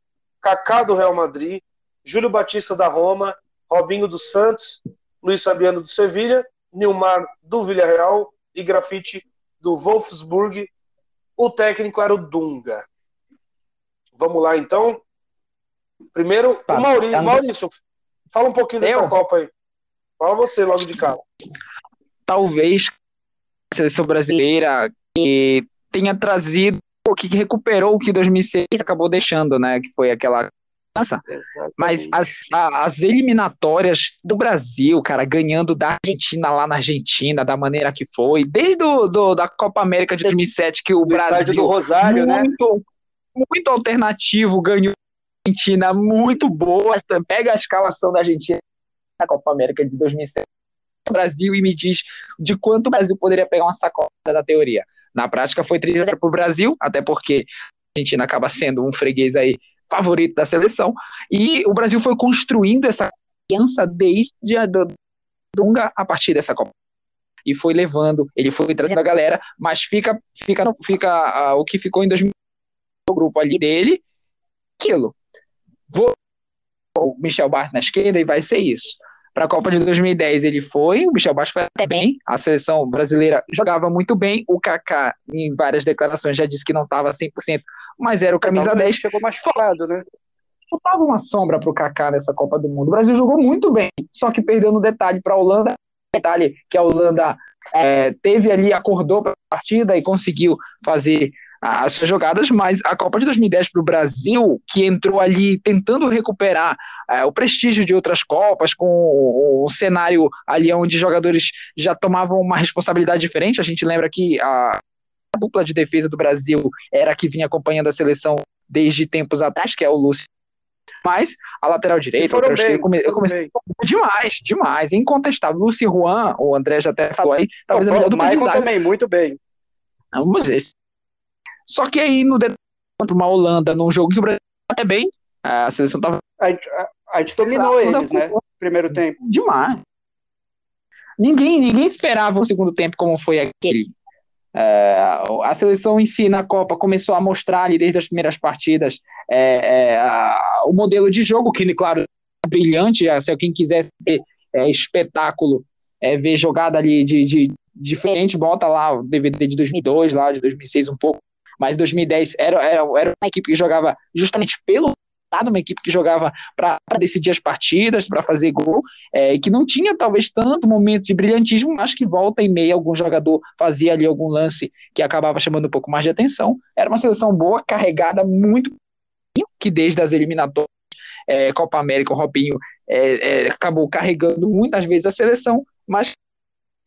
Kaká do Real Madrid, Júlio Batista da Roma, Robinho do Santos, Luiz Fabiano do Sevilha, Nilmar do Villarreal e Grafite do Wolfsburg. O técnico era o Dunga. Vamos lá, então. Primeiro, tá, o Maurício. Tá Maurício, fala um pouquinho dessa Eu? Copa aí. Fala você logo de cara. Talvez a seleção brasileira que tenha trazido, que recuperou o que 2006 acabou deixando, né? Que foi aquela mas as, as eliminatórias do Brasil, cara, ganhando da Argentina lá na Argentina, da maneira que foi, desde o, do, da Copa América de 2007, que o do Brasil. Do Rosário, né? muito, né? Muito alternativo, ganhou a Argentina muito boa. Pega a escalação da Argentina na Copa América de 2007. o Brasil e me diz de quanto o Brasil poderia pegar uma sacola da teoria. Na prática foi 3 para o Brasil, até porque a Argentina acaba sendo um freguês aí favorito da seleção, e o Brasil foi construindo essa confiança desde a Dunga a partir dessa Copa. E foi levando, ele foi trazendo a galera, mas fica, fica, fica uh, o que ficou em 2000 o grupo ali dele, aquilo. Vou o Michel Barth na esquerda e vai ser isso. Para a Copa de 2010 ele foi, o Michel Bastos foi até bem, a seleção brasileira jogava muito bem, o Kaká em várias declarações já disse que não estava 100%, mas era o camisa 10. Chegou machucado, né? Faltava uma sombra para o Kaká nessa Copa do Mundo. O Brasil jogou muito bem, só que perdeu no detalhe para a Holanda, detalhe que a Holanda é, teve ali, acordou para a partida e conseguiu fazer as suas jogadas, mas a Copa de 2010 para o Brasil, que entrou ali tentando recuperar é, o prestígio de outras Copas, com o, cenário ali onde jogadores já tomavam uma responsabilidade diferente, a gente lembra que a, dupla de defesa do Brasil era a que vinha acompanhando a seleção desde tempos atrás, que é o Lúcio mas a lateral direita, eu come, eu comecei demais, demais, incontestável. Lúcio Juan, o André já até falou aí, talvez o, a melhor do Michael também, muito bem. Vamos ver. Só que aí no contra uma Holanda, num jogo que o Brasil até bem, a seleção tava. A gente, a, a gente dominou eles, né? Primeiro tempo. Demais. Ninguém, ninguém esperava o segundo tempo como foi aquele. É, a seleção em si na Copa começou a mostrar ali desde as primeiras partidas é, é, a, o modelo de jogo, que, claro, é brilhante. Se quem quiser ver é, espetáculo, é, ver jogada ali de, de diferente, bota lá o DVD de 2002, lá de 2006 um pouco, mas 2010 era, era, era uma equipe que jogava justamente pelo lado, uma equipe que jogava para decidir as partidas, para fazer gol, é, que não tinha talvez tanto momento de brilhantismo, mas que volta e meia algum jogador fazia ali algum lance que acabava chamando um pouco mais de atenção. Era uma seleção boa, carregada muito, que desde as eliminatórias é, Copa América, o Robinho é, é, acabou carregando muitas vezes a seleção, mas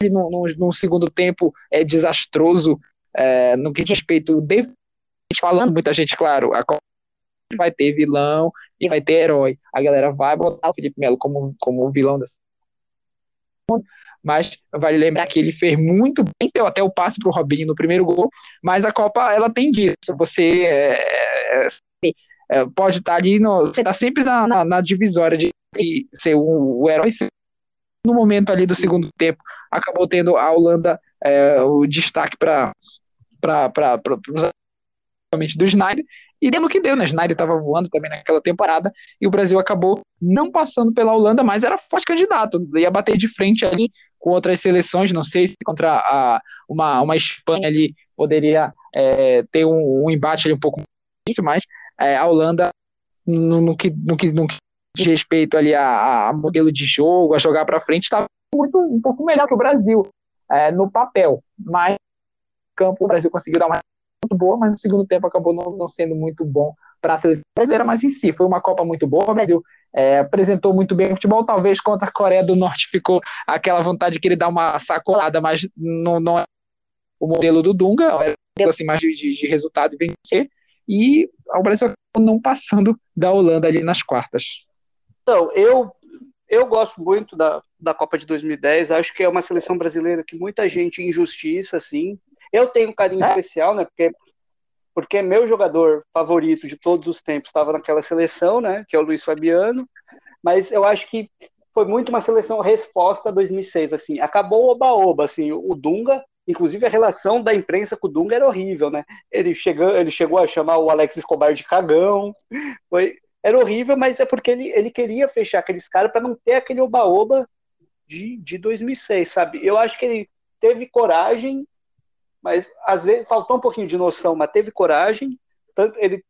no, no segundo tempo é desastroso é, no que diz respeito de falando muita gente, claro, a vai ter vilão e vai ter herói. A galera vai botar o Felipe Melo como, como vilão dessa mas vale lembrar que ele fez muito bem, deu até o passe para o Robinho no primeiro gol, mas a Copa ela tem disso, você é, é, é pode estar tá ali, no, você está sempre na, na, na, divisória de ser o, o herói, no momento ali do segundo tempo, acabou tendo a Holanda é, o destaque para principalmente do Snyder, e deu no que deu, né? Snyder estava voando também naquela temporada, e o Brasil acabou não passando pela Holanda, mas era forte candidato, ia bater de frente ali com outras seleções, não sei se contra a, uma, uma Espanha ali poderia é, ter um, um, embate ali um pouco difícil, mas é, a Holanda, no, no, que, no, que, no que diz respeito ali a, a modelo de jogo, a jogar para frente, estava muito um pouco melhor que o Brasil é, no papel, mas campo o Brasil conseguiu dar uma muito boa, mas no segundo tempo acabou não, não sendo muito bom para a seleção brasileira, mas em si foi uma Copa muito boa. O Brasil é, apresentou muito bem o futebol, talvez contra a Coreia do Norte ficou aquela vontade de querer dar uma sacolada, mas não, não é o modelo do Dunga, é assim, mais de, de resultado e vencer. E o Brasil acabou não passando da Holanda ali nas quartas. Então, eu eu gosto muito da, da Copa de 2010, acho que é uma seleção brasileira que muita gente injustiça, assim. Eu tenho um carinho é? especial, né? Porque, porque meu jogador favorito de todos os tempos estava naquela seleção, né? Que é o Luiz Fabiano. Mas eu acho que foi muito uma seleção resposta a 2006, assim. Acabou o oba-oba, assim. O Dunga, inclusive a relação da imprensa com o Dunga era horrível, né? Ele chegou, ele chegou a chamar o Alex Escobar de cagão. Foi, era horrível, mas é porque ele, ele queria fechar aqueles caras para não ter aquele oba-oba de, de 2006, sabe? Eu acho que ele teve coragem, mas às vezes faltou um pouquinho de noção, mas teve coragem. Tanto ele,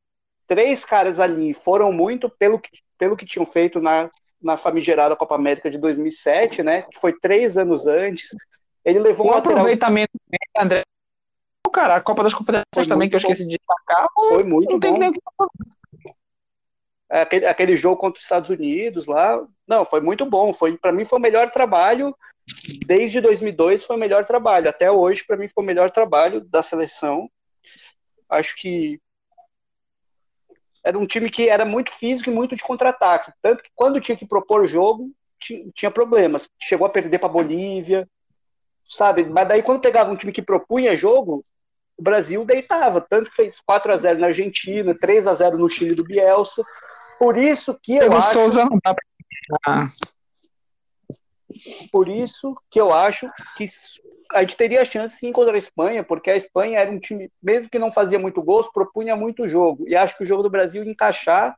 três caras ali foram muito pelo que, pelo que tinham feito na, na famigerada Copa América de 2007, né? Que foi três anos antes. Ele levou um, um aproveitamento, André. Cara, a Copa das Confederações também, que eu esqueci de destacar. Foi muito bom. Nem aquele, aquele jogo contra os Estados Unidos lá, não, foi muito bom. Foi para mim foi o melhor trabalho desde 2002 foi o melhor trabalho. Até hoje para mim foi o melhor trabalho da seleção. Acho que era um time que era muito físico e muito de contra-ataque. Tanto que quando tinha que propor jogo, tinha problemas. Chegou a perder para Bolívia, sabe? Mas daí quando pegava um time que propunha jogo, o Brasil deitava, tanto que fez 4 a 0 na Argentina, 3 a 0 no Chile do Bielsa. Por isso que eu, acho Souza não dá pra... Por isso que eu acho que a gente teria chance sim contra a Espanha, porque a Espanha era um time, mesmo que não fazia muito gols, propunha muito jogo. E acho que o jogo do Brasil encaixar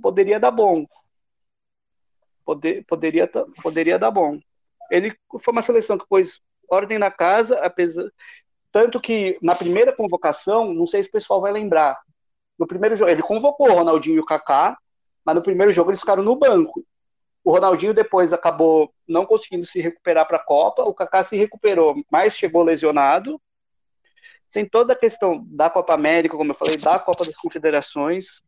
poderia dar bom. Poder, poderia, poderia dar bom. Ele foi uma seleção que pôs ordem na casa, apesar tanto que na primeira convocação, não sei se o pessoal vai lembrar, no primeiro jogo ele convocou o Ronaldinho e o Kaká, mas no primeiro jogo eles ficaram no banco. O Ronaldinho depois acabou não conseguindo se recuperar para a Copa, o Kaká se recuperou, mas chegou lesionado. Tem toda a questão da Copa América, como eu falei, da Copa das Confederações.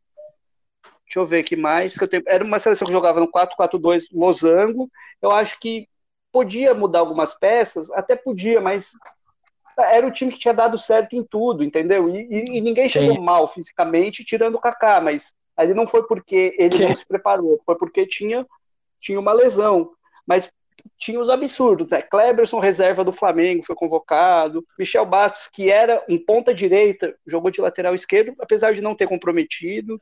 Deixa eu ver aqui mais. Que eu tenho... Era uma seleção que jogava no 4-4-2 losango. Eu acho que podia mudar algumas peças, até podia, mas era o time que tinha dado certo em tudo, entendeu? E, e, e ninguém chegou Sim. mal fisicamente, tirando o Kaká, mas ali não foi porque ele Sim. não se preparou, foi porque tinha, tinha uma lesão. Mas tinha os absurdos, né? Kleberson, reserva do Flamengo, foi convocado. Michel Bastos, que era um ponta direita, jogou de lateral esquerdo, apesar de não ter comprometido.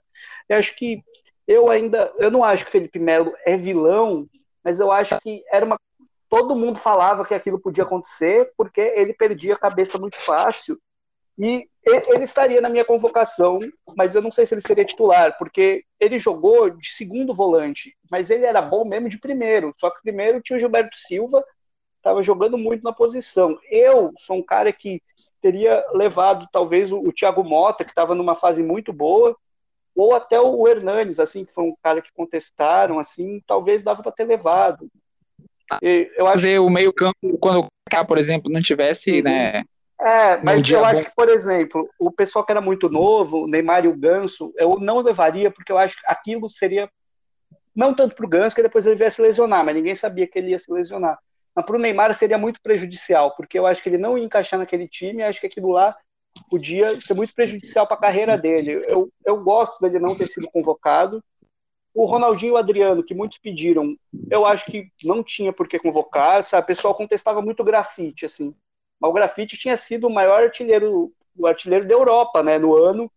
Eu acho que eu ainda, eu não acho que Felipe Melo é vilão, mas eu acho que era uma todo mundo falava que aquilo podia acontecer, porque ele perdia a cabeça muito fácil. E ele estaria na minha convocação, mas eu não sei se ele seria titular, porque ele jogou de segundo volante, mas ele era bom mesmo de primeiro. Só que primeiro tinha o Gilberto Silva, estava jogando muito na posição. Eu sou um cara que teria levado talvez o, Thiago Mota, que estava numa fase muito boa, ou até o Hernanes, assim, que foi um cara que contestaram, assim, talvez dava para ter levado. Eu acho fazer o meio campo quando o Kaká, por exemplo, não tivesse, uhum. né? É, mas eu acho que, por exemplo, o pessoal que era muito novo, o Neymar e o Ganso, eu não levaria, porque eu acho que aquilo seria não tanto para o Ganso, que depois ele ia se lesionar, mas ninguém sabia que ele ia se lesionar. Mas para o Neymar seria muito prejudicial, porque eu acho que ele não ia encaixar naquele time, acho que aquilo lá podia ser muito prejudicial para a carreira dele. Eu, eu gosto dele não ter sido convocado, o Ronaldinho e o Adriano, que muitos pediram, eu acho que não tinha por que convocar, sabe? O pessoal contestava muito o grafite, assim. Mas o grafite tinha sido o maior artilheiro, o artilheiro da Europa, né, no ano.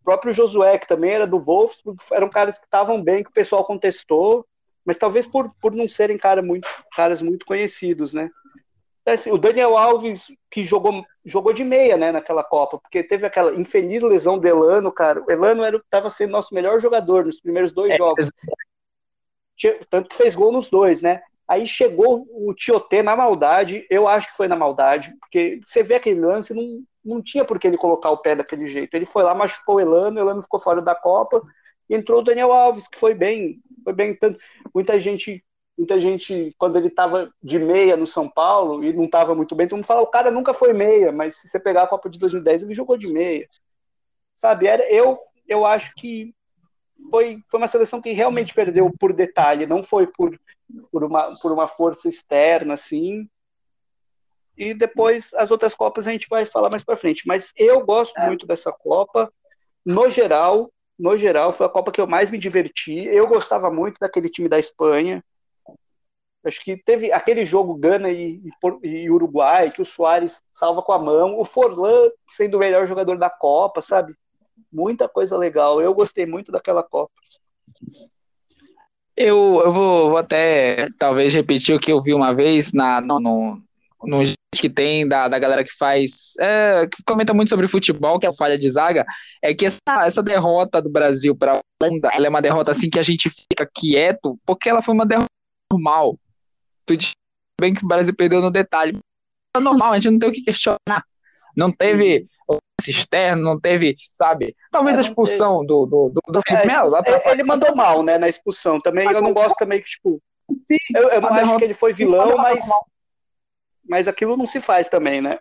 O próprio Josué, que também era do Wolfsburg, eram caras que estavam bem, que o pessoal contestou, mas talvez por, por não serem cara muito, caras muito conhecidos, né? É assim, o Daniel Alves, que jogou, jogou de meia, né, naquela Copa, porque teve aquela infeliz lesão do Elano, cara. O Elano estava sendo nosso melhor jogador nos primeiros dois é, jogos. Tanto que fez gol nos dois, né? Aí chegou o Tioté na maldade, eu acho que foi na maldade, porque você vê aquele lance, não, não tinha por que ele colocar o pé daquele jeito. Ele foi lá, machucou o Elano, o Elano ficou fora da Copa, e entrou o Daniel Alves, que foi bem, foi bem tanto. Muita gente muita gente, quando ele estava de meia no São Paulo e não estava muito bem, todo mundo fala, o cara nunca foi meia, mas se você pegar a Copa de 2010, ele jogou de meia. Sabe, era, eu, eu acho que foi, foi uma seleção que realmente perdeu por detalhe, não foi por, por, uma, por uma força externa, assim. E depois as outras Copas a gente vai falar mais para frente. Mas eu gosto é. muito dessa Copa. No geral, no geral, foi a Copa que eu mais me diverti. Eu gostava muito daquele time da Espanha. Acho que teve aquele jogo Gana e, e, e, Uruguai, que o Soares salva com a mão, o Forlan sendo o melhor jogador da Copa, sabe? Muita coisa legal. Eu gostei muito daquela Copa. Eu, eu vou, vou até talvez repetir o que eu vi uma vez na, no, no, que tem da, da galera que faz, é, que comenta muito sobre futebol, que é o falha de zaga, é que essa, essa derrota do Brasil para a Holanda, ela é uma derrota assim que a gente fica quieto, porque ela foi uma derrota normal tu bem que o Brasil perdeu no detalhe. É normal, a gente não tem o que questionar. Não teve o externo, não teve, sabe? Talvez é, a expulsão do, do, do, do é, Melo. Ele mandou mal, né, na expulsão. Também eu não gosto também que, tipo. Sim, eu, eu não acho que ele foi vilão, mas. Mas aquilo não se faz também, né?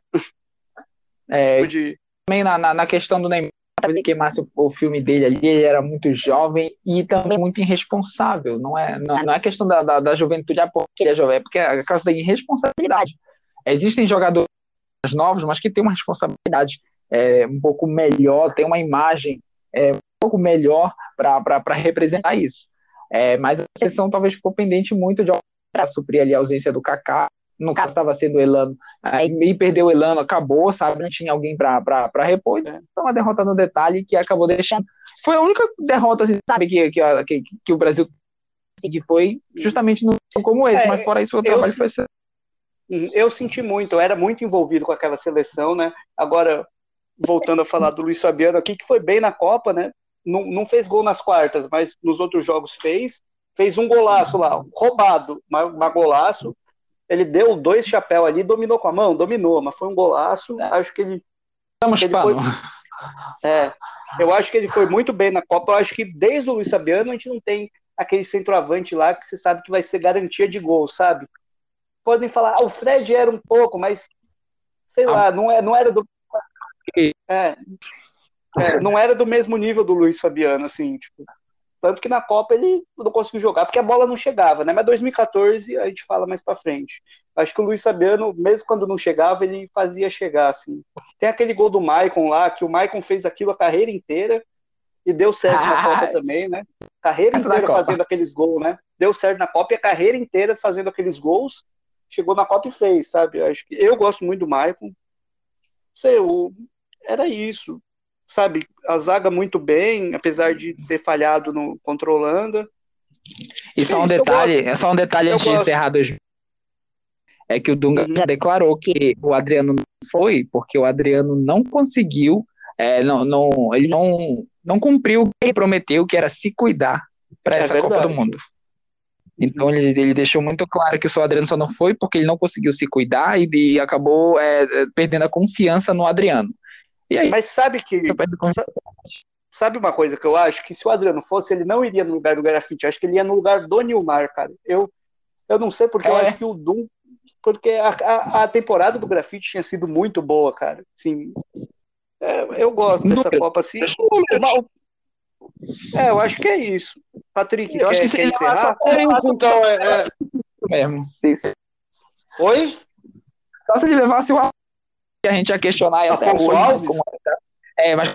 É, tipo de... Também na, na, na questão do Neymar ele queimasse o, o, filme dele ali, ele era muito jovem e também muito irresponsável. Não é, não, não é questão da, da, da juventude, ah, porque ele é jovem, é porque é a causa da irresponsabilidade. Existem jogadores novos, mas que têm uma responsabilidade é, um pouco melhor, tem uma imagem é, um pouco melhor para representar isso. É, mas a seleção talvez ficou pendente muito de para suprir ali a ausência do Kaká. No caso, estava sendo o Elano, aí e perdeu o Elano, acabou, sabe? Não tinha alguém para repor. Então, uma derrota no detalhe que acabou deixando. Foi a única derrota, assim, sabe, que, que, que, que o Brasil que foi justamente no, como esse, é, mas fora isso, o trabalho foi. Uhum, eu senti muito, eu era muito envolvido com aquela seleção, né? Agora, voltando a falar do Luiz Fabiano aqui, que foi bem na Copa, né? Não, não fez gol nas quartas, mas nos outros jogos fez. Fez um golaço lá, roubado, mas, mas golaço ele deu dois chapéus ali, dominou com a mão, dominou, mas foi um golaço. Acho que ele. Estamos ele foi, é, eu acho que ele foi muito bem na Copa. Eu acho que desde o Luiz Fabiano a gente não tem aquele centroavante lá que você sabe que vai ser garantia de gol, sabe? Podem falar, ah, o Fred era um pouco, mas sei lá, não, é, não era do. É, é, não era do mesmo nível do Luiz Fabiano, assim, tipo. Tanto que na Copa ele não conseguiu jogar, porque a bola não chegava, né? Mas 2014 a gente fala mais para frente. Acho que o Luiz Fabiano, mesmo quando não chegava, ele fazia chegar, assim. Tem aquele gol do Maicon lá, que o Maicon fez aquilo a carreira inteira e deu certo na Copa também, né? Carreira inteira fazendo aqueles gols, né? Deu certo na Copa e a carreira inteira fazendo aqueles gols. Chegou na Copa e fez, sabe? Acho que eu gosto muito do Maicon. Sei, eu, era isso sabe, a zaga muito bem, apesar de ter falhado no controlando. E só um detalhe, é só um detalhe antes de encerrar dois é que o Dunga uhum. já declarou que o Adriano não foi porque o Adriano não conseguiu, é, não, não, ele não, não cumpriu o que ele prometeu, que era se cuidar para é essa verdade. Copa do Mundo. Então ele, ele deixou muito claro que o seu Adriano só não foi porque ele não conseguiu se cuidar e, e acabou é, perdendo a confiança no Adriano. Aí, Mas sabe que. Sabe uma coisa que eu acho? Que se o Adriano fosse, ele não iria no lugar do Grafite. Acho que ele ia no lugar do Nilmar, cara. Eu, eu não sei porque é. eu acho que o Dum. Porque a, a, a, temporada do Grafite tinha sido muito boa, cara. Assim, é, eu gosto dessa Copa assim. É, eu acho que é isso. Patrick, eu quer, acho que se ele encerrar? É isso, então, é, é... mesmo. Sim, sim. Oi? Só se ele levasse o a gente ia questionar até Afonso hoje, Alves? Como... É, mas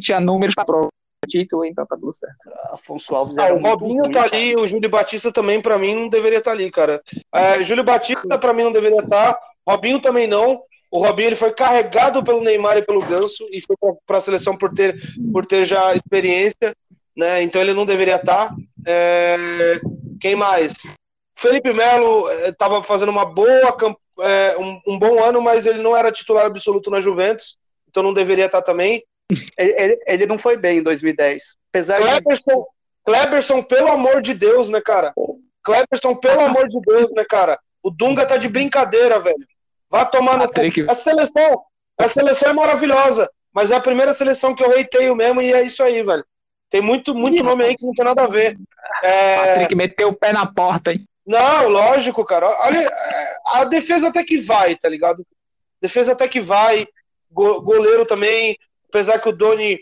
tinha números para provar título, então tá tudo certo. Afonso Alves ah, o Robinho tá ali, o Júlio Batista também, para mim, não deveria estar tá ali, cara. É, Júlio Batista, para mim, não deveria estar. Tá. Robinho também não. O Robinho ele foi carregado pelo Neymar e pelo Ganso e foi para a seleção por ter, por ter já experiência, né? Então ele não deveria estar. Tá. É... Quem mais? Felipe Melo estava eh, fazendo uma boa campanha é, um, um, bom ano, mas ele não era titular absoluto na Juventus, então não deveria estar também. Ele, ele, ele não foi bem em 2010. Apesar Kleberson, de... Kleberson, pelo amor de Deus, né, cara? Kleberson, pelo amor de Deus, né, cara? O Dunga tá de brincadeira, velho. Vá tomar no cu. A seleção, a seleção é maravilhosa, mas é a primeira seleção que eu reiteio mesmo e é isso aí, velho. Tem muito, muito nome aí que não tem nada a ver. É... Patrick meteu o pé na porta, hein? Não, lógico, cara. Olha, a defesa até que vai, tá ligado? Defesa até que vai. goleiro também, apesar que o Doni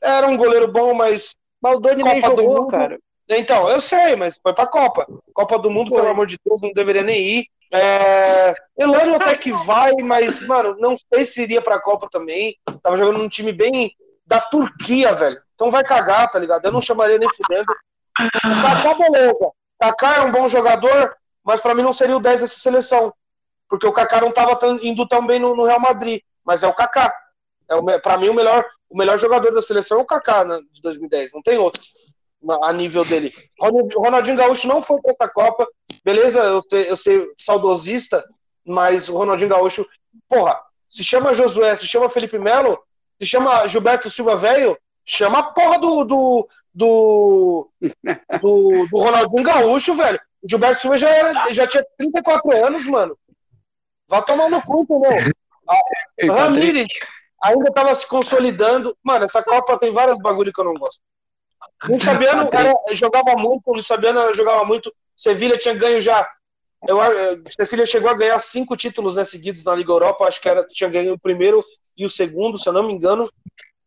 era um goleiro bom, mas. Mas o Doni Copa nem jogou, mundo, cara. Então, eu sei, mas foi pra Copa. Copa do Mundo, foi. pelo amor de Deus, não deveria nem ir. É... Elano até que vai, mas, mano, não sei se iria pra Copa também. Tava jogando num time bem da Turquia, velho. Então vai cagar, tá ligado? Eu não chamaria nem fudendo. Kaká, beleza. Kaká é um bom jogador, mas para mim não seria o 10 dessa seleção. Porque o Kaká não estava indo tão bem no, no, Real Madrid. Mas é o Kaká. É para mim, o melhor, o melhor jogador da seleção é o Kaká né, de 2010. Não tem outro a nível dele. Ronaldinho Gaúcho não foi para essa Copa. Beleza, eu sei, eu sei saudosista, mas o Ronaldinho Gaúcho, porra, se chama Josué, se chama Felipe Melo, se chama Gilberto Silva Velho, chama a porra do, do, do, do, do Ronaldinho Gaúcho, velho. O Gilberto Silva já, era, já tinha 34 anos, mano. Vai tomar no cu, entendeu? A Ramírez ainda tava se consolidando. Mano, essa Copa tem vários bagulho que eu não gosto. O Luiz Fabiano era, jogava muito, o Luiz Fabiano jogava muito. Sevilha tinha ganho já. Eu, Sevilha chegou a ganhar cinco títulos né, seguidos na Liga Europa. Acho que era, tinha ganho o primeiro e o segundo, se eu não me engano.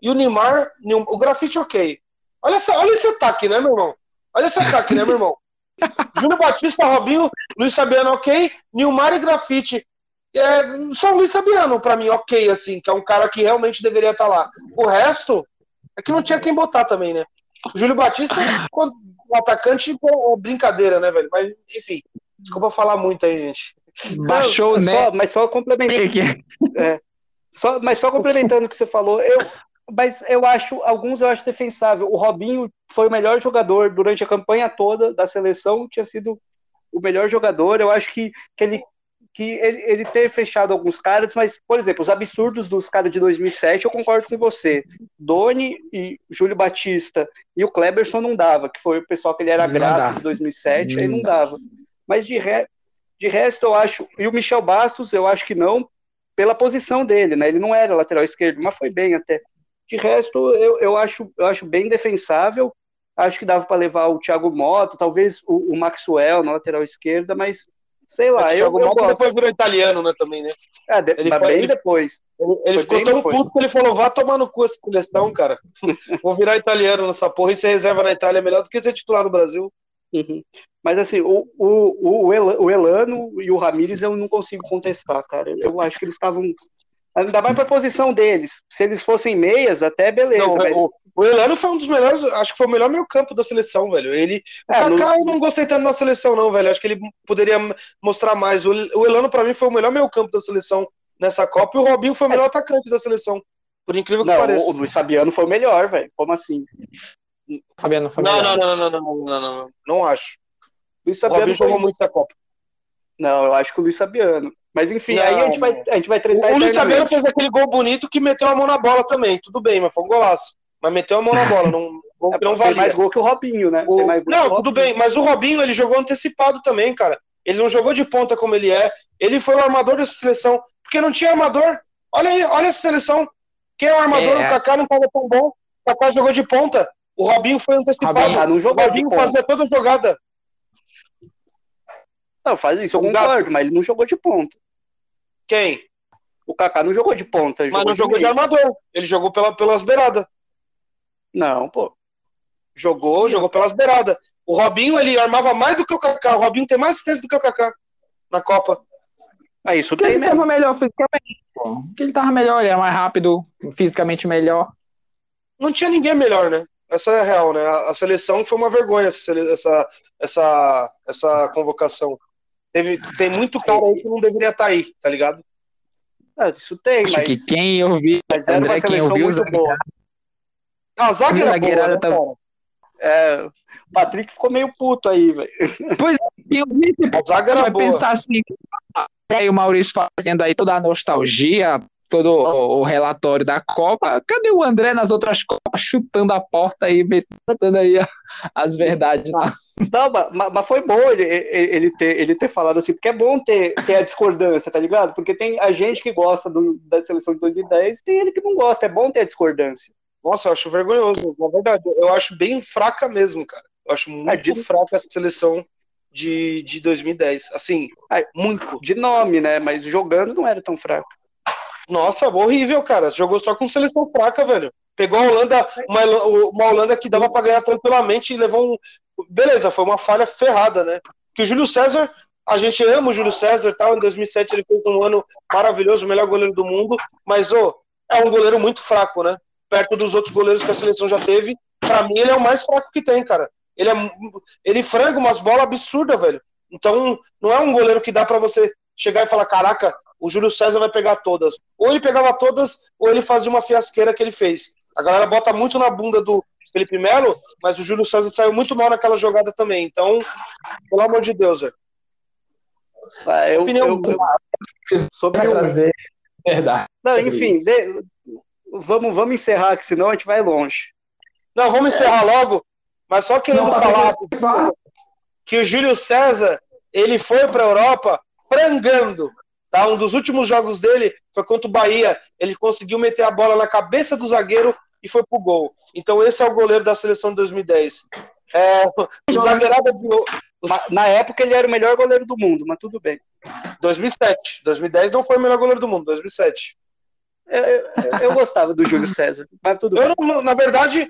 E o Neymar, o grafite ok. Olha, essa, olha esse ataque, né, meu irmão? Olha esse ataque, né, meu irmão? Júnior Batista, Robinho, Luiz Fabiano, ok. Nilmar e Grafite. É, só o Luiz Fabiano, pra mim, ok, assim, que é um cara que realmente deveria estar tá lá. O resto é que não tinha quem botar também, né? O Júlio Batista, o atacante, pô, brincadeira, né, velho? Mas, enfim, desculpa falar muito aí, gente. Baixou, Não, né? só- mas só complementando. É, só, mas só complementando o que você falou, eu, mas eu acho, alguns eu acho defensável. O Robinho foi o melhor jogador durante a campanha toda da seleção, tinha sido o melhor jogador. Eu acho que, que ele que ele, ele ter fechado alguns caras, mas, por exemplo, os absurdos dos caras de 2007, eu concordo com você. Doni e Júlio Batista e o Kleberson não dava, que foi o pessoal que ele era Não grato dá. em 2007, aí Não não dava. Mas de, re, de resto, eu acho. E o Michel Bastos, eu acho que não, pela posição dele, né? Ele não era lateral esquerdo, mas foi bem até. De resto, eu, eu, acho, eu acho bem defensável. Acho que dava para levar o Thiago Mota, talvez o, o Maxwell na lateral esquerda, mas sei lá. o eu, Thiago eu Mota gosto. depois virou italiano, né, também, né? É, de, ele foi- bem ele- depois. Ele, ele ficou tão depois. puto que ele falou: vá tomar no cu essa seleção, cara. Vou virar italiano nessa porra e ser reserva na Itália é melhor do que ser titular no Brasil. Uhum. Mas assim, o, o, o, o Elano e o Ramires eu não consigo contestar, cara. Eu acho que eles estavam. Ainda mais pra posição deles. Se eles fossem meias, até beleza. Não, mas... o, o Elano foi um dos melhores, acho que foi o melhor meio campo da seleção, velho. Ele, o É, no- Kaká eu não gostei tanto na seleção, não, velho. Acho que ele poderia mostrar mais. O, o Elano, pra mim, foi o melhor meio campo da seleção nessa Copa e o Robinho foi o melhor atacante da seleção. Por incrível que Não, pareça. o, o Luiz Fabiano foi o melhor, velho. Como assim? Fabiano foi Não, melhor. não, não, não, não, não, não, não, não, não acho. Luiz O Fabiano Robinho foi... jogou muito essa Copa. Não, eu acho que o Luiz Fabiano. Mas enfim, Não, aí a gente, vai, a gente vai O, tretar o eternamente. fez aquele gol bonito que meteu a mão na bola também. Tudo bem, mas foi um golaço. Mas meteu a mão na bola, não, gol que não Tem mais valia. gol que o Robinho, né? O- Não, o tudo bem, mas o Robinho ele jogou antecipado também, cara. Ele não jogou de ponta como ele é. Ele foi o armador dessa seleção, porque não tinha armador. Olha aí, olha essa seleção. Quem é o armador? É. O Kaká não estava tão bom. O Kaká jogou de ponta. O Robinho foi antecipado. Robinho não o jogou de Robinho fazia toda a jogada. Não, faz isso, eu O concordo, mas ele não jogou de ponta. Quem? O Kaká não jogou de ponta. ele Mas não jogou de armador. Ele jogou pela, pelas beiradas. Não, pô. Jogou, jogou pelas beiradas. O Robinho, ele armava mais do que o Kaká. O Robinho tem mais assistência do que o Kaká na Copa. Ah, isso tem ele mesmo. tava melhor fisicamente, pô. Porque ele tava melhor, ele era mais rápido, fisicamente melhor. Não tinha ninguém melhor, né? Essa é a real, né? A, a seleção foi uma vergonha, essa, essa, essa, essa convocação. Teve, tem muito cara aí que não deveria estar aí, tá ligado? Ah, isso tem, Acho mas, que quem ouviu, mas era André, quem ouviu, muito boa. A zaga era boa, né, tá-? É, o Patrick ficou meio puto aí, velho. ouviu esse A zaga era vai boa. pensar assim, aí o Maurício fazendo aí toda a nostalgia, todo o, relatório da Copa. Cadê o André nas outras Copas chutando a porta aí, metendo aí as verdades lá? Não, mas, mas foi bom ele, ele, ter, ele ter falado assim, porque é bom ter, ter a discordância, tá ligado? Porque tem a gente que gosta do- da seleção de 2010 e tem ele que não gosta. É bom ter a discordância. Nossa, eu acho vergonhoso, na verdade. Eu acho bem fraca mesmo, cara. Eu acho muito É, de- fraca essa seleção de, de 2010. Assim, muito. De nome, né? Mas jogando não era tão fraco. Nossa, horrível, cara. Jogou só com seleção fraca, velho. Pegou a Holanda, uma, uma Holanda que dava pra ganhar tranquilamente e levou um. Beleza, foi uma falha ferrada, né? Que o Júlio César, a gente ama o Júlio César tal. Em 2007 ele fez um ano maravilhoso, o melhor goleiro do mundo. Mas, ô, é um goleiro muito fraco, né? Perto dos outros goleiros que a seleção já teve. Pra mim, ele é o mais fraco que tem, cara. Ele, é, ele franga umas bolas absurdas, velho. Então, não é um goleiro que dá pra você chegar e falar: caraca, o Júlio César vai pegar todas. Ou ele pegava todas, ou ele fazia uma fiasqueira que ele fez. A galera bota muito na bunda do Felipe Melo, mas o Júlio César saiu muito mal naquela jogada também. Então, pelo amor de Deus, velho. Ah, eu, Opinião eu- eu- sobre o- trazer verdade. Não, enfim, de- vamos, vamos encerrar, que senão a gente vai longe. Não, vamos encerrar logo, mas só querendo falar Fala. que o Júlio César, ele foi pra Europa frangando. Tá? Um dos últimos jogos dele foi contra o Bahia. Ele conseguiu meter a bola na cabeça do zagueiro e foi pro gol. Então esse é o goleiro da seleção de 2010. É, o zagueirada de Na época ele era o melhor goleiro do mundo, mas tudo bem. 2007. 2010 não foi o melhor goleiro do mundo, 2007. Eu, eu- eu gostava do Júlio César, mas tudo Eu, bem. na verdade,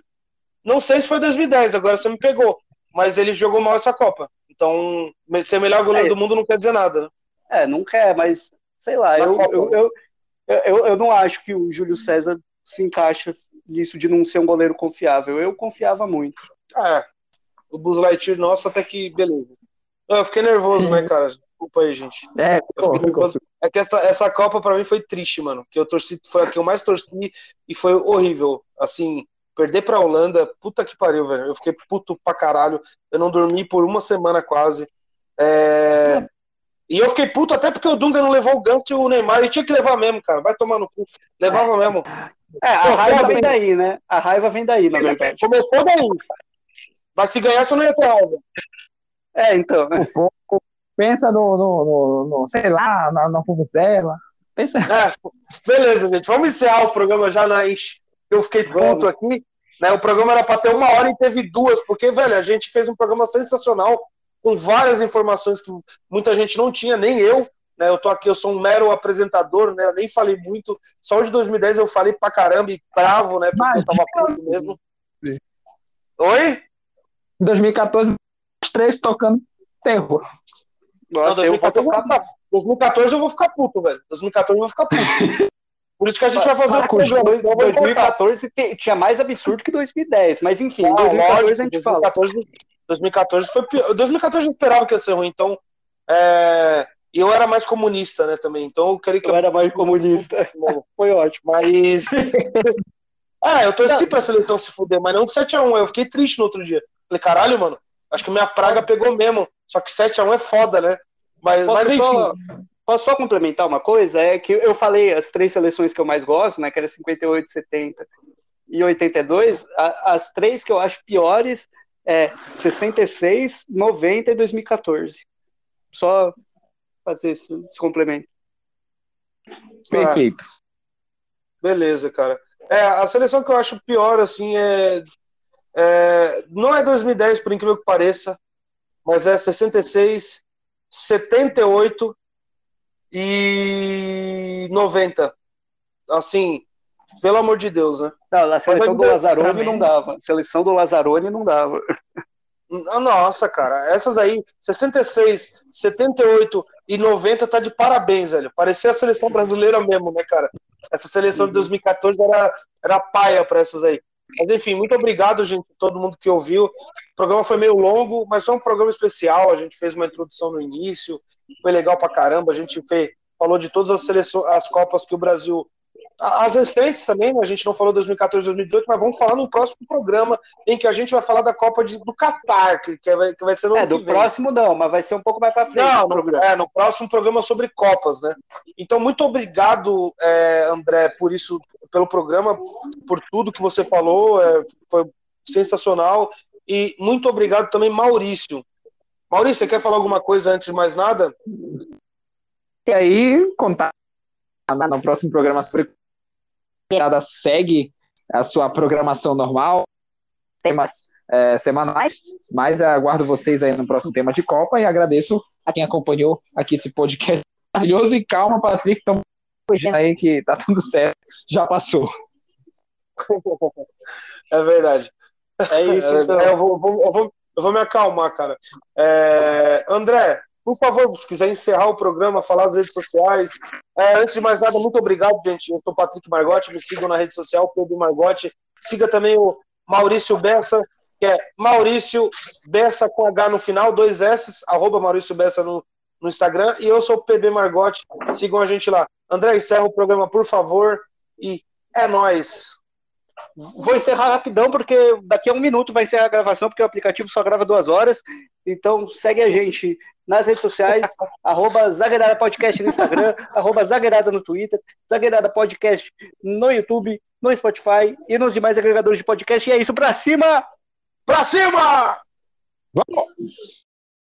não sei se foi 2010, agora você me pegou. Mas ele jogou mal essa Copa. Então, ser melhor goleiro É. do mundo não quer dizer nada. Né? É, não quer, mas sei lá, eu, eu, eu, eu, eu não acho que o Júlio César se encaixa nisso de não ser um goleiro confiável. Eu confiava muito. É, o Buzz Lightyear nosso até que beleza. Eu fiquei nervoso, né, cara? Desculpa aí, gente. É, pô, é que essa, essa Copa pra mim foi triste, mano. Que eu torci, foi a que eu mais torci e foi horrível. Assim, perder pra Holanda, puta que pariu, velho. Eu fiquei puto pra caralho. Eu não dormi por uma semana quase. É... E eu fiquei puto até porque o Dunga não levou o Ganso e o Neymar. E tinha que levar mesmo, cara. Vai tomar no cu. Levava mesmo. É, a Pô, raiva vem daí, né? A raiva vem daí, na verdade. Começou daí. Mas se ganhasse, eu não ia ter raiva. É, então. Pensa no, no, no, no sei lá, na, na Pensa. É, beleza, gente. Vamos encerrar o programa já na enche. Eu fiquei puto aqui. Né? O programa era para ter uma hora e teve duas, porque, velho, a gente fez um programa sensacional, com várias informações que muita gente não tinha, nem eu. Né? Eu tô aqui, eu sou um mero apresentador, né? Eu nem falei muito. Só de 2010 eu falei pra caramba e bravo, né? Porque Mas, eu tava puto mesmo. Oi? Em 2014, os três tocando terror. Nossa, não, 2014, eu, ficar... 2014 eu vou ficar puto, velho. 2014 eu vou ficar puto. Por isso que a gente vai fazer o curso. 2014 tinha mais absurdo que 2010, mas enfim, ah, 2014 lógico, a gente 2014, fala. 2014 foi pior. 2014 eu esperava que ia ser ruim, então. É... eu era mais comunista, né, também. Então eu queria que. Eu, eu... era mais comunista. foi ótimo. Mas. é, eu torci pra seleção se fuder, mas não de 7x1. Eu fiquei triste no outro dia. Falei, caralho, mano, acho que minha praga pegou mesmo. Só que 7x1 é foda, né? Mas, mas enfim. Só, posso só complementar uma coisa? É que eu falei as três seleções que eu mais gosto, né? Que era 58, 70 e 82. A, as três que eu acho piores é 66, 90 e 2014. Só fazer esse, esse complemento. Perfeito. Ah, beleza, cara. É, a seleção que eu acho pior, assim, é, é, Não é 2010, por incrível que pareça, mas é 66, 78 e 90. Assim, pelo amor de Deus, né? Não, a seleção do Lazzaroni não dava. Seleção do Lazzaroni não dava. Nossa, cara, essas aí, 66, 78 e 90 tá de parabéns, velho. Parecia a seleção brasileira mesmo, né, cara? Essa seleção de 2014 era, era paia para essas aí. Mas enfim, muito obrigado, gente, todo mundo que ouviu. O programa foi meio longo, mas foi um programa especial. A gente fez uma introdução no início, foi legal pra caramba. A gente fez, falou de todas as seleções, as Copas que o Brasil as recentes também, né? a gente não falou 2014 2018, mas vamos falar no próximo programa em que a gente vai falar da Copa de, do Catar, que, que, vai, que vai ser no É, do próximo não, mas vai ser um pouco mais para frente. Não, no, é, no próximo programa sobre Copas, né? Então, muito obrigado, é, André, por isso, pelo programa, por tudo que você falou, é, foi sensacional. E muito obrigado também, Maurício. Maurício, você quer falar alguma coisa antes de mais nada? E aí, contar no próximo programa sobre temporada segue a sua programação normal, temas é, semanais, mas aguardo vocês aí no próximo tema de Copa e agradeço a quem acompanhou aqui esse podcast maravilhoso e calma, Patrick, estamos aí que tá tudo certo, já passou. É verdade. É isso, é, então. é, eu, vou, vou, eu, vou, eu vou me acalmar, cara. É, André, por favor, se quiser encerrar o programa, falar as redes sociais. É, antes de mais nada, muito obrigado, gente. Eu sou Patrick Margotti, me sigam na rede social, Pedro Margotti. Siga também o Maurício Bessa, que é Maurício Bessa com H no final, dois S, arroba Maurício Bessa no, no Instagram. E eu sou o PB Margotti, sigam a gente lá. André, encerra o programa, por favor, e é nós. Vou encerrar rapidão, porque daqui a um minuto vai ser a gravação, porque o aplicativo só grava duas horas. Então segue a gente nas redes sociais, arroba Zagueirada Podcast no Instagram, arroba Zagueirada no Twitter, Zagueirada Podcast no YouTube, no Spotify e nos demais agregadores de podcast. E é isso, pra cima! Pra cima! Vamos!